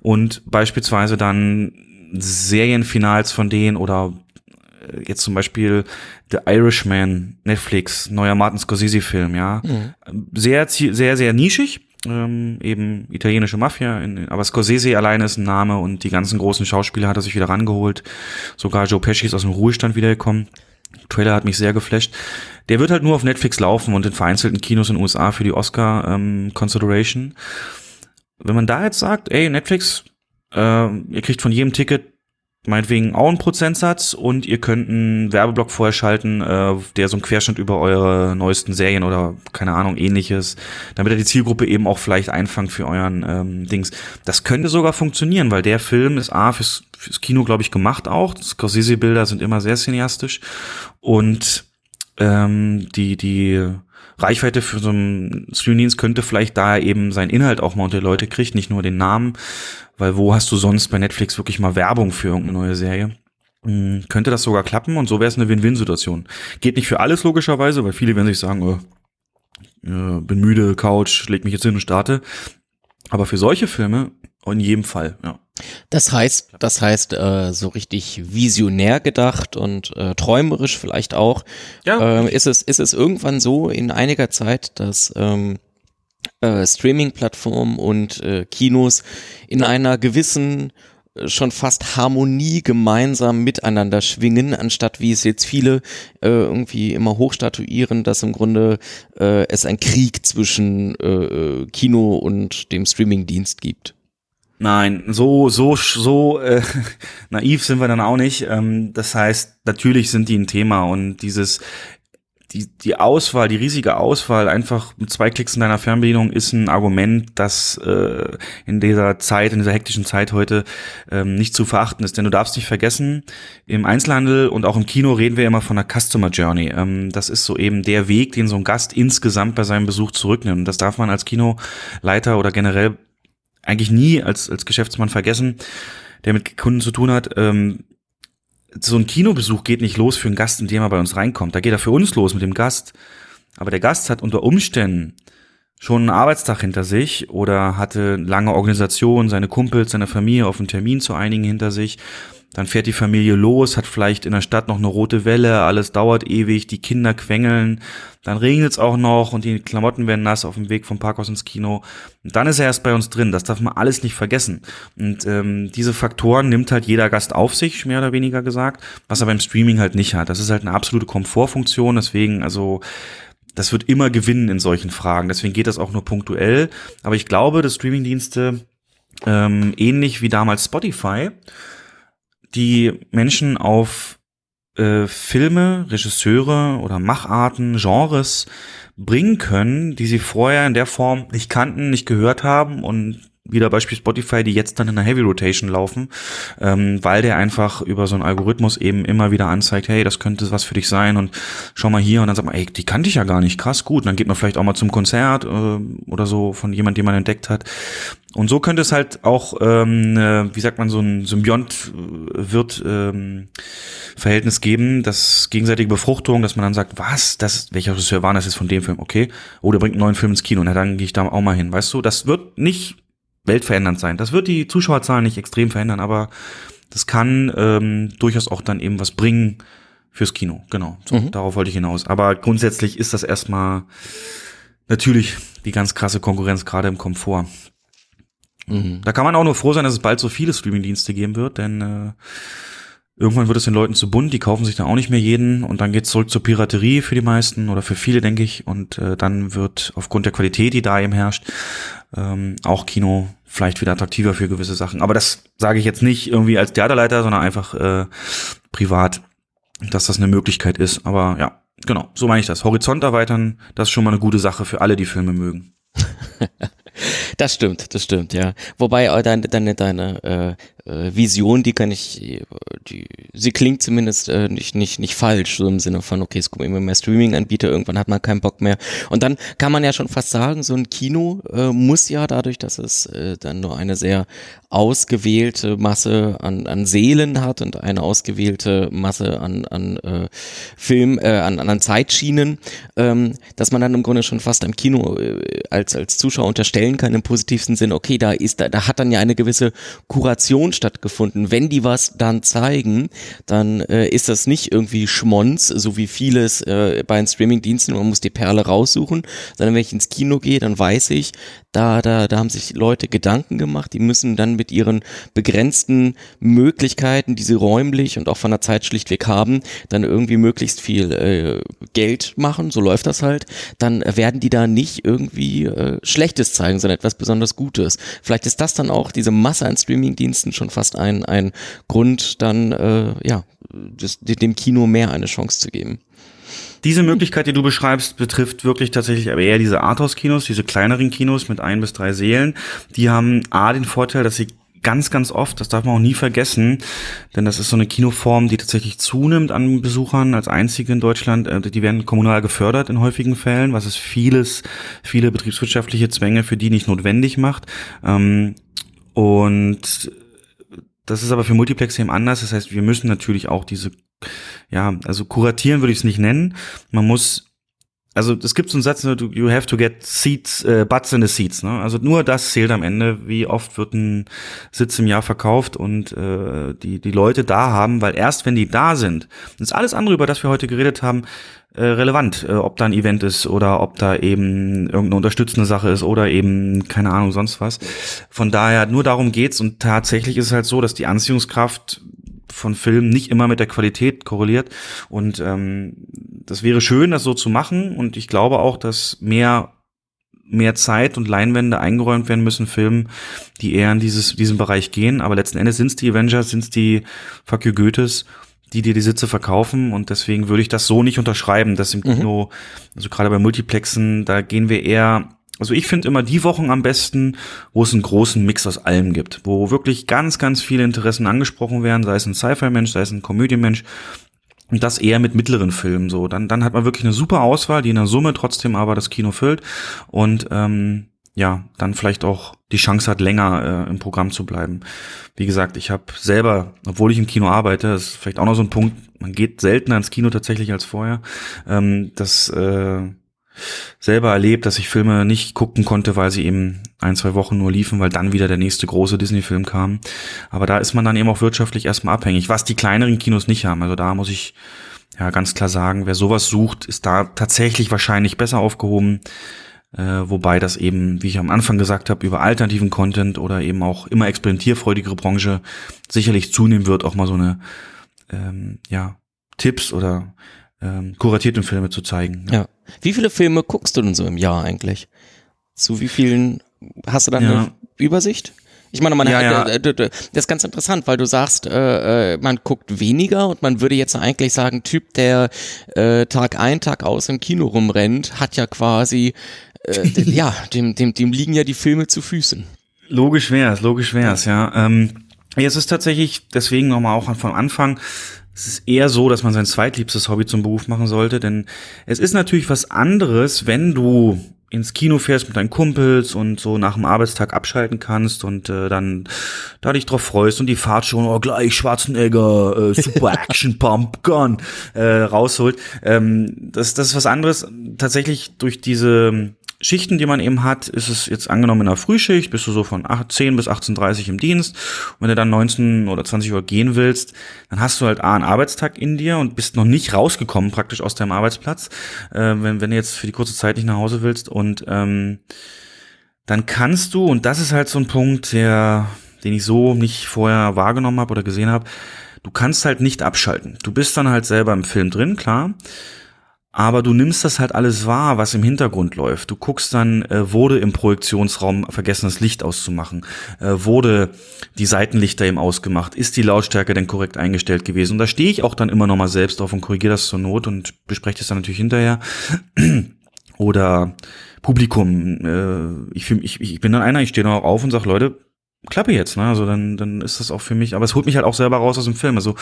B: und beispielsweise dann Serienfinals von denen oder jetzt zum Beispiel The Irishman, Netflix, neuer Martin Scorsese-Film, ja. Mhm. Sehr, sehr, sehr nischig. Ähm, eben italienische Mafia, in, aber Scorsese alleine ist ein Name und die ganzen großen Schauspieler hat er sich wieder rangeholt. Sogar Joe Pesci ist aus dem Ruhestand wiedergekommen. Trailer hat mich sehr geflasht. Der wird halt nur auf Netflix laufen und in vereinzelten Kinos in den USA für die Oscar ähm, Consideration. Wenn man da jetzt sagt, ey, Netflix, äh, ihr kriegt von jedem Ticket meinetwegen auch einen Prozentsatz und ihr könnt einen Werbeblock vorher schalten, äh, der so einen Querschnitt über eure neuesten Serien oder keine Ahnung ähnliches, damit er die Zielgruppe eben auch vielleicht einfangt für euren ähm, Dings. Das könnte sogar funktionieren, weil der Film ist A fürs, fürs Kino, glaube ich, gemacht auch. Scorsese-Bilder sind immer sehr cineastisch und ähm, die, die Reichweite für so einen Streamingdienst könnte vielleicht da eben sein Inhalt auch mal unter die Leute kriegt, nicht nur den Namen, weil wo hast du sonst bei Netflix wirklich mal Werbung für irgendeine neue Serie? Hm, könnte das sogar klappen und so wäre es eine Win-Win-Situation. Geht nicht für alles logischerweise, weil viele werden sich sagen, oh, äh, bin müde, Couch, leg mich jetzt hin und starte. Aber für solche Filme in jedem Fall, ja.
C: Das heißt, das heißt, äh, so richtig visionär gedacht und äh, träumerisch vielleicht auch. Ja. Äh, ist es ist es irgendwann so in einiger Zeit, dass ähm, äh, Streaming-Plattformen und äh, Kinos in einer gewissen äh, schon fast Harmonie gemeinsam miteinander schwingen, anstatt wie es jetzt viele äh, irgendwie immer hochstatuieren, dass im Grunde äh, es einen Krieg zwischen äh, äh Kino und dem Streamingdienst gibt.
B: Nein, so so so äh, naiv sind wir dann auch nicht. Ähm, das heißt, natürlich sind die ein Thema und dieses die die Auswahl, die riesige Auswahl, einfach mit zwei Klicks in deiner Fernbedienung ist ein Argument, das äh, in dieser Zeit, in dieser hektischen Zeit heute ähm, nicht zu verachten ist. Denn du darfst nicht vergessen, im Einzelhandel und auch im Kino reden wir immer von einer Customer Journey. Ähm, das ist so eben der Weg, den so ein Gast insgesamt bei seinem Besuch zurücknimmt. Das darf man als Kinoleiter oder generell eigentlich nie als, als Geschäftsmann vergessen, der mit Kunden zu tun hat. Ähm, so ein Kinobesuch geht nicht los für einen Gast, indem er bei uns reinkommt. Da geht er für uns los mit dem Gast. Aber der Gast hat unter Umständen schon einen Arbeitstag hinter sich oder hatte lange Organisation, seine Kumpels, seine Familie auf einen Termin zu einigen hinter sich. Dann fährt die Familie los, hat vielleicht in der Stadt noch eine rote Welle, alles dauert ewig, die Kinder quengeln, dann regnet es auch noch und die Klamotten werden nass auf dem Weg vom Parkhaus ins Kino. Und dann ist er erst bei uns drin. Das darf man alles nicht vergessen. Und ähm, diese Faktoren nimmt halt jeder Gast auf sich, mehr oder weniger gesagt, was er beim Streaming halt nicht hat. Das ist halt eine absolute Komfortfunktion, deswegen, also das wird immer gewinnen in solchen Fragen. Deswegen geht das auch nur punktuell. Aber ich glaube, dass Streamingdienste ähm, ähnlich wie damals Spotify die Menschen auf äh, Filme, Regisseure oder Macharten, Genres bringen können, die sie vorher in der Form nicht kannten, nicht gehört haben und wieder Beispiel Spotify, die jetzt dann in einer Heavy Rotation laufen, ähm, weil der einfach über so einen Algorithmus eben immer wieder anzeigt, hey, das könnte was für dich sein und schau mal hier und dann sagt man, ey, die kannte ich ja gar nicht, krass, gut, und dann geht man vielleicht auch mal zum Konzert äh, oder so von jemand, den man entdeckt hat. Und so könnte es halt auch, ähm, äh, wie sagt man, so ein Symbiont-Wirt-Verhältnis ähm, geben, das gegenseitige Befruchtung, dass man dann sagt, was, das, welcher Regisseur war das jetzt von dem Film? Okay, oh, der bringt einen neuen Film ins Kino, na dann gehe ich da auch mal hin, weißt du? Das wird nicht weltverändernd sein. Das wird die Zuschauerzahlen nicht extrem verändern, aber das kann ähm, durchaus auch dann eben was bringen fürs Kino. Genau, so, mhm. darauf wollte ich hinaus. Aber grundsätzlich ist das erstmal natürlich die ganz krasse Konkurrenz gerade im Komfort. Mhm. Da kann man auch nur froh sein, dass es bald so viele Streamingdienste geben wird, denn äh, Irgendwann wird es den Leuten zu bunt, die kaufen sich dann auch nicht mehr jeden und dann geht's zurück zur Piraterie für die meisten oder für viele, denke ich. Und äh, dann wird aufgrund der Qualität, die da eben herrscht, ähm, auch Kino vielleicht wieder attraktiver für gewisse Sachen. Aber das sage ich jetzt nicht irgendwie als Theaterleiter, sondern einfach äh, privat, dass das eine Möglichkeit ist. Aber ja, genau, so meine ich das. Horizont erweitern, das ist schon mal eine gute Sache für alle, die Filme mögen.
C: Das stimmt, das stimmt, ja. Wobei äh, deine, deine, deine äh, Vision, die kann ich, die, sie klingt zumindest äh, nicht, nicht, nicht falsch, so im Sinne von, okay, es kommen immer mehr Streaming-Anbieter, irgendwann hat man keinen Bock mehr. Und dann kann man ja schon fast sagen, so ein Kino äh, muss ja dadurch, dass es äh, dann nur eine sehr ausgewählte Masse an, an Seelen hat und eine ausgewählte Masse an, an äh, Film, äh, an, an Zeitschienen, ähm, dass man dann im Grunde schon fast am Kino äh, als, als Zuschauer unterstellen kann, im positivsten Sinn, okay, da ist, da, da hat dann ja eine gewisse Kuration stattgefunden. Wenn die was dann zeigen, dann äh, ist das nicht irgendwie Schmonz, so wie vieles äh, bei den Streamingdiensten, man muss die Perle raussuchen, sondern wenn ich ins Kino gehe, dann weiß ich, da, da, da haben sich Leute Gedanken gemacht, die müssen dann mit ihren begrenzten Möglichkeiten, die sie räumlich und auch von der Zeit schlichtweg haben, dann irgendwie möglichst viel äh, Geld machen, so läuft das halt, dann werden die da nicht irgendwie äh, Schlechtes zeigen, sondern etwas besonders Gutes. Vielleicht ist das dann auch diese Masse an Streamingdiensten schon fast ein, ein Grund, dann äh, ja, das, dem Kino mehr eine Chance zu geben.
B: Diese Möglichkeit, die du beschreibst, betrifft wirklich tatsächlich aber eher diese Arthouse-Kinos, diese kleineren Kinos mit ein bis drei Seelen. Die haben A den Vorteil, dass sie ganz, ganz oft, das darf man auch nie vergessen, denn das ist so eine Kinoform, die tatsächlich zunimmt an Besuchern als einzige in Deutschland. Äh, die werden kommunal gefördert in häufigen Fällen, was es vieles, viele betriebswirtschaftliche Zwänge für die nicht notwendig macht. Ähm, und das ist aber für Multiplex eben anders. Das heißt, wir müssen natürlich auch diese, ja, also kuratieren würde ich es nicht nennen. Man muss, also es gibt so einen Satz, you have to get seats, äh, butts in the seats. Ne? Also nur das zählt am Ende, wie oft wird ein Sitz im Jahr verkauft und äh, die, die Leute da haben, weil erst wenn die da sind, ist alles andere, über das wir heute geredet haben, relevant, äh, ob da ein Event ist oder ob da eben irgendeine unterstützende Sache ist oder eben keine Ahnung sonst was. Von daher nur darum geht's und tatsächlich ist es halt so, dass die Anziehungskraft von Filmen nicht immer mit der Qualität korreliert und ähm, das wäre schön, das so zu machen und ich glaube auch, dass mehr mehr Zeit und Leinwände eingeräumt werden müssen, Filmen, die eher in dieses, diesen Bereich gehen. Aber letzten Endes sind es die Avengers, sind es die Fuck you Goethes die dir die Sitze verkaufen und deswegen würde ich das so nicht unterschreiben, dass im mhm. Kino, also gerade bei Multiplexen, da gehen wir eher also ich finde immer die Wochen am besten, wo es einen großen Mix aus allem gibt, wo wirklich ganz, ganz viele Interessen angesprochen werden, sei es ein Sci-Fi-Mensch, sei es ein Komödienmensch und das eher mit mittleren Filmen so. Dann, dann hat man wirklich eine super Auswahl, die in der Summe trotzdem aber das Kino füllt und ähm, ja, dann vielleicht auch die Chance hat, länger äh, im Programm zu bleiben. Wie gesagt, ich habe selber, obwohl ich im Kino arbeite, ist vielleicht auch noch so ein Punkt, man geht seltener ins Kino tatsächlich als vorher. Ähm, das äh, selber erlebt, dass ich Filme nicht gucken konnte, weil sie eben ein, zwei Wochen nur liefen, weil dann wieder der nächste große Disney-Film kam. Aber da ist man dann eben auch wirtschaftlich erstmal abhängig, was die kleineren Kinos nicht haben. Also da muss ich ja ganz klar sagen, wer sowas sucht, ist da tatsächlich wahrscheinlich besser aufgehoben. Äh, wobei das eben, wie ich am Anfang gesagt habe, über alternativen Content oder eben auch immer experimentierfreudigere Branche sicherlich zunehmen wird, auch mal so eine ähm, ja, Tipps oder ähm, kuratierten Filme zu zeigen.
C: Ja. ja. Wie viele Filme guckst du denn so im Jahr eigentlich? Zu wie vielen hast du dann ja. eine Übersicht? Ich meine, man, ja, ja. Äh, das ist ganz interessant, weil du sagst, äh, äh, man guckt weniger und man würde jetzt eigentlich sagen, Typ, der äh, Tag ein, Tag aus im Kino rumrennt, hat ja quasi, äh, ja, dem, dem, dem liegen ja die Filme zu Füßen.
B: Logisch wär's, logisch wär's, ja. Ähm, es ist tatsächlich, deswegen nochmal auch von Anfang, es ist eher so, dass man sein zweitliebstes Hobby zum Beruf machen sollte, denn es ist natürlich was anderes, wenn du ins Kino fährst mit deinen Kumpels und so nach dem Arbeitstag abschalten kannst und äh, dann da dich drauf freust und die Fahrt schon, oh gleich Schwarzenegger, äh, Super Action Pumpgun äh, rausholt. Ähm, das, das ist was anderes. Tatsächlich durch diese Schichten, die man eben hat, ist es jetzt angenommen in der Frühschicht, bist du so von 10 bis 18.30 im Dienst. Und wenn du dann 19 oder 20 Uhr gehen willst, dann hast du halt A, einen Arbeitstag in dir und bist noch nicht rausgekommen praktisch aus deinem Arbeitsplatz, äh, wenn, wenn du jetzt für die kurze Zeit nicht nach Hause willst. Und ähm, dann kannst du, und das ist halt so ein Punkt, der, den ich so nicht vorher wahrgenommen habe oder gesehen habe, du kannst halt nicht abschalten. Du bist dann halt selber im Film drin, klar aber du nimmst das halt alles wahr, was im Hintergrund läuft. Du guckst dann, äh, wurde im Projektionsraum vergessen, das Licht auszumachen? Äh, wurde die Seitenlichter eben ausgemacht? Ist die Lautstärke denn korrekt eingestellt gewesen? Und da stehe ich auch dann immer noch mal selbst drauf und korrigiere das zur Not und bespreche das dann natürlich hinterher. Oder Publikum, äh, ich, ich, ich bin dann einer, ich stehe noch auf und sage, Leute, Klappe jetzt, ne? Also dann, dann ist das auch für mich, aber es holt mich halt auch selber raus aus dem Film. Also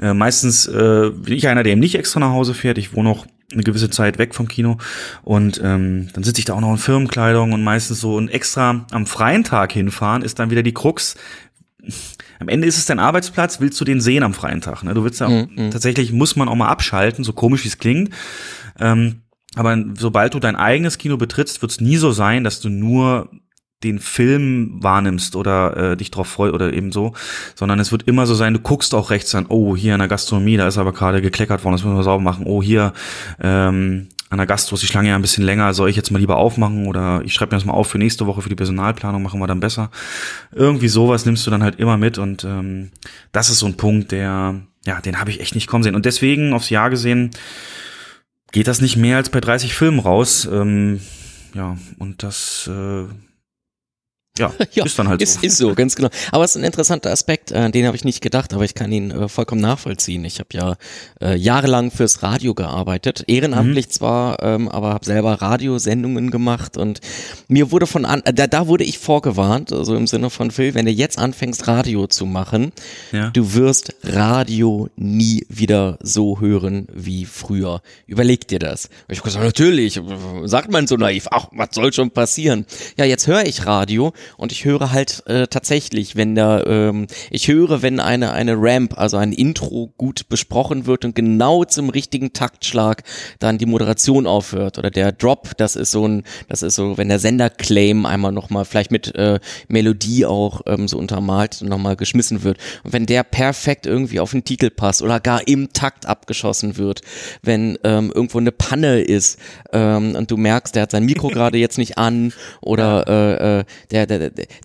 B: äh, meistens äh, bin ich einer, der eben nicht extra nach Hause fährt. Ich wohne auch eine gewisse Zeit weg vom Kino und ähm, dann sitze ich da auch noch in Firmenkleidung und meistens so ein extra am freien Tag hinfahren ist dann wieder die Krux. Am Ende ist es dein Arbeitsplatz, willst du den sehen am freien Tag? Ne? Du willst ja auch, mhm. tatsächlich muss man auch mal abschalten, so komisch wie es klingt. Ähm, aber sobald du dein eigenes Kino betrittst, wird es nie so sein, dass du nur den Film wahrnimmst oder äh, dich drauf freust oder eben so, sondern es wird immer so sein, du guckst auch rechts an, oh, hier in der Gastronomie, da ist aber gerade gekleckert worden, das müssen wir sauber machen, oh, hier ähm, an der Gastro ist die Schlange ja ein bisschen länger, soll ich jetzt mal lieber aufmachen oder ich schreibe mir das mal auf für nächste Woche für die Personalplanung, machen wir dann besser. Irgendwie sowas nimmst du dann halt immer mit und ähm, das ist so ein Punkt, der, ja, den habe ich echt nicht kommen sehen. Und deswegen aufs Jahr gesehen geht das nicht mehr als bei 30 Filmen raus. Ähm, ja, und das äh, ja, ja, ist dann halt
C: ist, so. Ist so, ganz genau. Aber es ist ein interessanter Aspekt, äh, den habe ich nicht gedacht, aber ich kann ihn äh, vollkommen nachvollziehen. Ich habe ja äh, jahrelang fürs Radio gearbeitet, ehrenamtlich mhm. zwar, ähm, aber habe selber Radiosendungen gemacht und mir wurde von an, da, da wurde ich vorgewarnt, also im Sinne von Phil, wenn du jetzt anfängst Radio zu machen, ja. du wirst Radio nie wieder so hören wie früher. Überleg dir das. Ich gesagt, natürlich, sagt man so naiv, ach, was soll schon passieren? Ja, jetzt höre ich Radio und ich höre halt äh, tatsächlich, wenn da, ähm, ich höre, wenn eine, eine Ramp, also ein Intro gut besprochen wird und genau zum richtigen Taktschlag dann die Moderation aufhört oder der Drop, das ist so ein, das ist so, wenn der Senderclaim einmal nochmal vielleicht mit äh, Melodie auch ähm, so untermalt und nochmal geschmissen wird. Und wenn der perfekt irgendwie auf den Titel passt oder gar im Takt abgeschossen wird, wenn ähm, irgendwo eine Panne ist ähm, und du merkst, der hat sein Mikro gerade jetzt nicht an oder äh, äh, der, der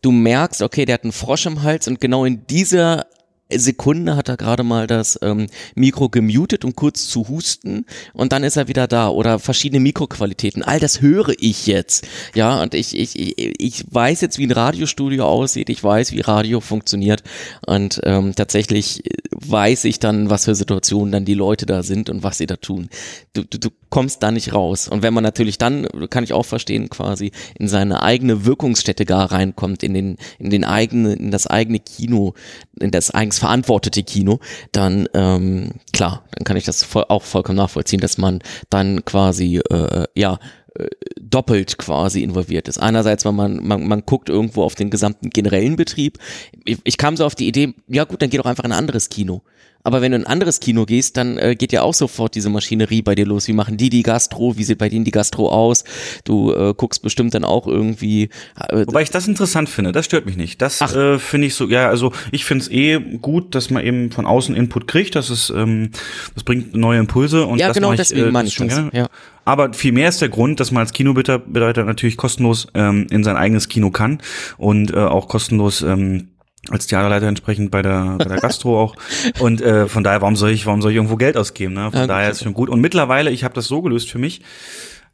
C: du merkst, okay, der hat einen Frosch im Hals und genau in dieser Sekunde hat er gerade mal das ähm, Mikro gemutet, um kurz zu husten und dann ist er wieder da oder verschiedene Mikroqualitäten. All das höre ich jetzt. Ja, und ich, ich, ich weiß jetzt, wie ein Radiostudio aussieht, ich weiß, wie Radio funktioniert und ähm, tatsächlich weiß ich dann, was für Situationen dann die Leute da sind und was sie da tun. Du, du, du kommst da nicht raus. Und wenn man natürlich dann, kann ich auch verstehen, quasi in seine eigene Wirkungsstätte gar reinkommt, in den, in den eigenen, in das eigene Kino, in das eigens verantwortete Kino, dann ähm, klar, dann kann ich das voll, auch vollkommen nachvollziehen, dass man dann quasi äh, ja äh, doppelt quasi involviert ist. Einerseits, weil man, man, man guckt irgendwo auf den gesamten generellen Betrieb. Ich, ich kam so auf die Idee, ja gut, dann geh doch einfach in ein anderes Kino. Aber wenn du in ein anderes Kino gehst, dann äh, geht ja auch sofort diese Maschinerie bei dir los. Wie machen die die Gastro? Wie sieht bei denen die Gastro aus? Du äh, guckst bestimmt dann auch irgendwie.
B: Äh, Wobei ich das interessant finde, das stört mich nicht. Das äh, finde ich so, ja, also ich finde es eh gut, dass man eben von außen Input kriegt. Das ist, ähm, das bringt neue Impulse und
C: ja,
B: das
C: genau,
B: ich,
C: deswegen
B: äh,
C: meine ich
B: schon
C: das.
B: gerne.
C: Ja.
B: Aber vielmehr ist der Grund, dass man als Kinomitarbeiter natürlich kostenlos ähm, in sein eigenes Kino kann und äh, auch kostenlos ähm, als Theaterleiter entsprechend bei der, bei der Gastro auch. Und äh, von daher, warum soll ich, warum soll ich irgendwo Geld ausgeben? Ne? Von
C: Ja,
B: daher ist schon gut. Und mittlerweile, ich habe das so gelöst für mich.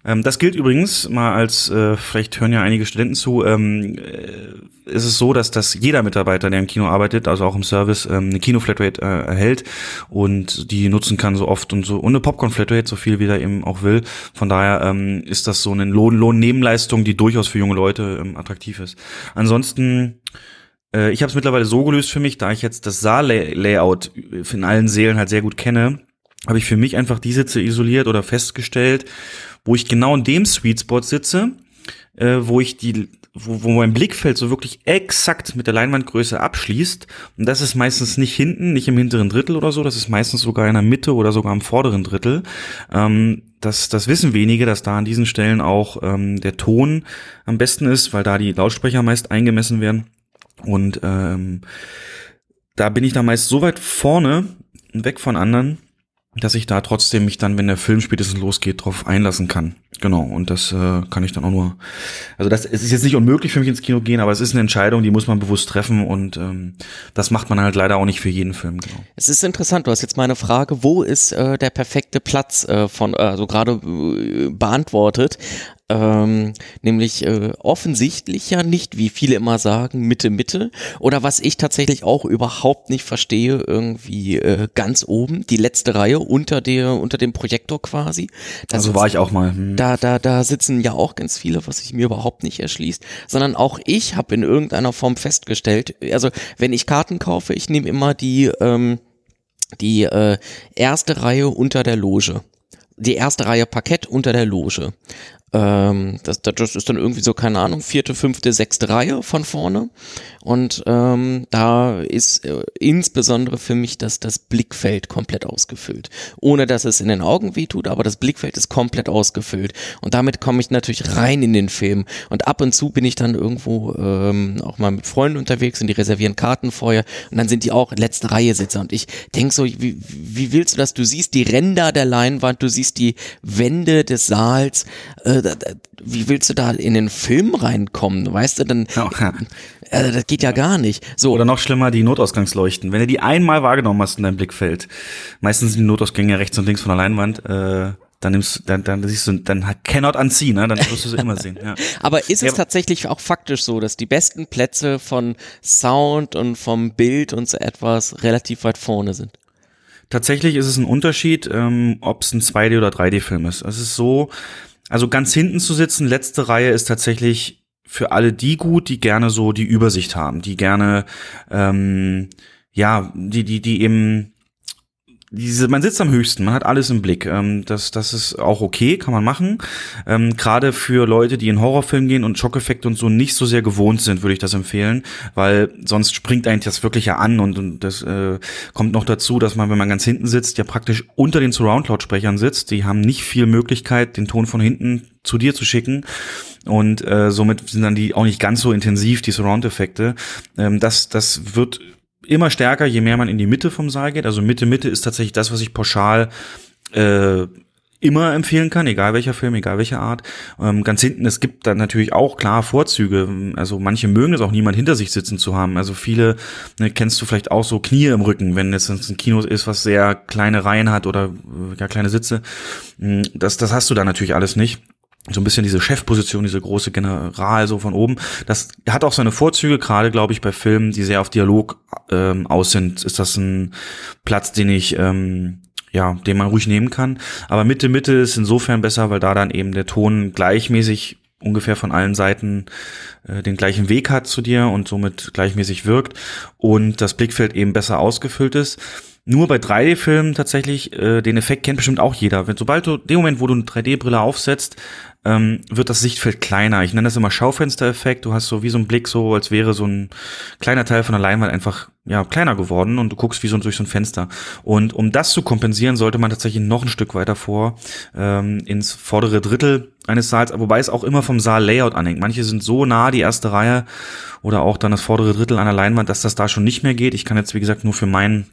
B: Ähm, das gilt übrigens mal als, äh, vielleicht hören ja einige Studenten zu, ähm, äh, ist es so, dass das jeder Mitarbeiter, der im Kino arbeitet, also auch im Service, ähm, eine Kino-Flatrate äh, erhält und die nutzen kann so oft und so und eine Popcorn-Flatrate, so viel wie er eben auch will. Von daher ähm, ist das so eine Lohn Lohn-Nebenleistung, die durchaus für junge Leute ähm, attraktiv ist. Ansonsten äh, ich habe es mittlerweile so gelöst für mich, da ich jetzt das Saal-Layout in allen Sälen halt sehr gut kenne, habe ich für mich einfach die Sitze isoliert oder festgestellt, wo ich genau in dem Sweet Spot sitze, äh, wo ich die, wo, wo mein Blickfeld so wirklich exakt mit der Leinwandgröße abschließt. Und das ist meistens nicht hinten, nicht im hinteren Drittel oder so, das ist meistens sogar in der Mitte oder sogar im vorderen Drittel. Ähm, das, das wissen wenige, dass da an diesen Stellen auch ähm, der Ton am besten ist, weil da die Lautsprecher meist eingemessen werden. Und ähm, da bin ich da meist so weit vorne, weg von anderen, dass ich da trotzdem mich dann, wenn der Film spätestens losgeht, drauf einlassen kann. Genau, und das äh, kann ich dann auch nur. Also das es ist jetzt nicht unmöglich für mich ins Kino gehen, aber es ist eine Entscheidung, die muss man bewusst treffen und ähm, das macht man halt leider auch nicht für jeden Film. Genau.
C: Es ist interessant, du hast jetzt meine Frage, wo ist äh, der perfekte Platz äh, von, äh, also gerade äh, beantwortet. Ähm, nämlich äh, offensichtlich ja nicht, wie viele immer sagen, Mitte, Mitte. Oder was ich tatsächlich auch überhaupt nicht verstehe, irgendwie äh, ganz oben, die letzte Reihe unter der, unter dem Projektor quasi. Da
B: Also
C: sitzt-
B: war ich auch mal. Hm.
C: da, da, da sitzen ja auch ganz viele, was sich mir überhaupt nicht erschließt, sondern auch ich habe in irgendeiner Form festgestellt, also wenn ich Karten kaufe, ich nehme immer die, ähm, die äh, erste Reihe unter der Loge. Die erste Reihe Parkett unter der Loge. Ähm, das, das ist dann irgendwie so, keine Ahnung, vierte, fünfte, sechste Reihe von vorne. Und ähm, da ist äh, insbesondere für mich das, das Blickfeld komplett ausgefüllt. Ohne dass es in den Augen wehtut, aber das Blickfeld ist komplett ausgefüllt. Und damit komme ich natürlich rein in den Film. Und ab und zu bin ich dann irgendwo ähm, auch mal mit Freunden unterwegs und die reservieren Karten vorher. Und dann sind die auch letzte Reihe Sitzer. Und ich denk so, wie, wie willst du das? Du siehst die Ränder der Leinwand, du siehst die Wände des Saals. Äh, da, wie willst du da in den Film reinkommen? Weißt du, dann, äh, das geht ja gar nicht. So,
B: Oder noch schlimmer, die Notausgangsleuchten. Wenn du die einmal wahrgenommen hast in deinem Blickfeld, meistens sind die Notausgänge rechts und links von der Leinwand, äh, dann nimmst dann, dann siehst du, dann hat cannot unsee, ne? Dann wirst du sie immer sehen. Ja.
C: Aber ist es
B: Ja.
C: tatsächlich auch faktisch so, dass die besten Plätze von Sound und vom Bild und so etwas relativ weit vorne sind?
B: Tatsächlich ist es ein Unterschied, ähm, ob es ein 2D oder 3D-Film ist. Es ist so, also ganz hinten zu sitzen, letzte Reihe ist tatsächlich für alle die gut, die gerne so die Übersicht haben, die gerne, ähm, ja, die, die, die eben diese, man sitzt am höchsten, man hat alles im Blick. Ähm, das, das ist auch okay, kann man machen. Ähm, Gerade für Leute, die in Horrorfilm gehen und Schockeffekte und so nicht so sehr gewohnt sind, würde ich das empfehlen, weil sonst springt eigentlich das wirklich ja an und, und das äh, kommt noch dazu, dass man, wenn man ganz hinten sitzt, ja praktisch unter den Surround-Lautsprechern sitzt. Die haben nicht viel Möglichkeit, den Ton von hinten zu dir zu schicken. Und äh, somit sind dann die auch nicht ganz so intensiv, die Surround-Effekte. Ähm, das, das wird immer stärker, je mehr man in die Mitte vom Saal geht. Also Mitte, Mitte ist tatsächlich das, was ich pauschal äh, immer empfehlen kann, egal welcher Film, egal welche Art. Ähm, ganz hinten, es gibt dann natürlich auch klar Vorzüge. Also manche mögen es auch, niemand hinter sich sitzen zu haben. Also viele, ne, kennst du vielleicht auch so Knie im Rücken, wenn jetzt ein Kino ist, was sehr kleine Reihen hat oder äh, ja kleine Sitze. Mm, Das, das hast du da natürlich alles nicht so ein bisschen diese Chefposition, diese große General so von oben. Das hat auch seine Vorzüge, gerade glaube ich bei Filmen, die sehr auf Dialog ähm, aus sind, ist das ein Platz, den ich ähm, ja, den man ruhig nehmen kann. Aber Mitte Mitte ist insofern besser, weil da dann eben der Ton gleichmäßig ungefähr von allen Seiten äh, den gleichen Weg hat zu dir und somit gleichmäßig wirkt und das Blickfeld eben besser ausgefüllt ist. Nur bei 3D-Filmen tatsächlich, äh, den Effekt kennt bestimmt auch jeder. Wenn sobald du, dem Moment, wo du eine 3D-Brille aufsetzt, ähm, wird das Sichtfeld kleiner. Ich nenne das immer Schaufenstereffekt. Du hast so wie so einen Blick, so als wäre so ein kleiner Teil von der Leinwand einfach ja kleiner geworden und du guckst wie so durch so ein Fenster. Und um das zu kompensieren, sollte man tatsächlich noch ein Stück weiter vor ähm, ins vordere Drittel eines Saals, wobei es auch immer vom Saal-Layout anhängt. Manche sind so nah die erste Reihe oder auch dann das vordere Drittel einer Leinwand, dass das da schon nicht mehr geht. Ich kann jetzt wie gesagt nur für meinen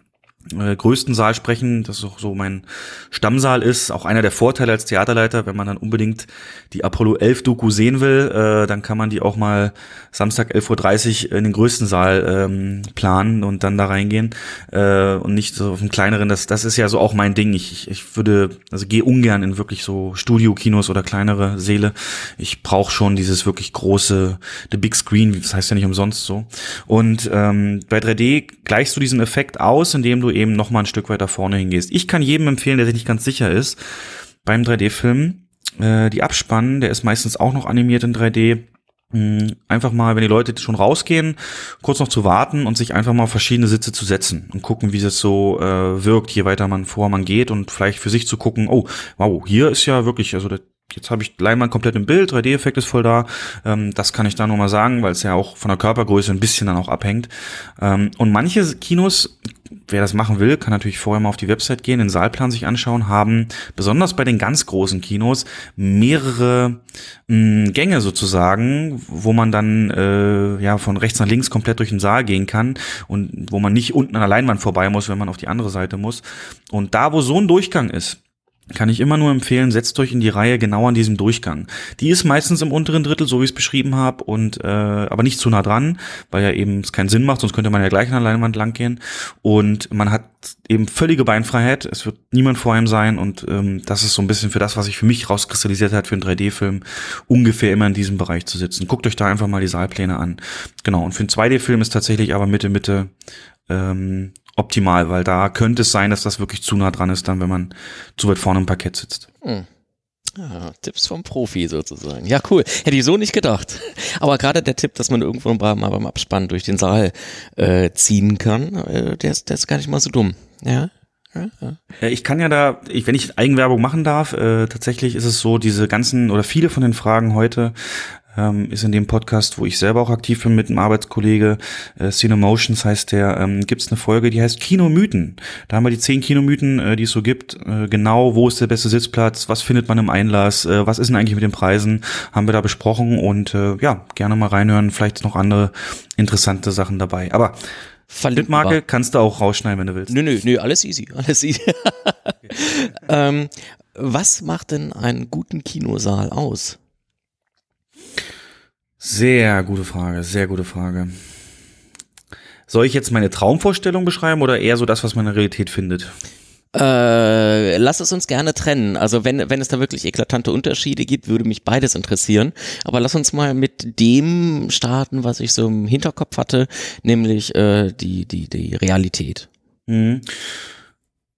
B: äh, größten Saal sprechen, das auch so mein Stammsaal ist. Auch einer der Vorteile als Theaterleiter, wenn man dann unbedingt die Apollo 11 Doku sehen will, äh, dann kann man die auch mal Samstag 11.30 Uhr in den größten Saal ähm, planen und dann da reingehen äh, und nicht so auf einen kleineren. Das, das ist ja so auch mein Ding. Ich, ich, ich würde, also gehe ungern in wirklich so Studio-Kinos oder kleinere Säle. Ich brauche schon dieses wirklich große, the big screen, das heißt ja nicht umsonst so. Und ähm, bei 3D gleichst du diesen Effekt aus, indem du eben noch mal ein Stück weiter vorne hingehst. Ich kann jedem empfehlen, der sich nicht ganz sicher ist, beim 3D-Film, äh, die Abspannen, der ist meistens auch noch animiert in 3D, hm, einfach mal, wenn die Leute schon rausgehen, kurz noch zu warten und sich einfach mal auf verschiedene Sitze zu setzen und gucken, wie es so äh, wirkt, je weiter man vor man geht und vielleicht für sich zu gucken, oh, wow, hier ist ja wirklich, also der Jetzt habe ich Leinwand komplett im Bild, 3D-Effekt ist voll da. Ähm, das kann ich da nur mal sagen, weil es ja auch von der Körpergröße ein bisschen dann auch abhängt. Ähm, und manche Kinos, wer das machen will, kann natürlich vorher mal auf die Website gehen, den Saalplan sich anschauen, haben besonders bei den ganz großen Kinos mehrere mh, Gänge sozusagen, wo man dann äh, ja von rechts nach links komplett durch den Saal gehen kann und wo man nicht unten an der Leinwand vorbei muss, wenn man auf die andere Seite muss. Und da, wo so ein Durchgang ist, kann ich immer nur empfehlen, setzt euch in die Reihe genau an diesem Durchgang. Die ist meistens im unteren Drittel, so wie ich es beschrieben habe, und äh, aber nicht zu nah dran, weil ja eben es keinen Sinn macht, sonst könnte man ja gleich an der Leinwand langgehen. Und man hat eben völlige Beinfreiheit, es wird niemand vor einem sein und ähm, das ist so ein bisschen für das, was sich für mich rauskristallisiert hat für einen 3D-Film, ungefähr immer in diesem Bereich zu sitzen. Guckt euch da einfach mal die Saalpläne an. Genau, und für einen 2D-Film ist tatsächlich aber Mitte, Mitte ähm, optimal, weil da könnte es sein, dass das wirklich zu nah dran ist, dann wenn man zu weit vorne im Parkett sitzt. Hm.
C: Ja, Tipps vom Profi sozusagen. Ja, cool. Hätte ich so nicht gedacht. Aber gerade der Tipp, dass man irgendwo mal beim Abspann durch den Saal äh, ziehen kann, äh, der, ist, der ist gar nicht mal so dumm. Ja,
B: ja, ich kann ja da, ich, wenn ich Eigenwerbung machen darf, äh, tatsächlich ist es so, diese ganzen oder viele von den Fragen heute ähm, ist in dem Podcast, wo ich selber auch aktiv bin mit einem Arbeitskollege, äh, Cinemotions heißt der, ähm, gibt es eine Folge, die heißt Kinomythen. Da haben wir die zehn Kinomythen, äh, die es so gibt. Äh, genau, wo ist der beste Sitzplatz, was findet man im Einlass, äh, was ist denn eigentlich mit den Preisen, haben wir da besprochen und äh, ja, gerne mal reinhören, vielleicht noch andere interessante Sachen dabei. Aber Verlinkmarke kannst du auch rausschneiden, wenn du willst.
C: Nö, nö, nö, alles easy, alles easy. ähm, was macht denn einen guten Kinosaal aus?
B: Sehr gute Frage, sehr gute Frage. Soll ich jetzt meine Traumvorstellung beschreiben oder eher so das, was man in der Realität findet?
C: Äh, lass es uns gerne trennen. Also wenn, wenn es da wirklich eklatante Unterschiede gibt, würde mich beides interessieren. Aber lass uns mal mit dem starten, was ich so im Hinterkopf hatte, nämlich äh, die, die, die Realität. Mhm.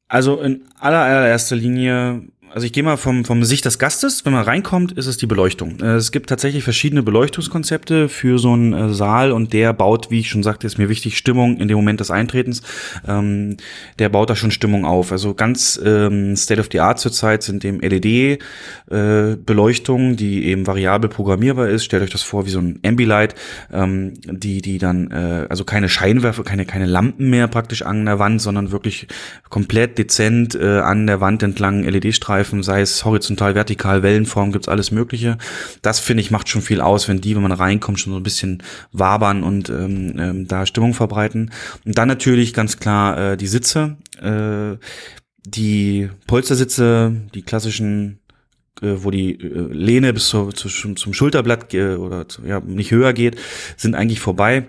B: Also in aller, allererster Linie also ich gehe mal vom, vom Sicht des Gastes, wenn man reinkommt, ist es die Beleuchtung. Äh, es gibt tatsächlich verschiedene Beleuchtungskonzepte für so einen äh, Saal und der baut, wie ich schon sagte, ist mir wichtig, Stimmung in dem Moment des Eintretens. Ähm, der baut da schon Stimmung auf. Also ganz ähm, State of the Art zurzeit sind eben LED-Beleuchtung, äh, die eben variabel programmierbar ist. Stellt euch das vor wie so ein Ambilight, ähm, die, die dann, äh, also keine Scheinwerfer, keine, keine Lampen mehr praktisch an der Wand, sondern wirklich komplett dezent äh, an der Wand entlang LED-Streifen Streifen, sei es horizontal, vertikal, Wellenform, gibt's alles Mögliche. Das finde ich macht schon viel aus, wenn die, wenn man reinkommt, schon so ein bisschen wabern und ähm, ähm, da Stimmung verbreiten. Und dann natürlich ganz klar äh, die Sitze, äh, die Polstersitze, die klassischen äh, wo die äh, Lehne bis zu, zu, zum Schulterblatt oder zu, ja, nicht höher geht, sind eigentlich vorbei.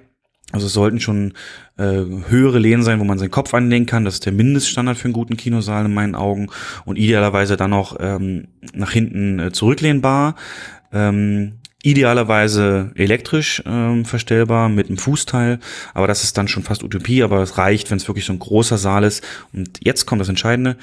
B: Also es sollten schon äh, höhere Lehnen sein, wo man seinen Kopf anlegen kann. Das ist der Mindeststandard für einen guten Kinosaal in meinen Augen. Und idealerweise dann noch ähm, nach hinten äh, zurücklehnbar. Ähm, idealerweise elektrisch ähm, verstellbar mit einem Fußteil, aber das ist dann schon fast Utopie, aber es reicht, wenn es wirklich so ein großer Saal ist. Und jetzt kommt das Entscheidende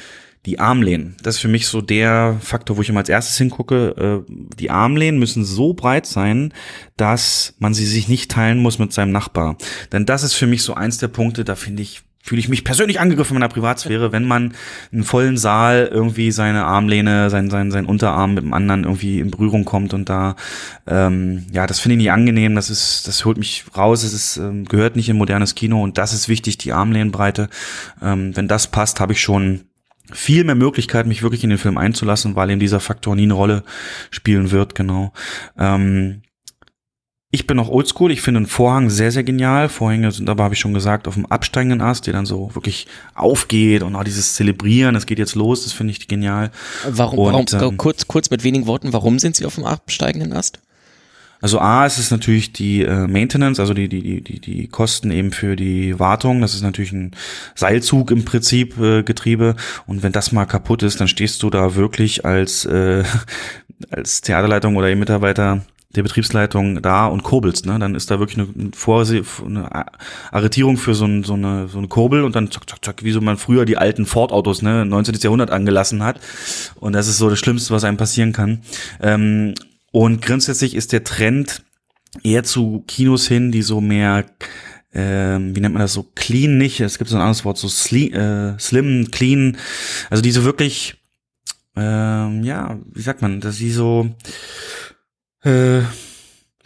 B: die Armlehnen. Das ist für mich so der Faktor, wo ich immer als erstes hingucke. Äh, die Armlehnen müssen so breit sein, dass man sie sich nicht teilen muss mit seinem Nachbar. Denn das ist für mich so eins der Punkte, da finde ich fühle ich mich persönlich angegriffen in meiner Privatsphäre, wenn man einen vollen Saal irgendwie seine Armlehne, sein, sein, sein Unterarm mit dem anderen irgendwie in Berührung kommt und da, ähm, ja, das finde ich nicht angenehm, das ist, das holt mich raus, es ist, ähm, gehört nicht in modernes Kino und das ist wichtig, die Armlehnenbreite. Ähm, wenn das passt, habe ich schon viel mehr Möglichkeit, mich wirklich in den Film einzulassen, weil eben dieser Faktor nie eine Rolle spielen wird, genau. Ähm, ich bin noch oldschool, ich finde einen Vorhang sehr, sehr genial. Vorhänge sind aber, habe ich schon gesagt, auf dem absteigenden Ast, der dann so wirklich aufgeht und auch dieses Zelebrieren, es geht jetzt los, das finde ich genial.
C: Warum, und, warum ähm, kurz, kurz mit wenigen Worten, warum sind sie auf dem absteigenden Ast?
B: Also A, ist es natürlich die äh, Maintenance, also die, die, die, die Kosten eben für die Wartung. Das ist natürlich ein Seilzug im Prinzip äh, Getriebe. Und wenn das mal kaputt ist, dann stehst du da wirklich als, äh, als Theaterleitung oder Mitarbeiter der Betriebsleitung da und kurbelst, ne? Dann ist da wirklich eine, Vorse eine Arretierung für so, ein, so, eine, so eine Kurbel und dann zack, zack, zack, wie so man früher die alten Ford-Autos, ne, 19. Jahrhundert angelassen hat. Und das ist so das Schlimmste, was einem passieren kann. Ähm, und grundsätzlich ist der Trend eher zu Kinos hin, die so mehr ähm, wie nennt man das so, clean nicht, es gibt so ein anderes Wort, so sli äh, slim, clean, also die so wirklich, ähm, ja, wie sagt man, dass sie so äh,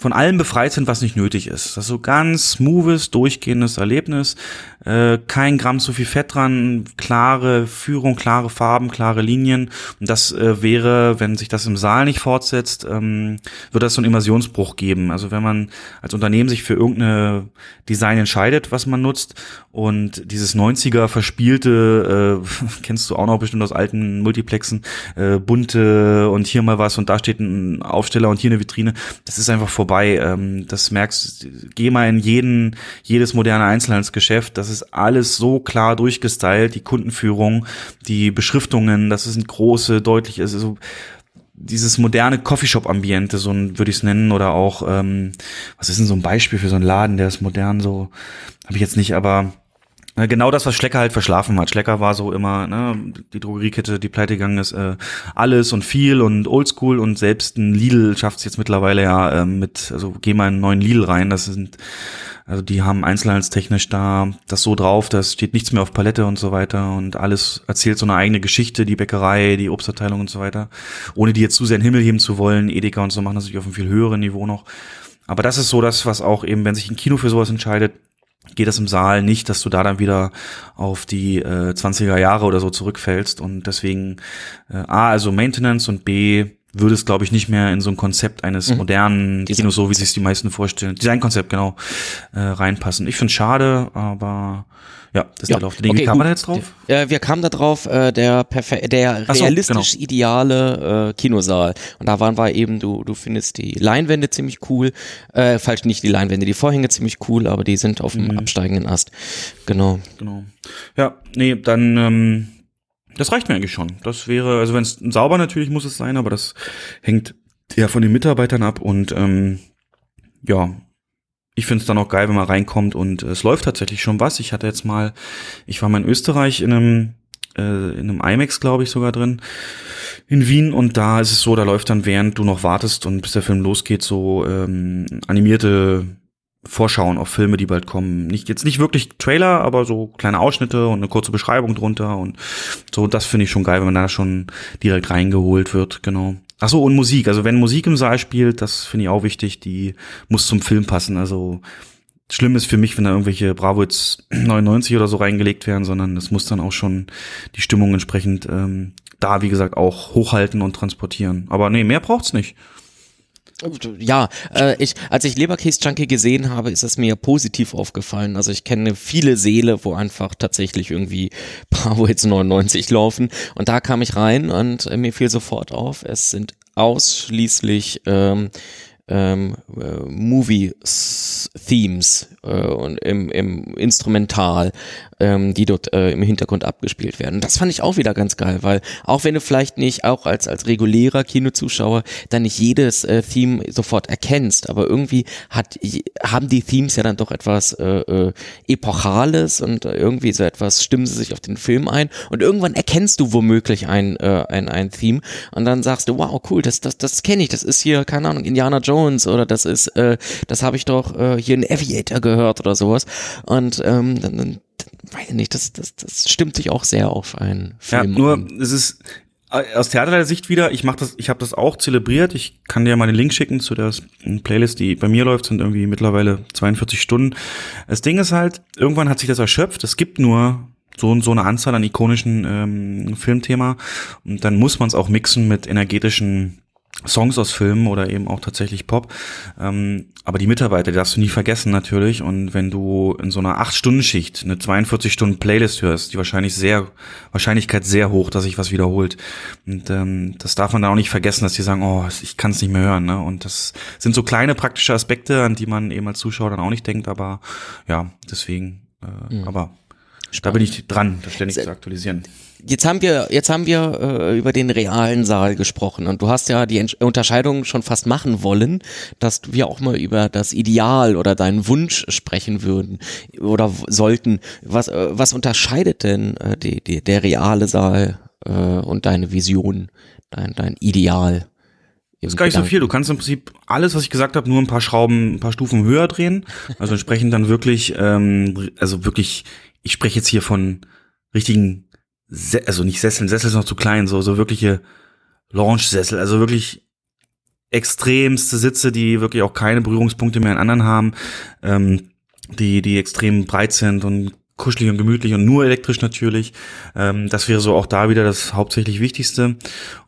B: von allem befreit sind, was nicht nötig ist. Das ist so ganz smoothes, durchgehendes Erlebnis. Äh, kein Gramm zu viel Fett dran, klare Führung, klare Farben, klare Linien. Und das äh, wäre, wenn sich das im Saal nicht fortsetzt, ähm, würde das so einen Immersionsbruch geben. Also wenn man als Unternehmen sich für irgendeine Design entscheidet, was man nutzt und dieses 90er verspielte, äh, kennst du auch noch bestimmt aus alten Multiplexen, äh, bunte und hier mal was und da steht ein Aufsteller und hier eine Vitrine, das ist einfach vorbei. Ähm, das merkst, geh mal in jeden, jedes moderne Einzelhandelsgeschäft, das ist alles so klar durchgestylt, die Kundenführung, die Beschriftungen, das ein große, deutlich, also so, dieses moderne Coffeeshop-Ambiente, so würde ich es nennen, oder auch, ähm, was ist denn so ein Beispiel für so einen Laden, der ist modern, so, habe ich jetzt nicht, aber genau das, was Schlecker halt verschlafen hat. Schlecker war so immer, ne, die Drogeriekette, die pleite gegangen ist, äh, alles und viel und oldschool und selbst ein Lidl schafft es jetzt mittlerweile ja äh, mit, also geh mal in einen neuen Lidl rein, das sind also die haben einzelhandelstechnisch da das so drauf, da steht nichts mehr auf Palette und so weiter und alles erzählt so eine eigene Geschichte, die Bäckerei, die Obstabteilung und so weiter. Ohne die jetzt zu sehr in den Himmel heben zu wollen, Edeka und so machen das natürlich auf einem viel höheren Niveau noch. Aber das ist so das, was auch eben, wenn sich ein Kino für sowas entscheidet, geht das im Saal nicht, dass du da dann wieder auf die äh, 20er Jahre oder so zurückfällst. Und deswegen äh, A, also Maintenance und B, würde es, glaube ich, nicht mehr in so ein Konzept eines mhm. modernen Design Kinos, so wie sich die meisten vorstellen, Designkonzept, genau, äh, reinpassen. Ich finde schade, aber ja, das ist der Lauf der
C: Okay, Wie kam man da jetzt drauf? Äh, wir kamen da drauf, äh, der, der so, realistisch genau. ideale äh, Kinosaal. Und da waren wir eben, du, du findest die Leinwände ziemlich cool. Äh, falsch nicht die Leinwände, die Vorhänge ziemlich cool, aber die sind auf dem mhm. absteigenden Ast. Genau.
B: Genau. Ja, nee, dann ähm, das reicht mir eigentlich schon. Das wäre, also wenn es sauber natürlich muss es sein, aber das hängt ja von den Mitarbeitern ab und ähm, ja, ich finde es dann auch geil, wenn man reinkommt und äh, es läuft tatsächlich schon was. Ich hatte jetzt mal, ich war mal in Österreich in einem äh, in einem IMAX, glaube ich, sogar drin in Wien und da ist es so, da läuft dann während du noch wartest und bis der Film losgeht so ähm, animierte Vorschauen auf Filme, die bald kommen. Nicht jetzt nicht wirklich Trailer, aber so kleine Ausschnitte und eine kurze Beschreibung drunter und so. Das finde ich schon geil, wenn man da schon direkt reingeholt wird. Genau. Ach so und Musik. Also wenn Musik im Saal spielt, das finde ich auch wichtig. Die muss zum Film passen. Also schlimm ist für mich, wenn da irgendwelche Bravo jetzt 99 oder so reingelegt werden, sondern es muss dann auch schon die Stimmung entsprechend ähm, da, wie gesagt, auch hochhalten und transportieren. Aber nee, mehr braucht's nicht.
C: Ja, äh, ich, als ich Leberkäse Junkie gesehen habe, ist es mir positiv aufgefallen. Also ich kenne viele Seele, wo einfach tatsächlich irgendwie Bravo jetzt 99 laufen. Und da kam ich rein und äh, mir fiel sofort auf, es sind ausschließlich ähm, ähm, äh, Movie-Themes äh, und im, im Instrumental ähm, die dort äh, im Hintergrund abgespielt werden. Das fand ich auch wieder ganz geil, weil auch wenn du vielleicht nicht auch als als regulärer Kinozuschauer dann nicht jedes äh, Theme sofort erkennst, aber irgendwie hat haben die Themes ja dann doch etwas äh, äh, epochales und irgendwie so etwas stimmen sie sich auf den Film ein und irgendwann erkennst du womöglich ein äh, ein ein Theme und dann sagst du wow cool das das das kenne ich das ist hier keine Ahnung Indiana Jones oder das ist äh, das habe ich doch äh, hier in Aviator gehört oder sowas und ähm, dann, dann weiß nicht, das, das, das stimmt sich auch sehr auf einen
B: Film. Ja, nur an. es ist aus Theatersicht wieder, ich mache das, ich habe das auch zelebriert. Ich kann dir mal den Link schicken zu der Playlist, die bei mir läuft, sind irgendwie mittlerweile 42 Stunden. Das Ding ist halt, irgendwann hat sich das erschöpft. Es gibt nur so und so eine Anzahl an ikonischen ähm, Filmthema und dann muss man es auch mixen mit energetischen Songs aus Filmen oder eben auch tatsächlich Pop. Ähm, aber die Mitarbeiter, die darfst du nie vergessen natürlich. Und wenn du in so einer 8-Stunden-Schicht eine 42-Stunden-Playlist hörst, die wahrscheinlich sehr, Wahrscheinlichkeit sehr hoch, dass sich was wiederholt. Und ähm, das darf man dann auch nicht vergessen, dass die sagen, oh, ich kann es nicht mehr hören. Ne? Und das sind so kleine praktische Aspekte, an die man eben als Zuschauer dann auch nicht denkt. Aber ja, deswegen, äh, mhm. aber Spannend. Da bin ich dran, das ständig zu aktualisieren.
C: Jetzt haben wir, jetzt haben wir äh, über den realen Saal gesprochen und du hast ja die Unterscheidung schon fast machen wollen, dass wir auch mal über das Ideal oder deinen Wunsch sprechen würden oder sollten. Was, äh, was unterscheidet denn äh, die, die, der reale Saal äh, und deine Vision, dein, dein Ideal?
B: Das ist gar nicht so viel. Du kannst im Prinzip alles, was ich gesagt habe, nur ein paar Schrauben, ein paar Stufen höher drehen. Also entsprechend dann wirklich, ähm, also wirklich ich spreche jetzt hier von richtigen, Se also nicht Sesseln, Sessel ist noch zu klein, so, so wirkliche Launch-Sessel, also wirklich extremste Sitze, die wirklich auch keine Berührungspunkte mehr in anderen haben, ähm, die, die extrem breit sind und kuschelig und gemütlich und nur elektrisch natürlich. Ähm, das wäre so auch da wieder das hauptsächlich Wichtigste.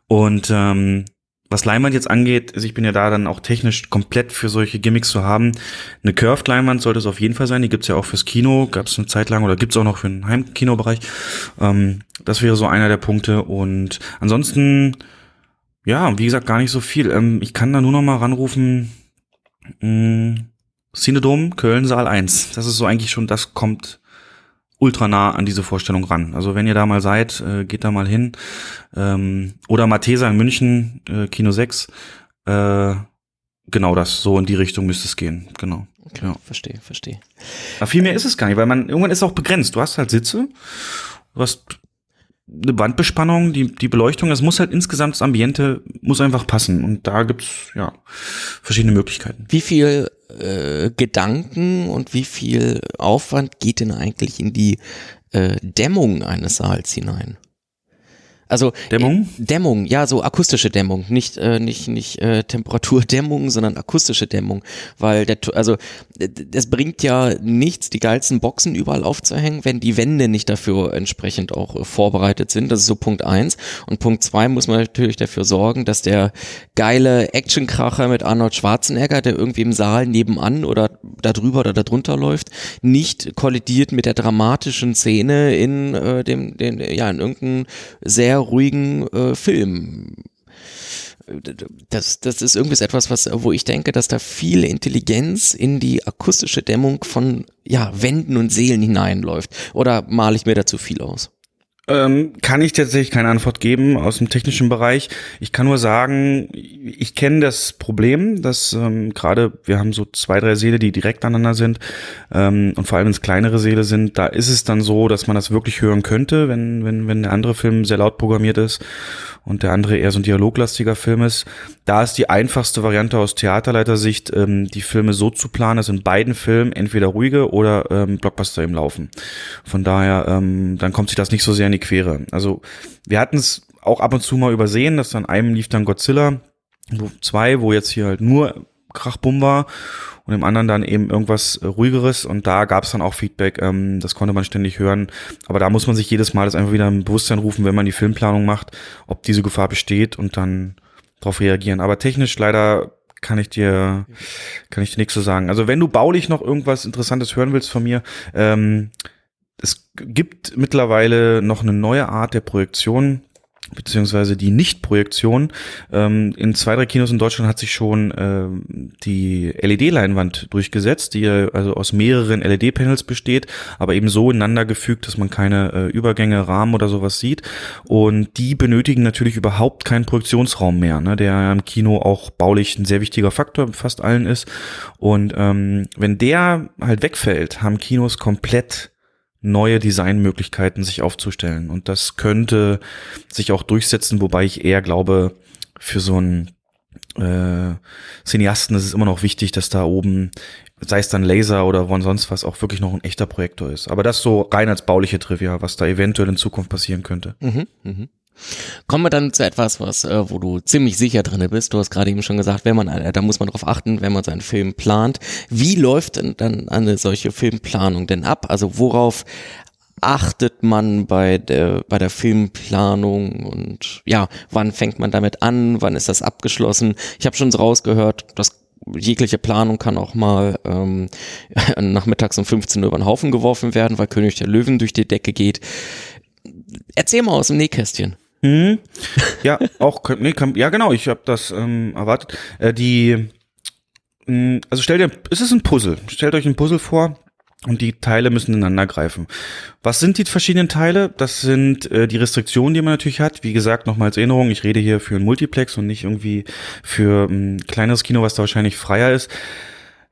B: Und ähm, was Leinwand jetzt angeht, also ich bin ja da dann auch technisch komplett für solche Gimmicks zu haben. Eine Curved Leinwand sollte es auf jeden Fall sein. Die gibt's ja auch fürs Kino, gab es eine Zeit lang oder gibt's auch noch für den Heimkinobereich. Ähm, das wäre so einer der Punkte. Und ansonsten, ja, wie gesagt, gar nicht so viel. Ähm, ich kann da nur noch mal ranrufen. Mh, Cinedom, Köln, Saal 1. Das ist so eigentlich schon, das kommt ultra nah an diese Vorstellung ran. Also wenn ihr da mal seid, äh, geht da mal hin. Ähm, oder Mathesa in München, äh, Kino 6. Äh, genau das, so in die Richtung müsste es gehen. Genau.
C: Okay, ja. verstehe, verstehe.
B: Aber viel mehr ist es gar nicht, weil man irgendwann ist auch begrenzt. Du hast halt Sitze, du hast eine Wandbespannung, die, die Beleuchtung, das muss halt insgesamt das Ambiente muss einfach passen. Und da gibt's ja verschiedene Möglichkeiten.
C: Wie viel äh, Gedanken und wie viel Aufwand geht denn eigentlich in die äh, Dämmung eines Saals hinein? Also
B: Dämmung?
C: Äh, Dämmung, ja, so akustische Dämmung, nicht äh, nicht nicht äh, Temperaturdämmung, sondern akustische Dämmung, weil der also es bringt ja nichts, die geilsten Boxen überall aufzuhängen, wenn die Wände nicht dafür entsprechend auch äh, vorbereitet sind. Das ist so Punkt eins und Punkt zwei muss man natürlich dafür sorgen, dass der geile Actionkracher mit Arnold Schwarzenegger, der irgendwie im Saal nebenan oder da drüber oder da drunter läuft, nicht kollidiert mit der dramatischen Szene in äh, dem den ja in irgendeinem sehr ruhigen äh, Film. Das, das ist irgendwie etwas, was, wo ich denke, dass da viel Intelligenz in die akustische Dämmung von ja, Wänden und Seelen hineinläuft. Oder male ich mir da zu viel aus?
B: Ähm, kann ich tatsächlich keine Antwort geben aus dem technischen Bereich. Ich kann nur sagen, ich kenne das Problem, dass ähm, gerade wir haben so zwei, drei Seele, die direkt aneinander sind ähm, und vor allem wenn es kleinere Seele sind, da ist es dann so, dass man das wirklich hören könnte, wenn, wenn, wenn der andere Film sehr laut programmiert ist und der andere eher so ein dialoglastiger Film ist. Da ist die einfachste Variante aus Theaterleitersicht, ähm, die Filme so zu planen, dass in beiden Filmen entweder ruhige oder ähm, Blockbuster im Laufen. Von daher, ähm, dann kommt sich das nicht so sehr in die Quere. Also wir hatten es auch ab und zu mal übersehen, dass an einem lief dann Godzilla, wo zwei, wo jetzt hier halt nur Krachbumm war und im anderen dann eben irgendwas äh, ruhigeres und da gab es dann auch Feedback, ähm, das konnte man ständig hören, aber da muss man sich jedes Mal das einfach wieder im Bewusstsein rufen, wenn man die Filmplanung macht, ob diese Gefahr besteht und dann darauf reagieren. Aber technisch leider kann ich dir kann ich dir nichts zu sagen. Also wenn du baulich noch irgendwas Interessantes hören willst von mir, ähm, es gibt mittlerweile noch eine neue Art der Projektion, beziehungsweise die Nichtprojektion. Ähm, in zwei, drei Kinos in Deutschland hat sich schon ähm, die LED-Leinwand durchgesetzt, die also aus mehreren LED-Panels besteht, aber eben so ineinander gefügt, dass man keine äh, Übergänge, Rahmen oder sowas sieht. Und die benötigen natürlich überhaupt keinen Projektionsraum mehr, ne, der im Kino auch baulich ein sehr wichtiger Faktor fast allen ist. Und ähm, wenn der halt wegfällt, haben Kinos komplett neue Designmöglichkeiten sich aufzustellen. Und das könnte sich auch durchsetzen, wobei ich eher glaube, für so ein äh, Cineasten ist es immer noch wichtig, dass da oben, sei es dann Laser oder sonst was, auch wirklich noch ein echter Projektor ist. Aber das so rein als bauliche Trivia, was da eventuell in Zukunft passieren könnte.
C: Mhm, mh. Kommen wir dann zu etwas, was, äh, wo du ziemlich sicher drin bist. Du hast gerade eben schon gesagt, wenn man, äh, da muss man darauf achten, wenn man seinen Film plant. Wie läuft denn dann eine solche Filmplanung denn ab? Also worauf achtet man bei der, bei der Filmplanung und ja, wann fängt man damit an, wann ist das abgeschlossen? Ich habe schon so rausgehört, dass jegliche Planung kann auch mal ähm, nachmittags um 15 Uhr über den Haufen geworfen werden, weil König der Löwen durch die Decke geht. Erzähl mal aus dem Nähkästchen.
B: Hm. Ja, auch, nee, kann, ja genau, ich habe das ähm, erwartet. Äh, die, mh, hm, also stellt dir, es ist ein Puzzle. Stellt euch ein Puzzle vor und die Teile müssen ineinander greifen. Was sind die verschiedenen Teile? Das sind äh, die Restriktionen, die man natürlich hat. Wie gesagt, nochmal als Erinnerung, ich rede hier für ein Multiplex und nicht irgendwie für ein kleineres Kino, was da wahrscheinlich freier ist.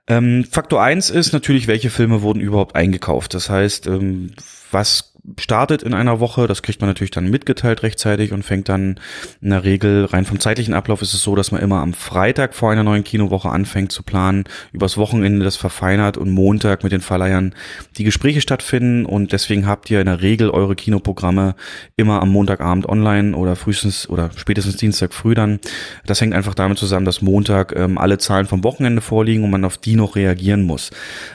B: Ähm, Faktor eins ist natürlich, welche Filme wurden überhaupt eingekauft. Das heißt, ähm, was startet in einer Woche, das kriegt man natürlich dann mitgeteilt rechtzeitig und fängt dann in der Regel rein vom zeitlichen Ablauf ist es so, dass man immer am Freitag vor einer neuen Kinowoche anfängt zu planen, übers Wochenende das verfeinert und Montag mit den Verleihern die Gespräche stattfinden und deswegen habt ihr in der Regel eure Kinoprogramme immer am Montagabend online oder frühestens oder spätestens Dienstag früh dann. Das hängt einfach damit zusammen, dass Montag ähm, alle Zahlen vom Wochenende vorliegen und man auf die noch reagieren muss.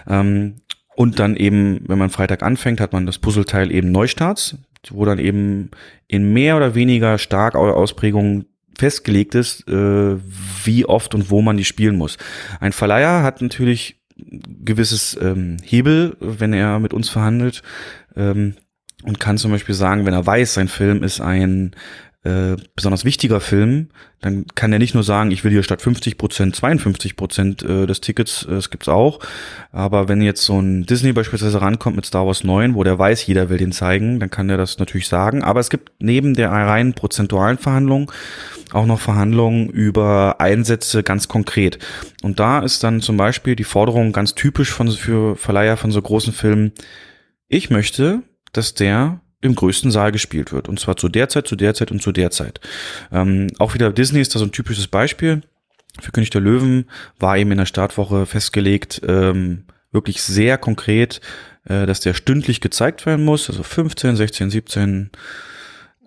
B: Ähm, und dann eben, wenn man Freitag anfängt, hat man das Puzzleteil eben Neustarts, wo dann eben in mehr oder weniger stark Ausprägungen festgelegt ist, äh, wie oft und wo man die spielen muss. Ein Verleiher hat natürlich gewisses ähm, Hebel, wenn er mit uns verhandelt ähm, und kann zum Beispiel sagen, wenn er weiß, sein Film ist ein äh, besonders wichtiger Film, dann kann er nicht nur sagen, ich will hier statt 50 Prozent 52 Prozent äh, des Tickets, äh, gibt's auch. Aber wenn jetzt so ein Disney beispielsweise rankommt mit Star Wars 9, wo der weiß, jeder will den zeigen, dann kann er das natürlich sagen. Aber es gibt neben der reinen prozentualen Verhandlung auch noch Verhandlungen über Einsätze ganz konkret. Und da ist dann zum Beispiel die Forderung ganz typisch von, für Verleiher von so großen Filmen. Ich möchte, dass der im größten Saal gespielt wird. Und zwar zu der Zeit, zu der Zeit und zu der Zeit. Ähm, auch wieder Disney ist da so ein typisches Beispiel. Für König der Löwen war eben in der Startwoche festgelegt, ähm, wirklich sehr konkret, äh, dass der stündlich gezeigt werden muss. Also 15, 16, 17,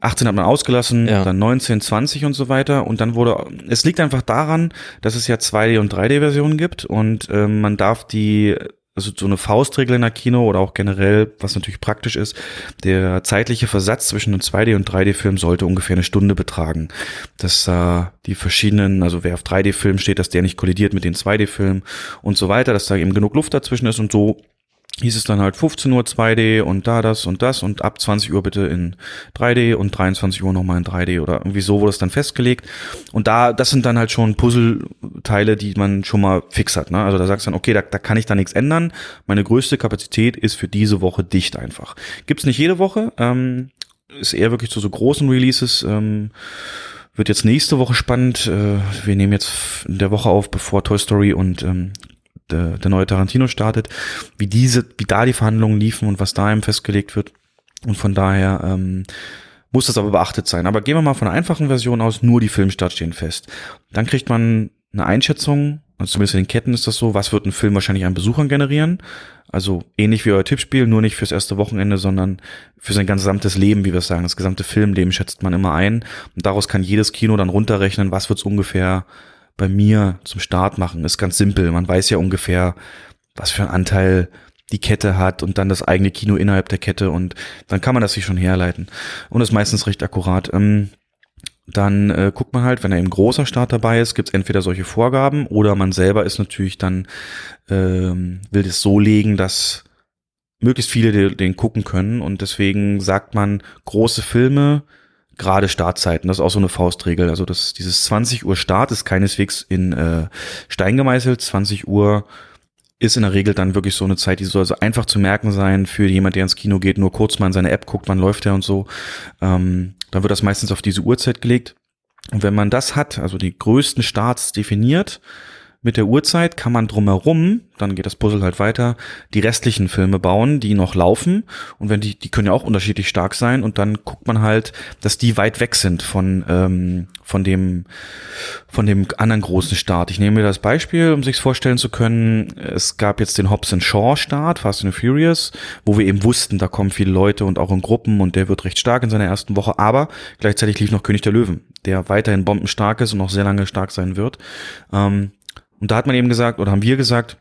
B: 18 hat man ausgelassen, ja. dann 19, 20 und so weiter. Und dann wurde, es liegt einfach daran, dass es ja 2D und 3D-Versionen gibt und ähm, man darf die also so eine Faustregel in der Kino oder auch generell, was natürlich praktisch ist, der zeitliche Versatz zwischen einem 2D- und 3D-Film sollte ungefähr eine Stunde betragen. Dass äh, die verschiedenen, also wer auf 3D-Film steht, dass der nicht kollidiert mit den 2D-Filmen und so weiter, dass da eben genug Luft dazwischen ist und so hieß es dann halt 15 Uhr 2D und da das und das und ab 20 Uhr bitte in 3D und 23 Uhr nochmal in 3D oder irgendwie so wurde es dann festgelegt. Und da, das sind dann halt schon Puzzleteile, die man schon mal fix hat. Ne? Also da sagst du dann, okay, da, da kann ich da nichts ändern. Meine größte Kapazität ist für diese Woche dicht einfach. Gibt's nicht jede Woche, ähm, ist eher wirklich zu so großen Releases. Ähm, wird jetzt nächste Woche spannend. Äh, wir nehmen jetzt in der Woche auf, bevor Toy Story und ähm, der, der neue Tarantino startet, wie diese, wie da die Verhandlungen liefen und was da eben festgelegt wird. Und von daher ähm, muss das aber beachtet sein. Aber gehen wir mal von einer einfachen Version aus, nur die Filmstart stehen fest. Dann kriegt man eine Einschätzung, also zumindest in den Ketten ist das so, was wird ein Film wahrscheinlich an Besuchern generieren. Also ähnlich wie euer Tippspiel, nur nicht fürs erste Wochenende, sondern für sein gesamtes Leben, wie wir es sagen. Das gesamte Filmleben schätzt man immer ein. Und daraus kann jedes Kino dann runterrechnen, was wird es ungefähr bei mir zum Start machen, ist ganz simpel. Man weiß ja ungefähr, was für einen Anteil die Kette hat und dann das eigene Kino innerhalb der Kette und dann kann man das sich schon herleiten. Und ist meistens recht akkurat. Ähm, dann äh, guckt man halt, wenn er im großer Start dabei ist, gibt es entweder solche Vorgaben oder man selber ist natürlich dann, ähm, will das so legen, dass möglichst viele den, den gucken können und deswegen sagt man, große Filme gerade Startzeiten. Das ist auch so eine Faustregel. Also das, dieses 20 Uhr Start ist keineswegs in äh, Stein gemeißelt. 20 Uhr ist in der Regel dann wirklich so eine Zeit, die soll so einfach zu merken sein für jemand, der ins Kino geht, nur kurz mal in seine App guckt, wann läuft der und so. Ähm, dann wird das meistens auf diese Uhrzeit gelegt. Und wenn man das hat, also die größten Starts definiert, mit der Uhrzeit kann man drumherum, dann geht das Puzzle halt weiter, die restlichen Filme bauen, die noch laufen. Und wenn die, die können ja auch unterschiedlich stark sein. Und dann guckt man halt, dass die weit weg sind von, ähm, von dem, von dem anderen großen Start. Ich nehme mir das Beispiel, um sich's vorstellen zu können. Es gab jetzt den Hobbs Shaw Start, Fast and Furious, wo wir eben wussten, da kommen viele Leute und auch in Gruppen und der wird recht stark in seiner ersten Woche. Aber gleichzeitig lief noch König der Löwen, der weiterhin bombenstark ist und noch sehr lange stark sein wird. Ähm, und da hat man eben gesagt, oder haben wir gesagt,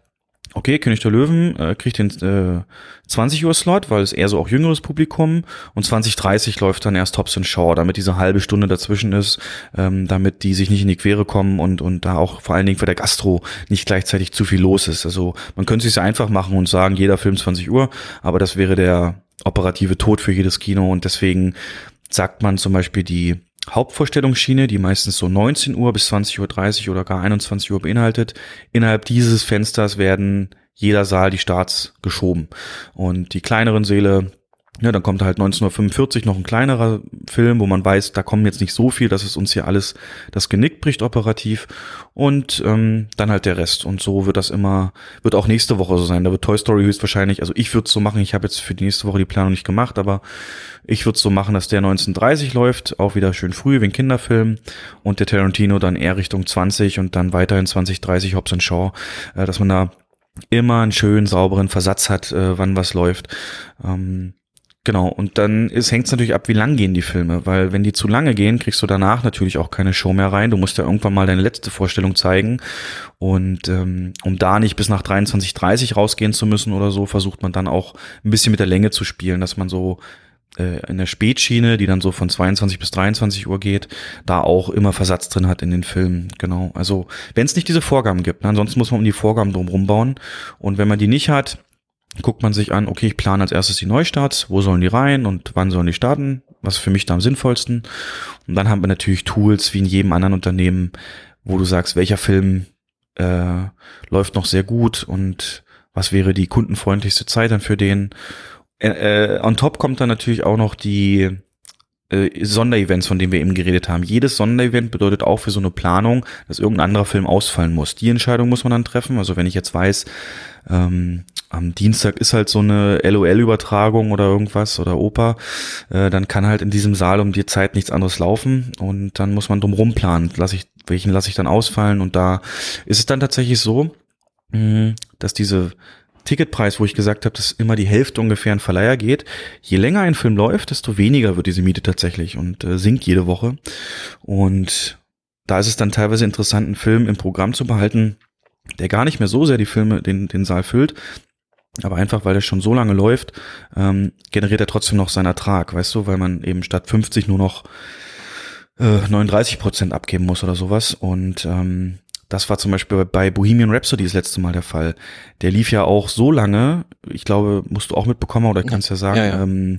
B: okay, König der Löwen äh, kriegt den äh, 20 Uhr Slot, weil es eher so auch jüngeres Publikum und 2030 läuft dann erst Hobbs Shaw, damit diese halbe Stunde dazwischen ist, ähm, damit die sich nicht in die Quere kommen und und da auch vor allen Dingen für der Gastro nicht gleichzeitig zu viel los ist. Also man könnte es sich einfach machen und sagen, jeder Film 20 Uhr, aber das wäre der operative Tod für jedes Kino und deswegen sagt man zum Beispiel die Hauptvorstellungsschiene, die meistens so 19 Uhr bis 20.30 Uhr oder gar 21 Uhr beinhaltet. Innerhalb dieses Fensters werden jeder Saal die Starts geschoben. Und die kleineren Säle ja, dann kommt halt 1945 noch ein kleinerer Film, wo man weiß, da kommen jetzt nicht so viel, dass es uns hier alles das Genick bricht operativ. Und ähm, dann halt der Rest. Und so wird das immer, wird auch nächste Woche so sein. Da wird Toy Story höchstwahrscheinlich, also ich würde es so machen, ich habe jetzt für die nächste Woche die Planung nicht gemacht, aber ich würde es so machen, dass der 1930 läuft, auch wieder schön früh wie ein Kinderfilm. Und der Tarantino dann eher Richtung 20 und dann weiterhin 2030 Hobbs Shaw, äh, dass man da immer einen schönen, sauberen Versatz hat, äh, wann was läuft. Ähm, Genau, und dann hängt es natürlich ab, wie lang gehen die Filme, weil wenn die zu lange gehen, kriegst du danach natürlich auch keine Show mehr rein. Du musst ja irgendwann mal deine letzte Vorstellung zeigen. Und ähm, um da nicht bis nach 23.30 rausgehen zu müssen oder so, versucht man dann auch ein bisschen mit der Länge zu spielen, dass man so äh, in der Spätschiene, die dann so von 22 bis 23 Uhr geht, da auch immer Versatz drin hat in den Filmen. Genau. Also wenn es nicht diese Vorgaben gibt, ne, ansonsten muss man um die Vorgaben drumherum bauen. Und wenn man die nicht hat, guckt man sich an, okay, ich plane als erstes die Neustarts, wo sollen die rein und wann sollen die starten, was für mich da am sinnvollsten. Und dann haben wir natürlich Tools wie in jedem anderen Unternehmen, wo du sagst, welcher Film äh, läuft noch sehr gut und was wäre die kundenfreundlichste Zeit dann für den. Äh, äh, on top kommt dann natürlich auch noch die äh, Sonderevents, von denen wir eben geredet haben. Jedes Sonderevent bedeutet auch für so eine Planung, dass irgendein anderer Film ausfallen muss. Die Entscheidung muss man dann treffen. Also wenn ich jetzt weiß, ähm, am Dienstag ist halt so eine LOL-Übertragung oder irgendwas oder Oper, äh, dann kann halt in diesem Saal um die Zeit nichts anderes laufen und dann muss man drum planen. Lass ich, welchen lasse ich dann ausfallen und da ist es dann tatsächlich so, hm, dass diese Ticketpreis, wo ich gesagt habe, dass immer die Hälfte ungefähr ein Verleiher geht. Je länger ein Film läuft, desto weniger wird diese Miete tatsächlich und äh, sinkt jede Woche. Und da ist es dann teilweise interessant, einen Film im Programm zu behalten, der gar nicht mehr so sehr die Filme, den, den Saal füllt, aber einfach, weil er schon so lange läuft, ähm, generiert er trotzdem noch seinen Ertrag, weißt du, weil man eben statt 50 nur noch äh, 39 Prozent abgeben muss oder sowas. Und ähm, das war zum Beispiel bei Bohemian Rhapsody das letzte Mal der Fall. Der lief ja auch so lange, ich glaube, musst du auch mitbekommen oder kannst ja sagen, ja, ja. Ähm,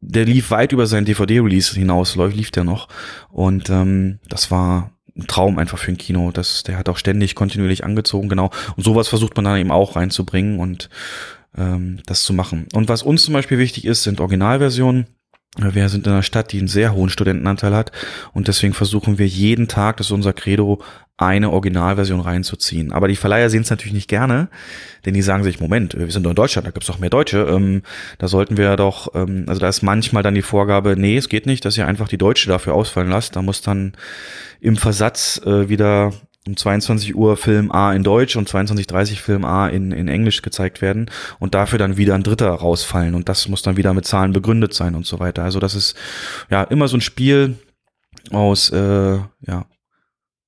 B: der lief weit über seinen DVD-Release hinaus, lief der noch. Und ähm, das war ein Traum einfach für ein Kino. Das, der hat auch ständig kontinuierlich angezogen, genau. Und sowas versucht man dann eben auch reinzubringen und ähm, das zu machen. Und was uns zum Beispiel wichtig ist, sind Originalversionen. Wir sind in einer Stadt, die einen sehr hohen Studentenanteil hat und deswegen versuchen wir jeden Tag, das ist unser Credo, eine Originalversion reinzuziehen. Aber die Verleiher sehen es natürlich nicht gerne, denn die sagen sich, Moment, wir sind doch in Deutschland, da gibt's doch mehr Deutsche, ähm, da sollten wir doch, ähm, also da ist manchmal dann die Vorgabe, nee, es geht nicht, dass ihr einfach die Deutsche dafür ausfallen lasst, da muss dann im Versatz äh, wieder um 22 Uhr Film A in Deutsch und 22.30 Film A in, in Englisch gezeigt werden und dafür dann wieder ein Dritter rausfallen und das muss dann wieder mit Zahlen begründet sein und so weiter. Also das ist ja immer so ein Spiel aus, äh, ja,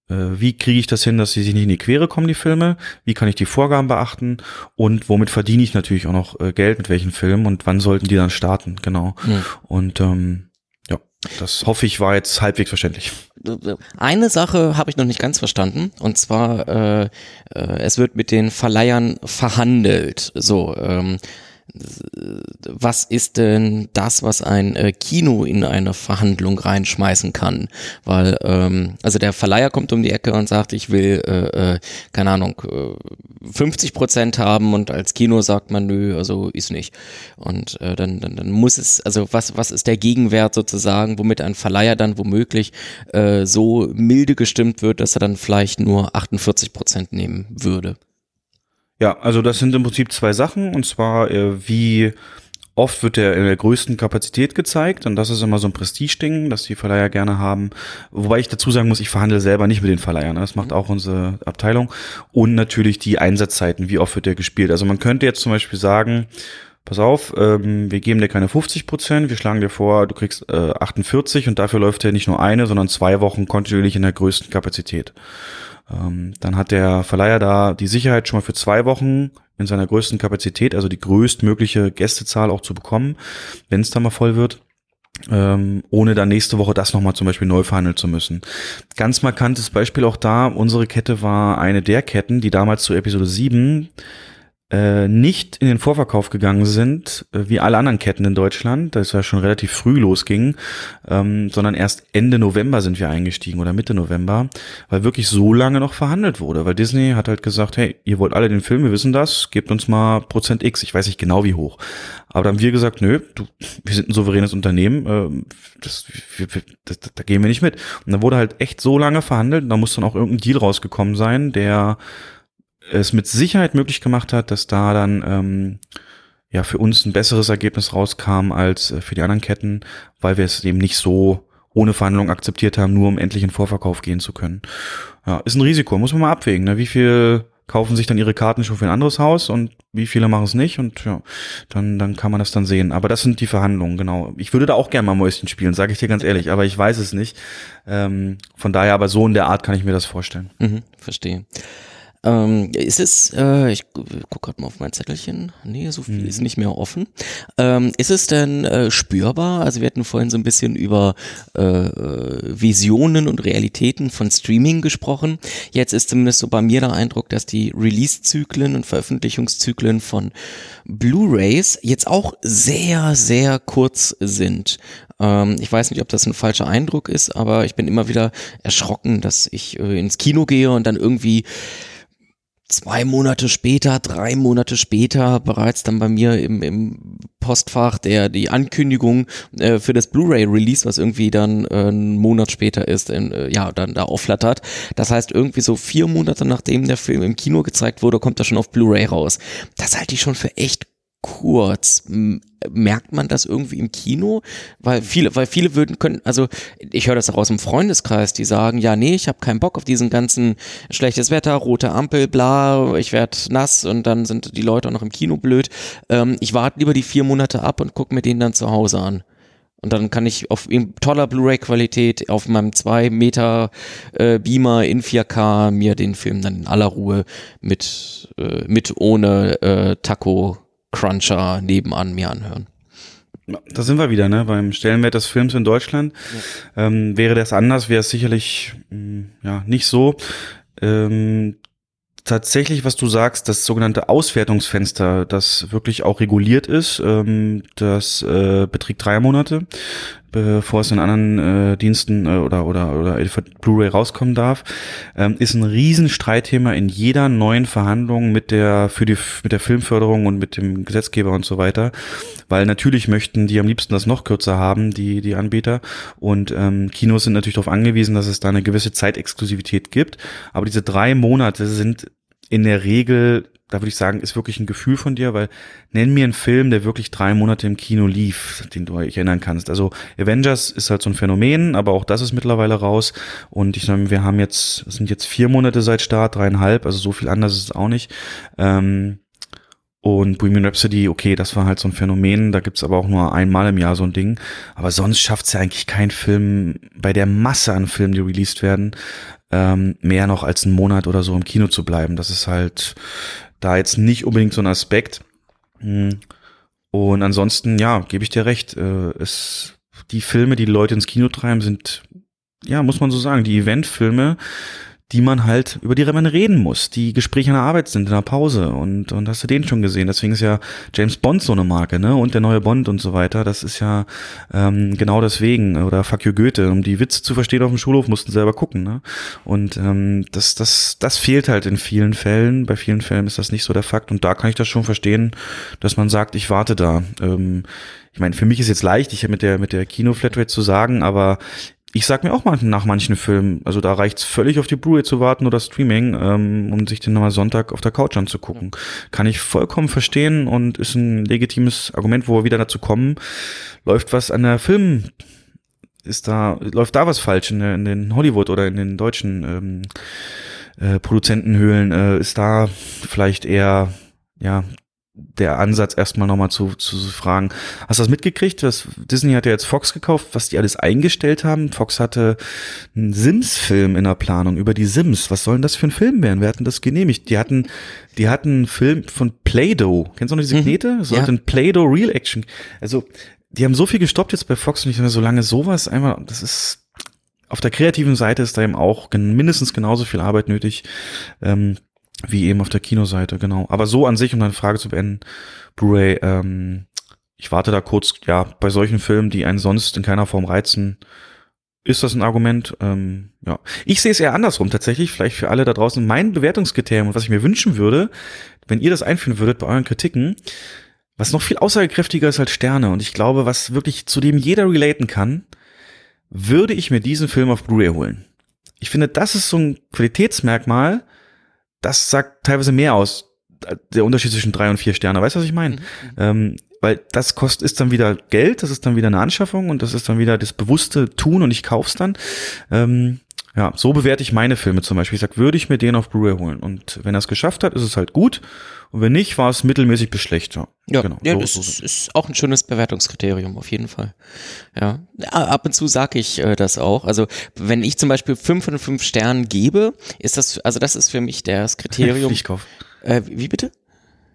B: wie kriege ich das hin, dass sie sich nicht in die Quere kommen, die Filme? Wie kann ich die Vorgaben beachten? Und womit verdiene ich natürlich auch noch äh, Geld, mit welchen Filmen und wann sollten die dann starten? Genau. Mhm. Und ähm, das hoffe ich war jetzt halbwegs verständlich.
C: Eine Sache habe ich noch nicht ganz verstanden und zwar äh, äh, es wird mit den Verleihern verhandelt. So, ähm, was ist denn das, was ein äh, Kino in eine Verhandlung reinschmeißen kann? Weil, ähm, also der Verleiher kommt um die Ecke und sagt, ich will, äh, äh, keine Ahnung, äh, 50 Prozent haben und als Kino sagt man, nö, also ist nicht. Und äh, dann, dann, dann muss es, also was, was ist der Gegenwert sozusagen, womit ein Verleiher dann womöglich äh, so milde gestimmt wird, dass er dann vielleicht nur 48 Prozent nehmen würde?
B: Ja, also das sind im Prinzip zwei Sachen. Und zwar äh, wie oft wird der in der größten Kapazität gezeigt? Und das ist immer so ein Prestigeding, das die Verleiher gerne haben. Wobei ich dazu sagen muss, ich verhandle selber nicht mit den Verleihern, das macht auch unsere Abteilung. Und natürlich die Einsatzzeiten, wie oft wird der gespielt. Also man könnte jetzt zum Beispiel sagen, pass auf, ähm, wir geben dir keine 50 Prozent, wir schlagen dir vor, du kriegst äh, 48 und dafür läuft der nicht nur eine, sondern zwei Wochen kontinuierlich in der größten Kapazität. Ähm, dann hat der Verleiher da die Sicherheit schon mal für zwei Wochen in seiner größten Kapazität, also die größtmögliche Gästezahl auch zu bekommen, wenn es da mal voll wird. Ähm, ohne dann nächste Woche das nochmal zum Beispiel neu verhandeln zu müssen. Ganz markantes Beispiel auch da, unsere Kette war eine der Ketten, die damals zu Episode 7 äh, nicht in den Vorverkauf gegangen sind, äh, wie alle anderen Ketten in Deutschland, das ja schon relativ früh losging, ähm, sondern erst Ende November sind wir eingestiegen oder Mitte November, weil wirklich so lange noch verhandelt wurde, weil Disney hat halt gesagt, hey, ihr wollt alle den Film, wir wissen das, gebt uns mal Prozent X, ich weiß nicht genau wie hoch. Aber dann haben wir gesagt, nö, du, wir sind ein souveränes Unternehmen, äh, das, wir, das, da gehen wir nicht mit. Und dann wurde halt echt so lange verhandelt, da muss dann auch irgendein Deal rausgekommen sein, der es mit Sicherheit möglich gemacht hat, dass da dann ähm, ja für uns ein besseres Ergebnis rauskam als äh, für die anderen Ketten, weil wir es eben nicht so ohne Verhandlung akzeptiert haben, nur um endlich in Vorverkauf gehen zu können. Ja, ist ein Risiko, muss man mal abwägen. Ne? Wie viel kaufen sich dann ihre Karten schon für ein anderes Haus und wie viele machen es nicht und ja, dann, dann kann man das dann sehen. Aber das sind die Verhandlungen, genau. Ich würde da auch gerne mal Mäuschen spielen, sage ich dir ganz ehrlich, aber ich weiß es nicht. Ähm, von daher, aber so in der Art kann ich mir das vorstellen.
C: Mhm, verstehe. Ähm, ist es, äh, ich guck gerade mal auf mein Zettelchen, nee, so viel mhm. ist nicht mehr offen. Ähm, ist es denn äh, spürbar? Also wir hatten vorhin so ein bisschen über äh, äh, Visionen und Realitäten von Streaming gesprochen. Jetzt ist zumindest so bei mir der Eindruck, dass die Release-Zyklen und Veröffentlichungszyklen von Blu-rays jetzt auch sehr, sehr kurz sind. Ähm, ich weiß nicht, ob das ein falscher Eindruck ist, aber ich bin immer wieder erschrocken, dass ich äh, ins Kino gehe und dann irgendwie zwei Monate später, drei Monate später bereits dann bei mir im, im Postfach der die Ankündigung äh, für das Blu-ray-Release, was irgendwie dann äh, einen Monat später ist, in, äh, ja dann da aufflattert. Das heißt irgendwie so vier Monate nachdem der Film im Kino gezeigt wurde, kommt er schon auf Blu-ray raus. Das halte ich schon für echt kurz. Merkt man das irgendwie im Kino? Weil viele, weil viele würden können, also ich höre das auch aus dem Freundeskreis, die sagen, ja, nee, ich habe keinen Bock auf diesen ganzen schlechtes Wetter, rote Ampel, bla, ich werde nass und dann sind die Leute auch noch im Kino blöd. Ähm, ich warte lieber die vier Monate ab und gucke mir den dann zu Hause an. Und dann kann ich auf in toller Blu-ray-Qualität auf meinem 2 Meter äh, Beamer in 4K mir den Film dann in aller Ruhe mit, äh, mit ohne äh, Taco Cruncher nebenan mir anhören.
B: Da sind wir wieder, ne? Beim Stellenwert des Films in Deutschland. Ja. Ähm, wäre das anders, wäre es sicherlich mh, mm, ja nicht so. Ähm, tatsächlich, was du sagst, das sogenannte Auswertungsfenster, das wirklich auch reguliert ist, ähm, das äh, beträgt drei Monate bevor es in anderen äh, Diensten äh, oder oder oder Blu-ray rauskommen darf, ähm, ist ein Riesenstreitthema in jeder neuen Verhandlung mit der für die mit der Filmförderung und mit dem Gesetzgeber und so weiter, weil natürlich möchten die am liebsten das noch kürzer haben, die die Anbieter. Und ähm, Kinos sind natürlich darauf angewiesen, dass es da eine gewisse Zeitexklusivität gibt, aber diese drei Monate sind in der Regel da würde ich sagen, ist wirklich ein Gefühl von dir, weil nenn mir einen Film, der wirklich drei Monate im Kino lief, den du dich erinnern kannst. Also Avengers ist halt so ein Phänomen, aber auch das ist mittlerweile raus. Und ich sage, wir haben jetzt, es sind jetzt vier Monate seit Start, dreieinhalb, also so viel anders ist es auch nicht. Ähm, und Bohemian Rhapsody, okay, das war halt so ein Phänomen, da gibt's aber auch nur einmal im Jahr so ein Ding. Aber sonst schafft's ja eigentlich kein Film, bei der Masse an Filmen, die released werden, ähm, mehr noch als einen Monat oder so im Kino zu bleiben. Das ist halt, da jetzt nicht unbedingt so ein Aspekt. Hm. Und ansonsten, ja, gebe ich dir recht. Äh, es, die Filme, die, die Leute ins Kino treiben, sind, ja, muss man so sagen, die Eventfilme, die man halt, über die man reden muss, die Gespräche an der Arbeit sind, in der Pause und, und hast du den schon gesehen. Deswegen ist ja James Bond so eine Marke, ne? Und der neue Bond und so weiter. Das ist ja ähm, genau deswegen. Oder Fuck you Goethe. Um die Witze zu verstehen auf dem Schulhof, mussten selber gucken, ne? Und ähm, das, das, das fehlt halt in vielen Fällen. Bei vielen Fällen ist das nicht so der Fakt. Und da kann ich das schon verstehen, dass man sagt, ich warte da. Ähm, ich meine, für mich ist jetzt leicht, ich habe mit der mit der Kino-Flatrate zu sagen, aber ich sag mir auch mal nach manchen Filmen, also da reicht's völlig auf die Blu-ray zu warten oder Streaming, ähm, um sich den nochmal Sonntag auf der Couch anzugucken. Kann ich vollkommen verstehen und ist ein legitimes Argument, wo wir wieder dazu kommen, läuft was an der Film, ist da, läuft da was falsch in, in den Hollywood oder in den deutschen ähm, äh, Produzentenhöhlen, äh, ist da vielleicht eher ja der Ansatz erstmal nochmal zu, zu fragen, hast du das mitgekriegt? Das, Disney hat ja jetzt Fox gekauft, was die alles eingestellt haben. Fox hatte einen Sims-Film in der Planung über die Sims. Was soll denn das für ein Film werden? Wer hat denn das genehmigt? Die hatten, die hatten einen Film von Play-Doh. Kennst du noch diese mhm. Knete? Das sollte ja. ein Play-Doh Real Action. Also, die haben so viel gestoppt jetzt bei Fox und ich sage, solange sowas einmal, das ist, auf der kreativen Seite ist da eben auch mindestens genauso viel Arbeit nötig. Ähm, wie eben auf der Kinoseite, genau. Aber so an sich, um deine Frage zu beenden, Blu-ray, ähm, ich warte da kurz, ja, bei solchen Filmen, die einen sonst in keiner Form reizen, ist das ein Argument? Ähm, ja. Ich sehe es eher andersrum tatsächlich, vielleicht für alle da draußen. Mein Bewertungskriterium und was ich mir wünschen würde, wenn ihr das einführen würdet bei euren Kritiken, was noch viel aussagekräftiger ist als Sterne und ich glaube, was wirklich zu dem jeder relaten kann, würde ich mir diesen Film auf Blu-ray holen. Ich finde, das ist so ein Qualitätsmerkmal, das sagt teilweise mehr aus, der Unterschied zwischen drei und vier Sterne. Weißt du, was ich meine? Mhm. Ähm, weil das kostet, ist dann wieder Geld, das ist dann wieder eine Anschaffung und das ist dann wieder das bewusste Tun und ich kauf's dann. Ähm, ja, so bewerte ich meine Filme zum Beispiel. Ich sag, würde ich mir den auf Blu-ray holen? Und wenn er es geschafft hat, ist es halt gut. Und wenn nicht, war es mittelmäßig bis schlecht. Ja,
C: ja, genau, ja so, das so ist, ist, auch ein schönes Bewertungskriterium, auf jeden Fall. Ja, ab und zu sage ich äh, das auch. Also, wenn ich zum Beispiel fünf von fünf Sternen gebe, ist das, also das ist für mich das Kriterium.
B: Pflichtkauf.
C: Äh, wie bitte?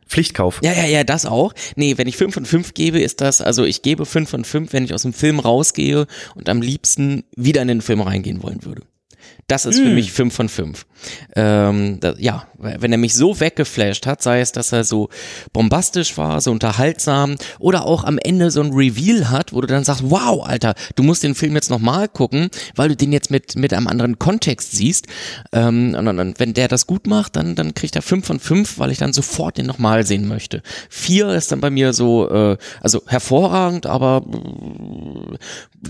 B: Pflichtkauf.
C: Ja, ja, ja, das auch. Nee, wenn ich fünf von fünf gebe, ist das, also ich gebe fünf von fünf, wenn ich aus dem Film rausgehe und am liebsten wieder in den Film reingehen wollen würde. Das ist mm. für hm. mich fünf von fünf. Ähm, da, ja, wenn er mich so weggeflasht hat, sei es, dass er so bombastisch war, so unterhaltsam oder auch am Ende so ein Reveal hat, wo du dann sagst, wow, Alter, du musst den Film jetzt nochmal gucken, weil du den jetzt mit, mit einem anderen Kontext siehst. Ähm, und, und, und wenn der das gut macht, dann, dann kriegt er fünf von fünf, weil ich dann sofort den nochmal sehen möchte. Vier ist dann bei mir so, äh, also hervorragend, aber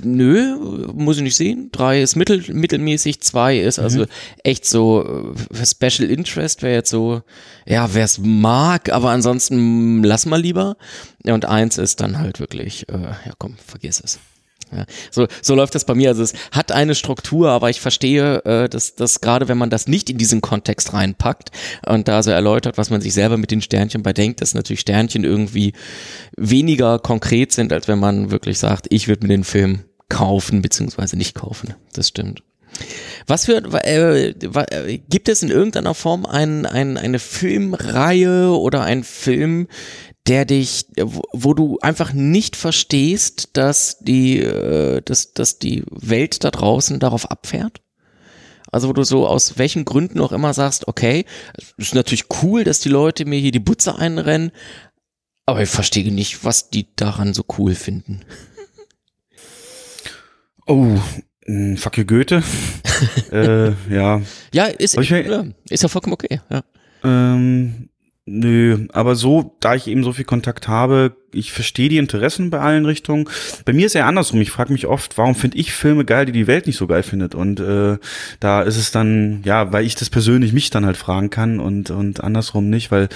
C: nö, muss ich nicht sehen. Drei ist mittel, mittelmäßig, zwei ist also mhm. echt so äh, Special Interest wäre jetzt so, ja, wer es mag, aber ansonsten lass mal lieber. Und eins ist dann halt wirklich, äh, ja komm, vergiss es. Ja, so, so läuft das bei mir. Also es hat eine Struktur, aber ich verstehe, äh, dass, dass gerade wenn man das nicht in diesen Kontext reinpackt und da so erläutert, was man sich selber mit den Sternchen bei denkt, dass natürlich Sternchen irgendwie weniger konkret sind, als wenn man wirklich sagt, ich würde mir den Film kaufen beziehungsweise nicht kaufen. Das stimmt. Was für, äh, äh, gibt es in irgendeiner Form ein, ein, eine Filmreihe oder ein Film, der dich, wo du einfach nicht verstehst, dass die, äh, dass, dass die Welt da draußen darauf abfährt? Also wo du so aus welchen Gründen auch immer sagst, okay, ist natürlich cool, dass die Leute mir hier die Butze einrennen, aber ich verstehe nicht, was die daran so cool finden.
B: Oh, Fuck you Goethe. äh, ja.
C: Ja, ist, ich ja, ist ja vollkommen okay, ja.
B: Ähm, nö, aber so, da ich eben so viel Kontakt habe, ich verstehe die Interessen bei allen Richtungen. Bei mir ist ja andersrum. Ich frage mich oft, warum finde ich Filme geil, die die Welt nicht so geil findet? Und äh, da ist es dann, ja, weil ich das persönlich mich dann halt fragen kann und und andersrum nicht, weil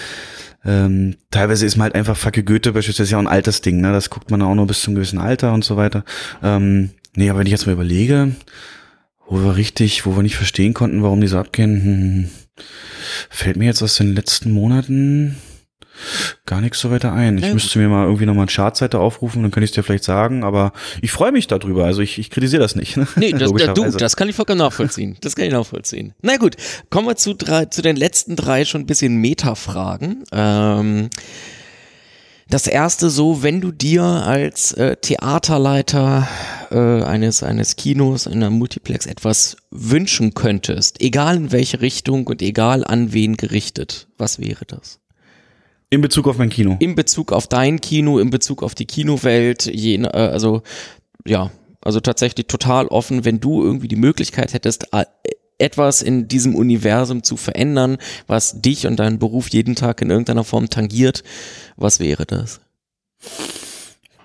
B: ähm, teilweise ist man halt einfach Facke Goethe beispielsweise ja auch ein Altersding, ne? Das guckt man auch nur bis zum gewissen Alter und so weiter. Ähm, Nee, aber wenn ich jetzt mal überlege, wo wir richtig, wo wir nicht verstehen konnten, warum die so abgehen, hm, fällt mir jetzt aus den letzten Monaten gar nichts so weiter ein. Ich ja, müsste mir mal irgendwie nochmal eine Chartseite aufrufen, dann könnte ich es dir vielleicht sagen, aber ich freue mich darüber. Also ich, ich kritisiere das nicht. Ne?
C: Nee, das, du, das kann ich vollkommen nachvollziehen. Das kann ich nachvollziehen. Na gut, kommen wir zu, drei, zu den letzten drei schon ein bisschen Meta-Fragen. Ähm, das erste so, wenn du dir als äh, Theaterleiter äh, eines, eines Kinos, einer Multiplex etwas wünschen könntest, egal in welche Richtung und egal an wen gerichtet, was wäre das?
B: In Bezug auf mein Kino.
C: In Bezug auf dein Kino, in Bezug auf die Kinowelt, je, äh, also ja, also tatsächlich total offen, wenn du irgendwie die Möglichkeit hättest, etwas in diesem Universum zu verändern, was dich und deinen Beruf jeden Tag in irgendeiner Form tangiert, was wäre das?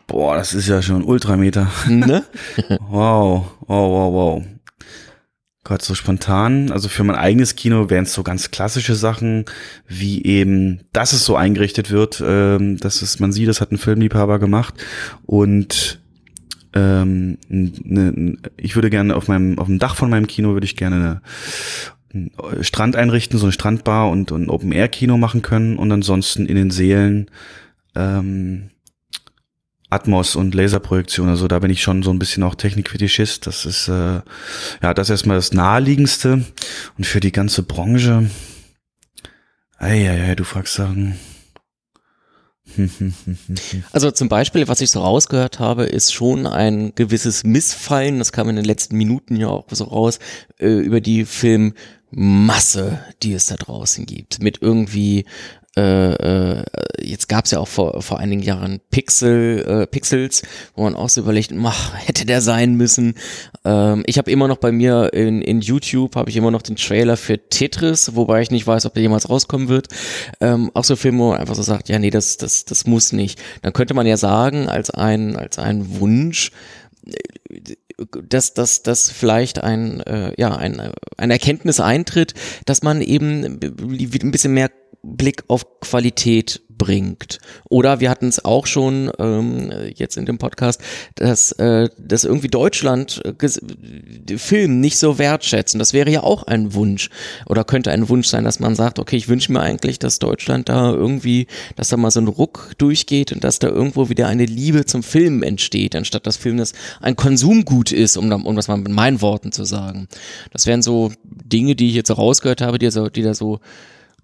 B: Boah, das ist ja schon Ultrameter. Ne? wow, wow, wow, wow. Gott, so spontan. Also für mein eigenes Kino wären es so ganz klassische Sachen, wie eben, dass es so eingerichtet wird, ähm, dass es, man sieht, das hat ein Filmliebhaber gemacht und ähm, ne, ich würde gerne auf meinem, auf dem Dach von meinem Kino würde ich gerne eine, einen Strand einrichten, so eine Strandbar und, und Open-Air-Kino machen können und ansonsten in den Seelen ähm, Atmos und Laserprojektion. Also da bin ich schon so ein bisschen auch Technikfetischist. Das ist äh, ja das ist erstmal das naheliegendste. Und für die ganze Branche, ei, ei, ei du fragst Sachen.
C: Also zum Beispiel, was ich so rausgehört habe, ist schon ein gewisses Missfallen, das kam in den letzten Minuten ja auch so raus, äh, über die Filmmasse, die es da draußen gibt. Mit irgendwie äh, äh, jetzt gab es ja auch vor, vor einigen Jahren Pixel, äh, Pixels, wo man auch so überlegt, mach, hätte der sein müssen. Ähm, ich habe immer noch bei mir in, in YouTube, habe ich immer noch den Trailer für Tetris, wobei ich nicht weiß, ob der jemals rauskommen wird. Ähm, auch so Filme, wo man einfach so sagt, ja, nee, das, das, das muss nicht. Dann könnte man ja sagen, als ein, als ein Wunsch, dass, dass, dass vielleicht ein, äh, ja, ein, ein Erkenntnis eintritt, dass man eben ein bisschen mehr Blick auf Qualität bringt. Oder wir hatten es auch schon ähm, jetzt in dem Podcast, dass, äh, dass irgendwie Deutschland äh, Film nicht so wertschätzen. Das wäre ja auch ein Wunsch oder könnte ein Wunsch sein, dass man sagt, okay, ich wünsche mir eigentlich, dass Deutschland da irgendwie, dass da mal so ein Ruck durchgeht und dass da irgendwo wieder eine Liebe zum Film entsteht, anstatt dass Film das ein Konsumgut ist, um, um das mal mit meinen Worten zu sagen. Das wären so Dinge, die ich jetzt so rausgehört habe, die, so, die da so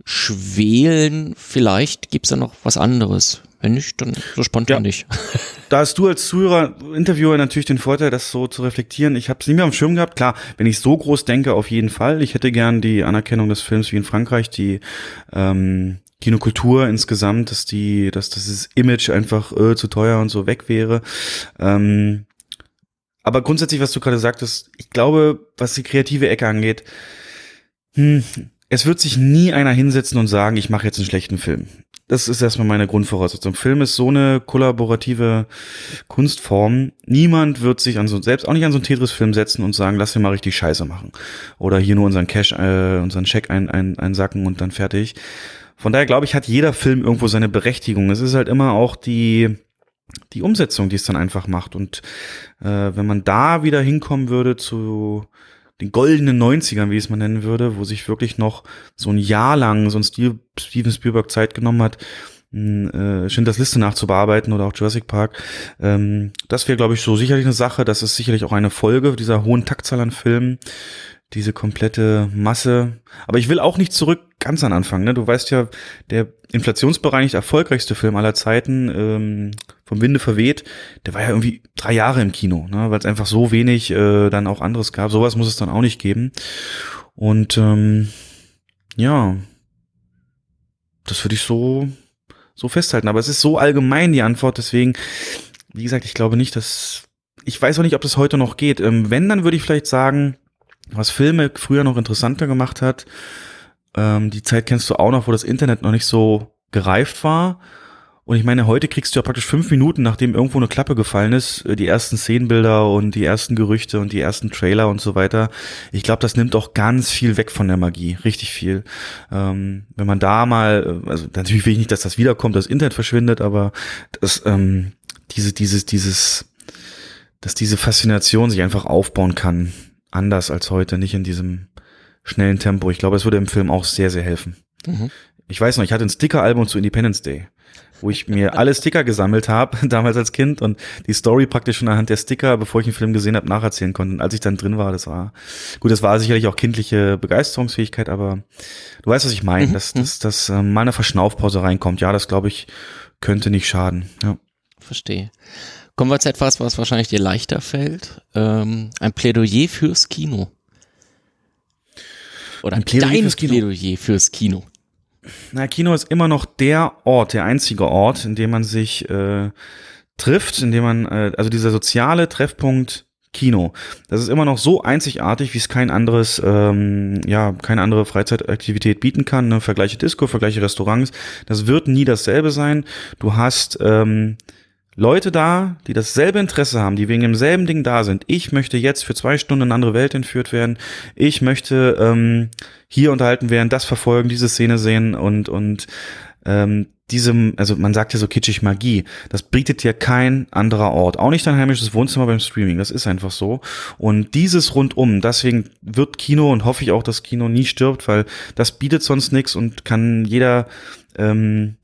C: schwelen. Vielleicht gibt's da noch was anderes. Wenn nicht, dann so spontan ja. nicht.
B: Da hast du als Zuhörer, Interviewer natürlich den Vorteil, das so zu reflektieren. Ich habe es nicht mehr am Schirm gehabt. Klar, wenn ich so groß denke, auf jeden Fall. Ich hätte gern die Anerkennung des Films wie in Frankreich, die ähm, Kinokultur insgesamt, dass die, dass das Image einfach äh, zu teuer und so weg wäre. Ähm, aber grundsätzlich, was du gerade sagtest, ich glaube, was die kreative Ecke angeht, hm, es wird sich nie einer hinsetzen und sagen, ich mache jetzt einen schlechten Film. Das ist erstmal meine Grundvoraussetzung. Film ist so eine kollaborative Kunstform. Niemand wird sich an so, selbst auch nicht an so einen Tetris-Film setzen und sagen, lass mir mal richtig Scheiße machen. Oder hier nur unseren Cash, äh, unseren Check ein, ein, einsacken und dann fertig. Von daher glaube ich, hat jeder Film irgendwo seine Berechtigung. Es ist halt immer auch die, die Umsetzung, die es dann einfach macht. Und äh, wenn man da wieder hinkommen würde zu den goldenen 90ern, wie es man nennen würde, wo sich wirklich noch so ein Jahr lang so ein Stil Steven Spielberg Zeit genommen hat, äh, Schindlers Liste nachzubearbeiten oder auch Jurassic Park. Ähm, das wäre, glaube ich, so sicherlich eine Sache. Das ist sicherlich auch eine Folge dieser hohen Taktzahl an Filmen, diese komplette Masse. Aber ich will auch nicht zurück ganz an Anfang. Ne? Du weißt ja, der inflationsbereinigt erfolgreichste Film aller Zeiten, ähm, vom Winde verweht, der war ja irgendwie drei Jahre im Kino, ne? weil es einfach so wenig äh, dann auch anderes gab. Sowas muss es dann auch nicht geben. Und ähm, ja, das würde ich so so festhalten. Aber es ist so allgemein die Antwort, deswegen, wie gesagt, ich glaube nicht, dass ich weiß auch nicht, ob das heute noch geht. Ähm, wenn, dann würde ich vielleicht sagen, was Filme früher noch interessanter gemacht hat. Ähm, die Zeit kennst du auch noch, wo das Internet noch nicht so gereift war und ich meine, heute kriegst du ja praktisch fünf Minuten, nachdem irgendwo eine Klappe gefallen ist, äh, die ersten Szenenbilder und die ersten Gerüchte und die ersten Trailer und so weiter. Ich glaube, das nimmt auch ganz viel weg von der Magie, richtig viel. Ähm, wenn man da mal, äh, also natürlich will ich nicht, dass das wiederkommt, das Internet verschwindet, aber das, ähm, diese, dieses, dieses, dass diese Faszination sich einfach aufbauen kann, anders als heute, nicht in diesem schnellen Tempo. Ich glaube, es würde im Film auch sehr, sehr helfen. Mhm. Ich weiß noch, ich hatte ein Sticker-Album zu Independence Day wo ich mir alle Sticker gesammelt habe, damals als Kind und die Story praktisch schon anhand der Sticker, bevor ich den Film gesehen habe, nacherzählen konnte. Und als ich dann drin war, das war, gut, das war sicherlich auch kindliche Begeisterungsfähigkeit, aber du weißt, was ich meine, mhm. dass, dass, dass äh, mal eine Verschnaufpause reinkommt. Ja, das glaube ich, könnte nicht schaden. Ja.
C: Verstehe. Kommen wir zu etwas, was wahrscheinlich dir leichter fällt. Ähm, ein Plädoyer fürs Kino. Oder ein Plädoyer dein fürs Kino. Plädoyer fürs Kino.
B: Na, Kino ist immer noch der Ort, der einzige Ort, in dem man sich äh, trifft, in dem man, äh, also dieser soziale Treffpunkt Kino. Das ist immer noch so einzigartig, wie es kein anderes, ähm, ja, keine andere Freizeitaktivität bieten kann. Ne? Vergleiche Disco, vergleiche Restaurants. Das wird nie dasselbe sein. Du hast ähm, Leute da, die dasselbe Interesse haben, die wegen demselben Ding da sind. Ich möchte jetzt für zwei Stunden in eine andere Welt entführt werden. Ich möchte ähm, hier unterhalten werden, das verfolgen, diese Szene sehen und und ähm, diesem, also man sagt ja so kitschig Magie, das bietet dir kein anderer Ort. Auch nicht dein heimisches Wohnzimmer beim Streaming, das ist einfach so. Und dieses rundum, deswegen wird Kino und hoffe ich auch, dass Kino nie stirbt, weil das bietet sonst nichts und kann jeder ähm,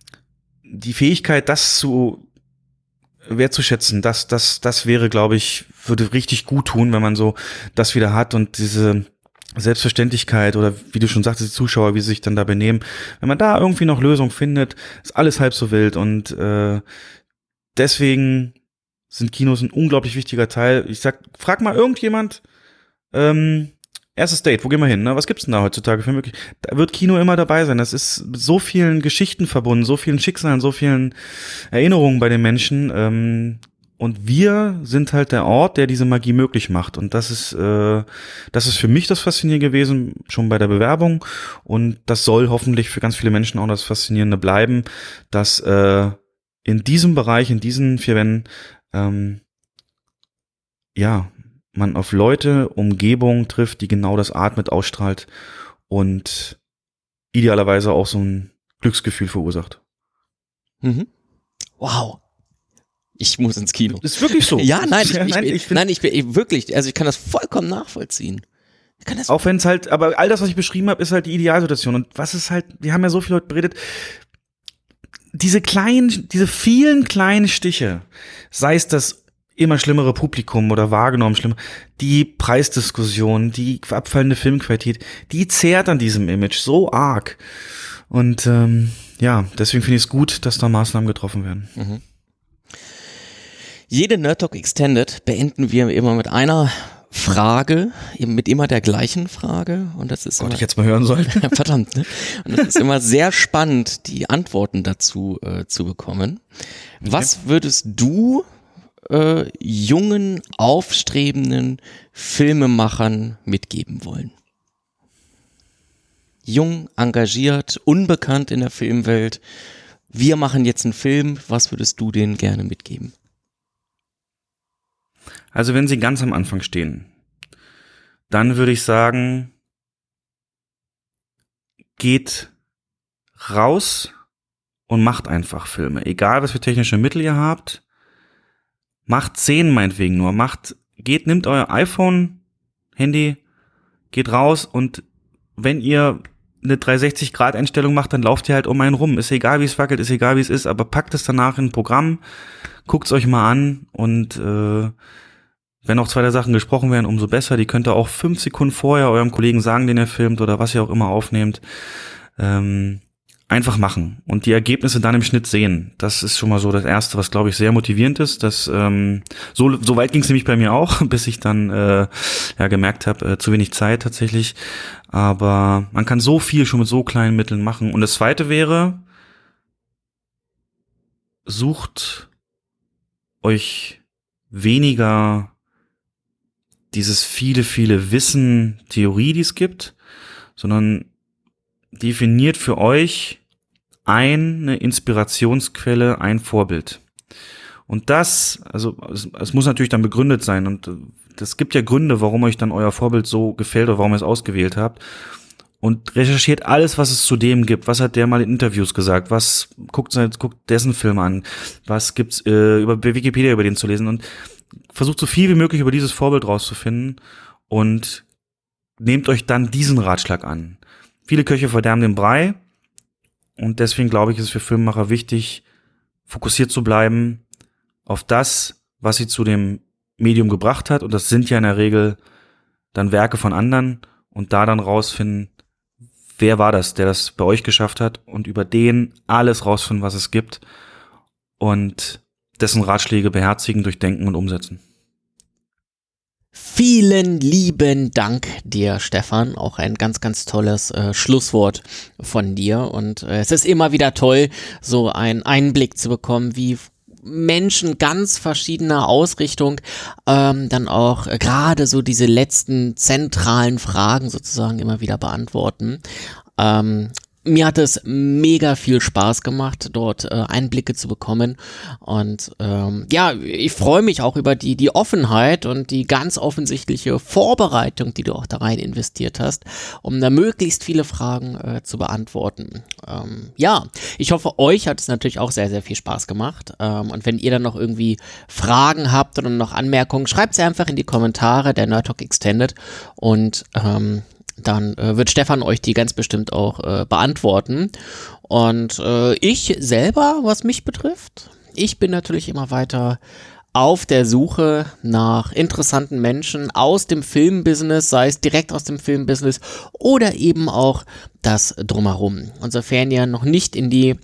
B: die Fähigkeit, das zu wertzuschätzen, das, das, das wäre, glaube ich, würde richtig gut tun, wenn man so das wieder hat und diese Selbstverständlichkeit oder wie du schon sagtest, die Zuschauer, wie sie sich dann da benehmen. Wenn man da irgendwie noch Lösung findet, ist alles halb so wild und äh, deswegen sind Kinos ein unglaublich wichtiger Teil. Ich sag, frag mal irgendjemand, ähm, erstes Date, wo gehen wir hin? Ne? Was gibt's denn da heutzutage für möglich? Da wird Kino immer dabei sein. Das ist so vielen Geschichten verbunden, so vielen Schicksalen, so vielen Erinnerungen bei den Menschen. Ähm, und wir sind halt der Ort, der diese Magie möglich macht. Und das ist, äh, das ist für mich das Faszinierende gewesen, schon bei der Bewerbung. Und das soll hoffentlich für ganz viele Menschen auch das Faszinierende bleiben, dass äh, in diesem Bereich, in diesen vier Wänden, ähm, ja, man auf Leute, Umgebung trifft, die genau das atmet, ausstrahlt und idealerweise auch so ein Glücksgefühl verursacht.
C: Mhm. Wow ich muss ins Kino.
B: Das ist wirklich so.
C: Ja, nein, ich, ich, nein, ich, ich nein, ich bin wirklich, also ich kann das vollkommen nachvollziehen.
B: Ich kann das auch wenn es halt, aber all das, was ich beschrieben habe, ist halt die Idealsituation. Und was ist halt, wir haben ja so viele Leute beredet, diese kleinen, diese vielen kleinen Stiche, sei es das immer schlimmere Publikum oder wahrgenommen schlimmer, die Preisdiskussion, die abfallende Filmqualität, die zehrt an diesem Image so arg. Und ähm, ja, deswegen finde ich es gut, dass da Maßnahmen getroffen werden. Mhm.
C: Jede Nerd Talk Extended beenden wir immer mit einer Frage, mit immer der gleichen Frage. Und das ist
B: Gott,
C: immer,
B: ich jetzt mal hören sollen.
C: verdammt, ne? Und das ist immer sehr spannend, die Antworten dazu äh, zu bekommen. Okay. Was würdest du äh, jungen, aufstrebenden Filmemachern mitgeben wollen? Jung, engagiert, unbekannt in der Filmwelt. Wir machen jetzt einen Film. Was würdest du denen gerne mitgeben?
B: Also wenn Sie ganz am Anfang stehen, dann würde ich sagen, geht raus und macht einfach Filme. Egal, was für technische Mittel ihr habt. Macht zehn meinetwegen nur. Macht, geht, nimmt euer iPhone, Handy, geht raus und wenn ihr eine 360-Grad-Einstellung macht, dann lauft ihr halt um einen rum. Ist egal, wie es wackelt, ist egal, wie es ist, aber packt es danach in ein Programm, guckt es euch mal an und äh, wenn noch zwei der Sachen gesprochen werden, umso besser. Die könnt ihr auch fünf Sekunden vorher eurem Kollegen sagen, den ihr filmt oder was ihr auch immer aufnehmt. Ähm, einfach machen und die Ergebnisse dann im Schnitt sehen. Das ist schon mal so das Erste, was glaube ich sehr motivierend ist. Das ähm, so, so weit ging es nämlich bei mir auch, bis ich dann äh, ja gemerkt habe, äh, zu wenig Zeit tatsächlich. Aber man kann so viel schon mit so kleinen Mitteln machen. Und das Zweite wäre, sucht euch weniger dieses viele, viele Wissen, Theorie, die es gibt, sondern definiert für euch eine Inspirationsquelle, ein Vorbild. Und das, also es, muss natürlich dann begründet sein und es gibt ja Gründe, warum euch dann euer Vorbild so gefällt oder warum ihr es ausgewählt habt. Und recherchiert alles, was es zu dem gibt. Was hat der mal in Interviews gesagt? Was guckt, guckt dessen Film an? Was gibt's äh, über Wikipedia über den zu lesen? Und versucht so viel wie möglich über dieses Vorbild rauszufinden und nehmt euch dann diesen Ratschlag an. Viele Köche verderben den Brei und deswegen glaube ich, ist es für Filmemacher wichtig, fokussiert zu bleiben auf das, was sie zu dem Medium gebracht hat. Und das sind ja in der Regel dann Werke von anderen. Und da dann rausfinden, wer war das, der das bei euch geschafft hat. Und über den alles rausfinden, was es gibt. Und dessen Ratschläge beherzigen, durchdenken und umsetzen.
A: Vielen lieben Dank dir, Stefan. Auch ein ganz, ganz tolles äh, Schlusswort von dir. Und äh, es ist immer wieder toll, so einen Einblick zu bekommen, wie Menschen ganz verschiedener Ausrichtung ähm, dann auch äh, gerade so diese letzten zentralen Fragen sozusagen immer wieder beantworten. Ähm, mir hat es mega viel Spaß gemacht, dort äh, Einblicke zu bekommen. Und ähm, ja, ich freue mich auch über die, die Offenheit und die ganz offensichtliche Vorbereitung, die du auch da rein investiert hast, um da möglichst viele Fragen äh, zu beantworten. Ähm, ja, ich hoffe, euch hat es natürlich auch sehr, sehr viel Spaß gemacht. Ähm, und wenn ihr dann noch irgendwie Fragen habt oder noch Anmerkungen, schreibt sie einfach in die Kommentare der Nerd Talk Extended. Und ähm, dann äh, wird Stefan euch die ganz bestimmt auch äh, beantworten. Und äh, ich selber, was mich betrifft, ich bin natürlich immer weiter auf der Suche nach interessanten Menschen aus dem Filmbusiness, sei es direkt aus dem Filmbusiness oder eben auch das drumherum. Und sofern ihr noch nicht in die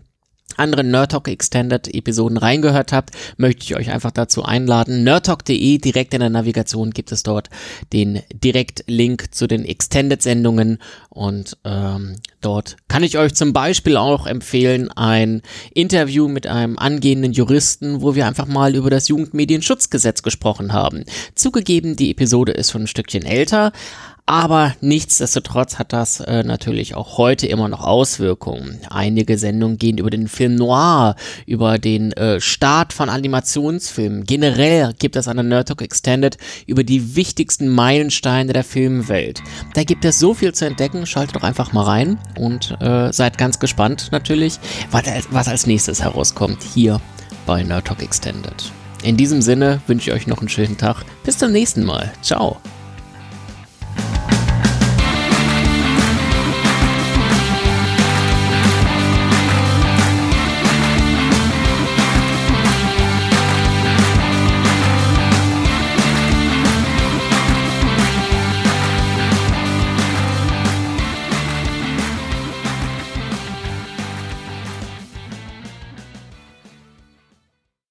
A: anderen Nerd Talk Extended Episoden reingehört habt, möchte ich euch einfach dazu einladen. nerdtalk.de, direkt in der Navigation gibt es dort den Direktlink zu den Extended Sendungen und ähm, dort kann ich euch zum Beispiel auch empfehlen ein Interview mit einem angehenden Juristen, wo wir einfach mal über das Jugendmedienschutzgesetz gesprochen haben. Zugegeben, die Episode ist schon ein Stückchen älter, aber nichtsdestotrotz hat das äh, natürlich auch heute immer noch Auswirkungen. Einige Sendungen gehen über den Film Noir, über den äh, Start von Animationsfilmen. Generell gibt es eine Nerd Talk Extended über die wichtigsten Meilensteine der Filmwelt. Da gibt es so viel zu entdecken. Schaltet doch einfach mal rein und äh, seid ganz gespannt natürlich, was als nächstes herauskommt hier bei Nerd Talk Extended. In diesem Sinne wünsche ich euch noch einen schönen Tag. Bis zum nächsten Mal. Ciao. Bye.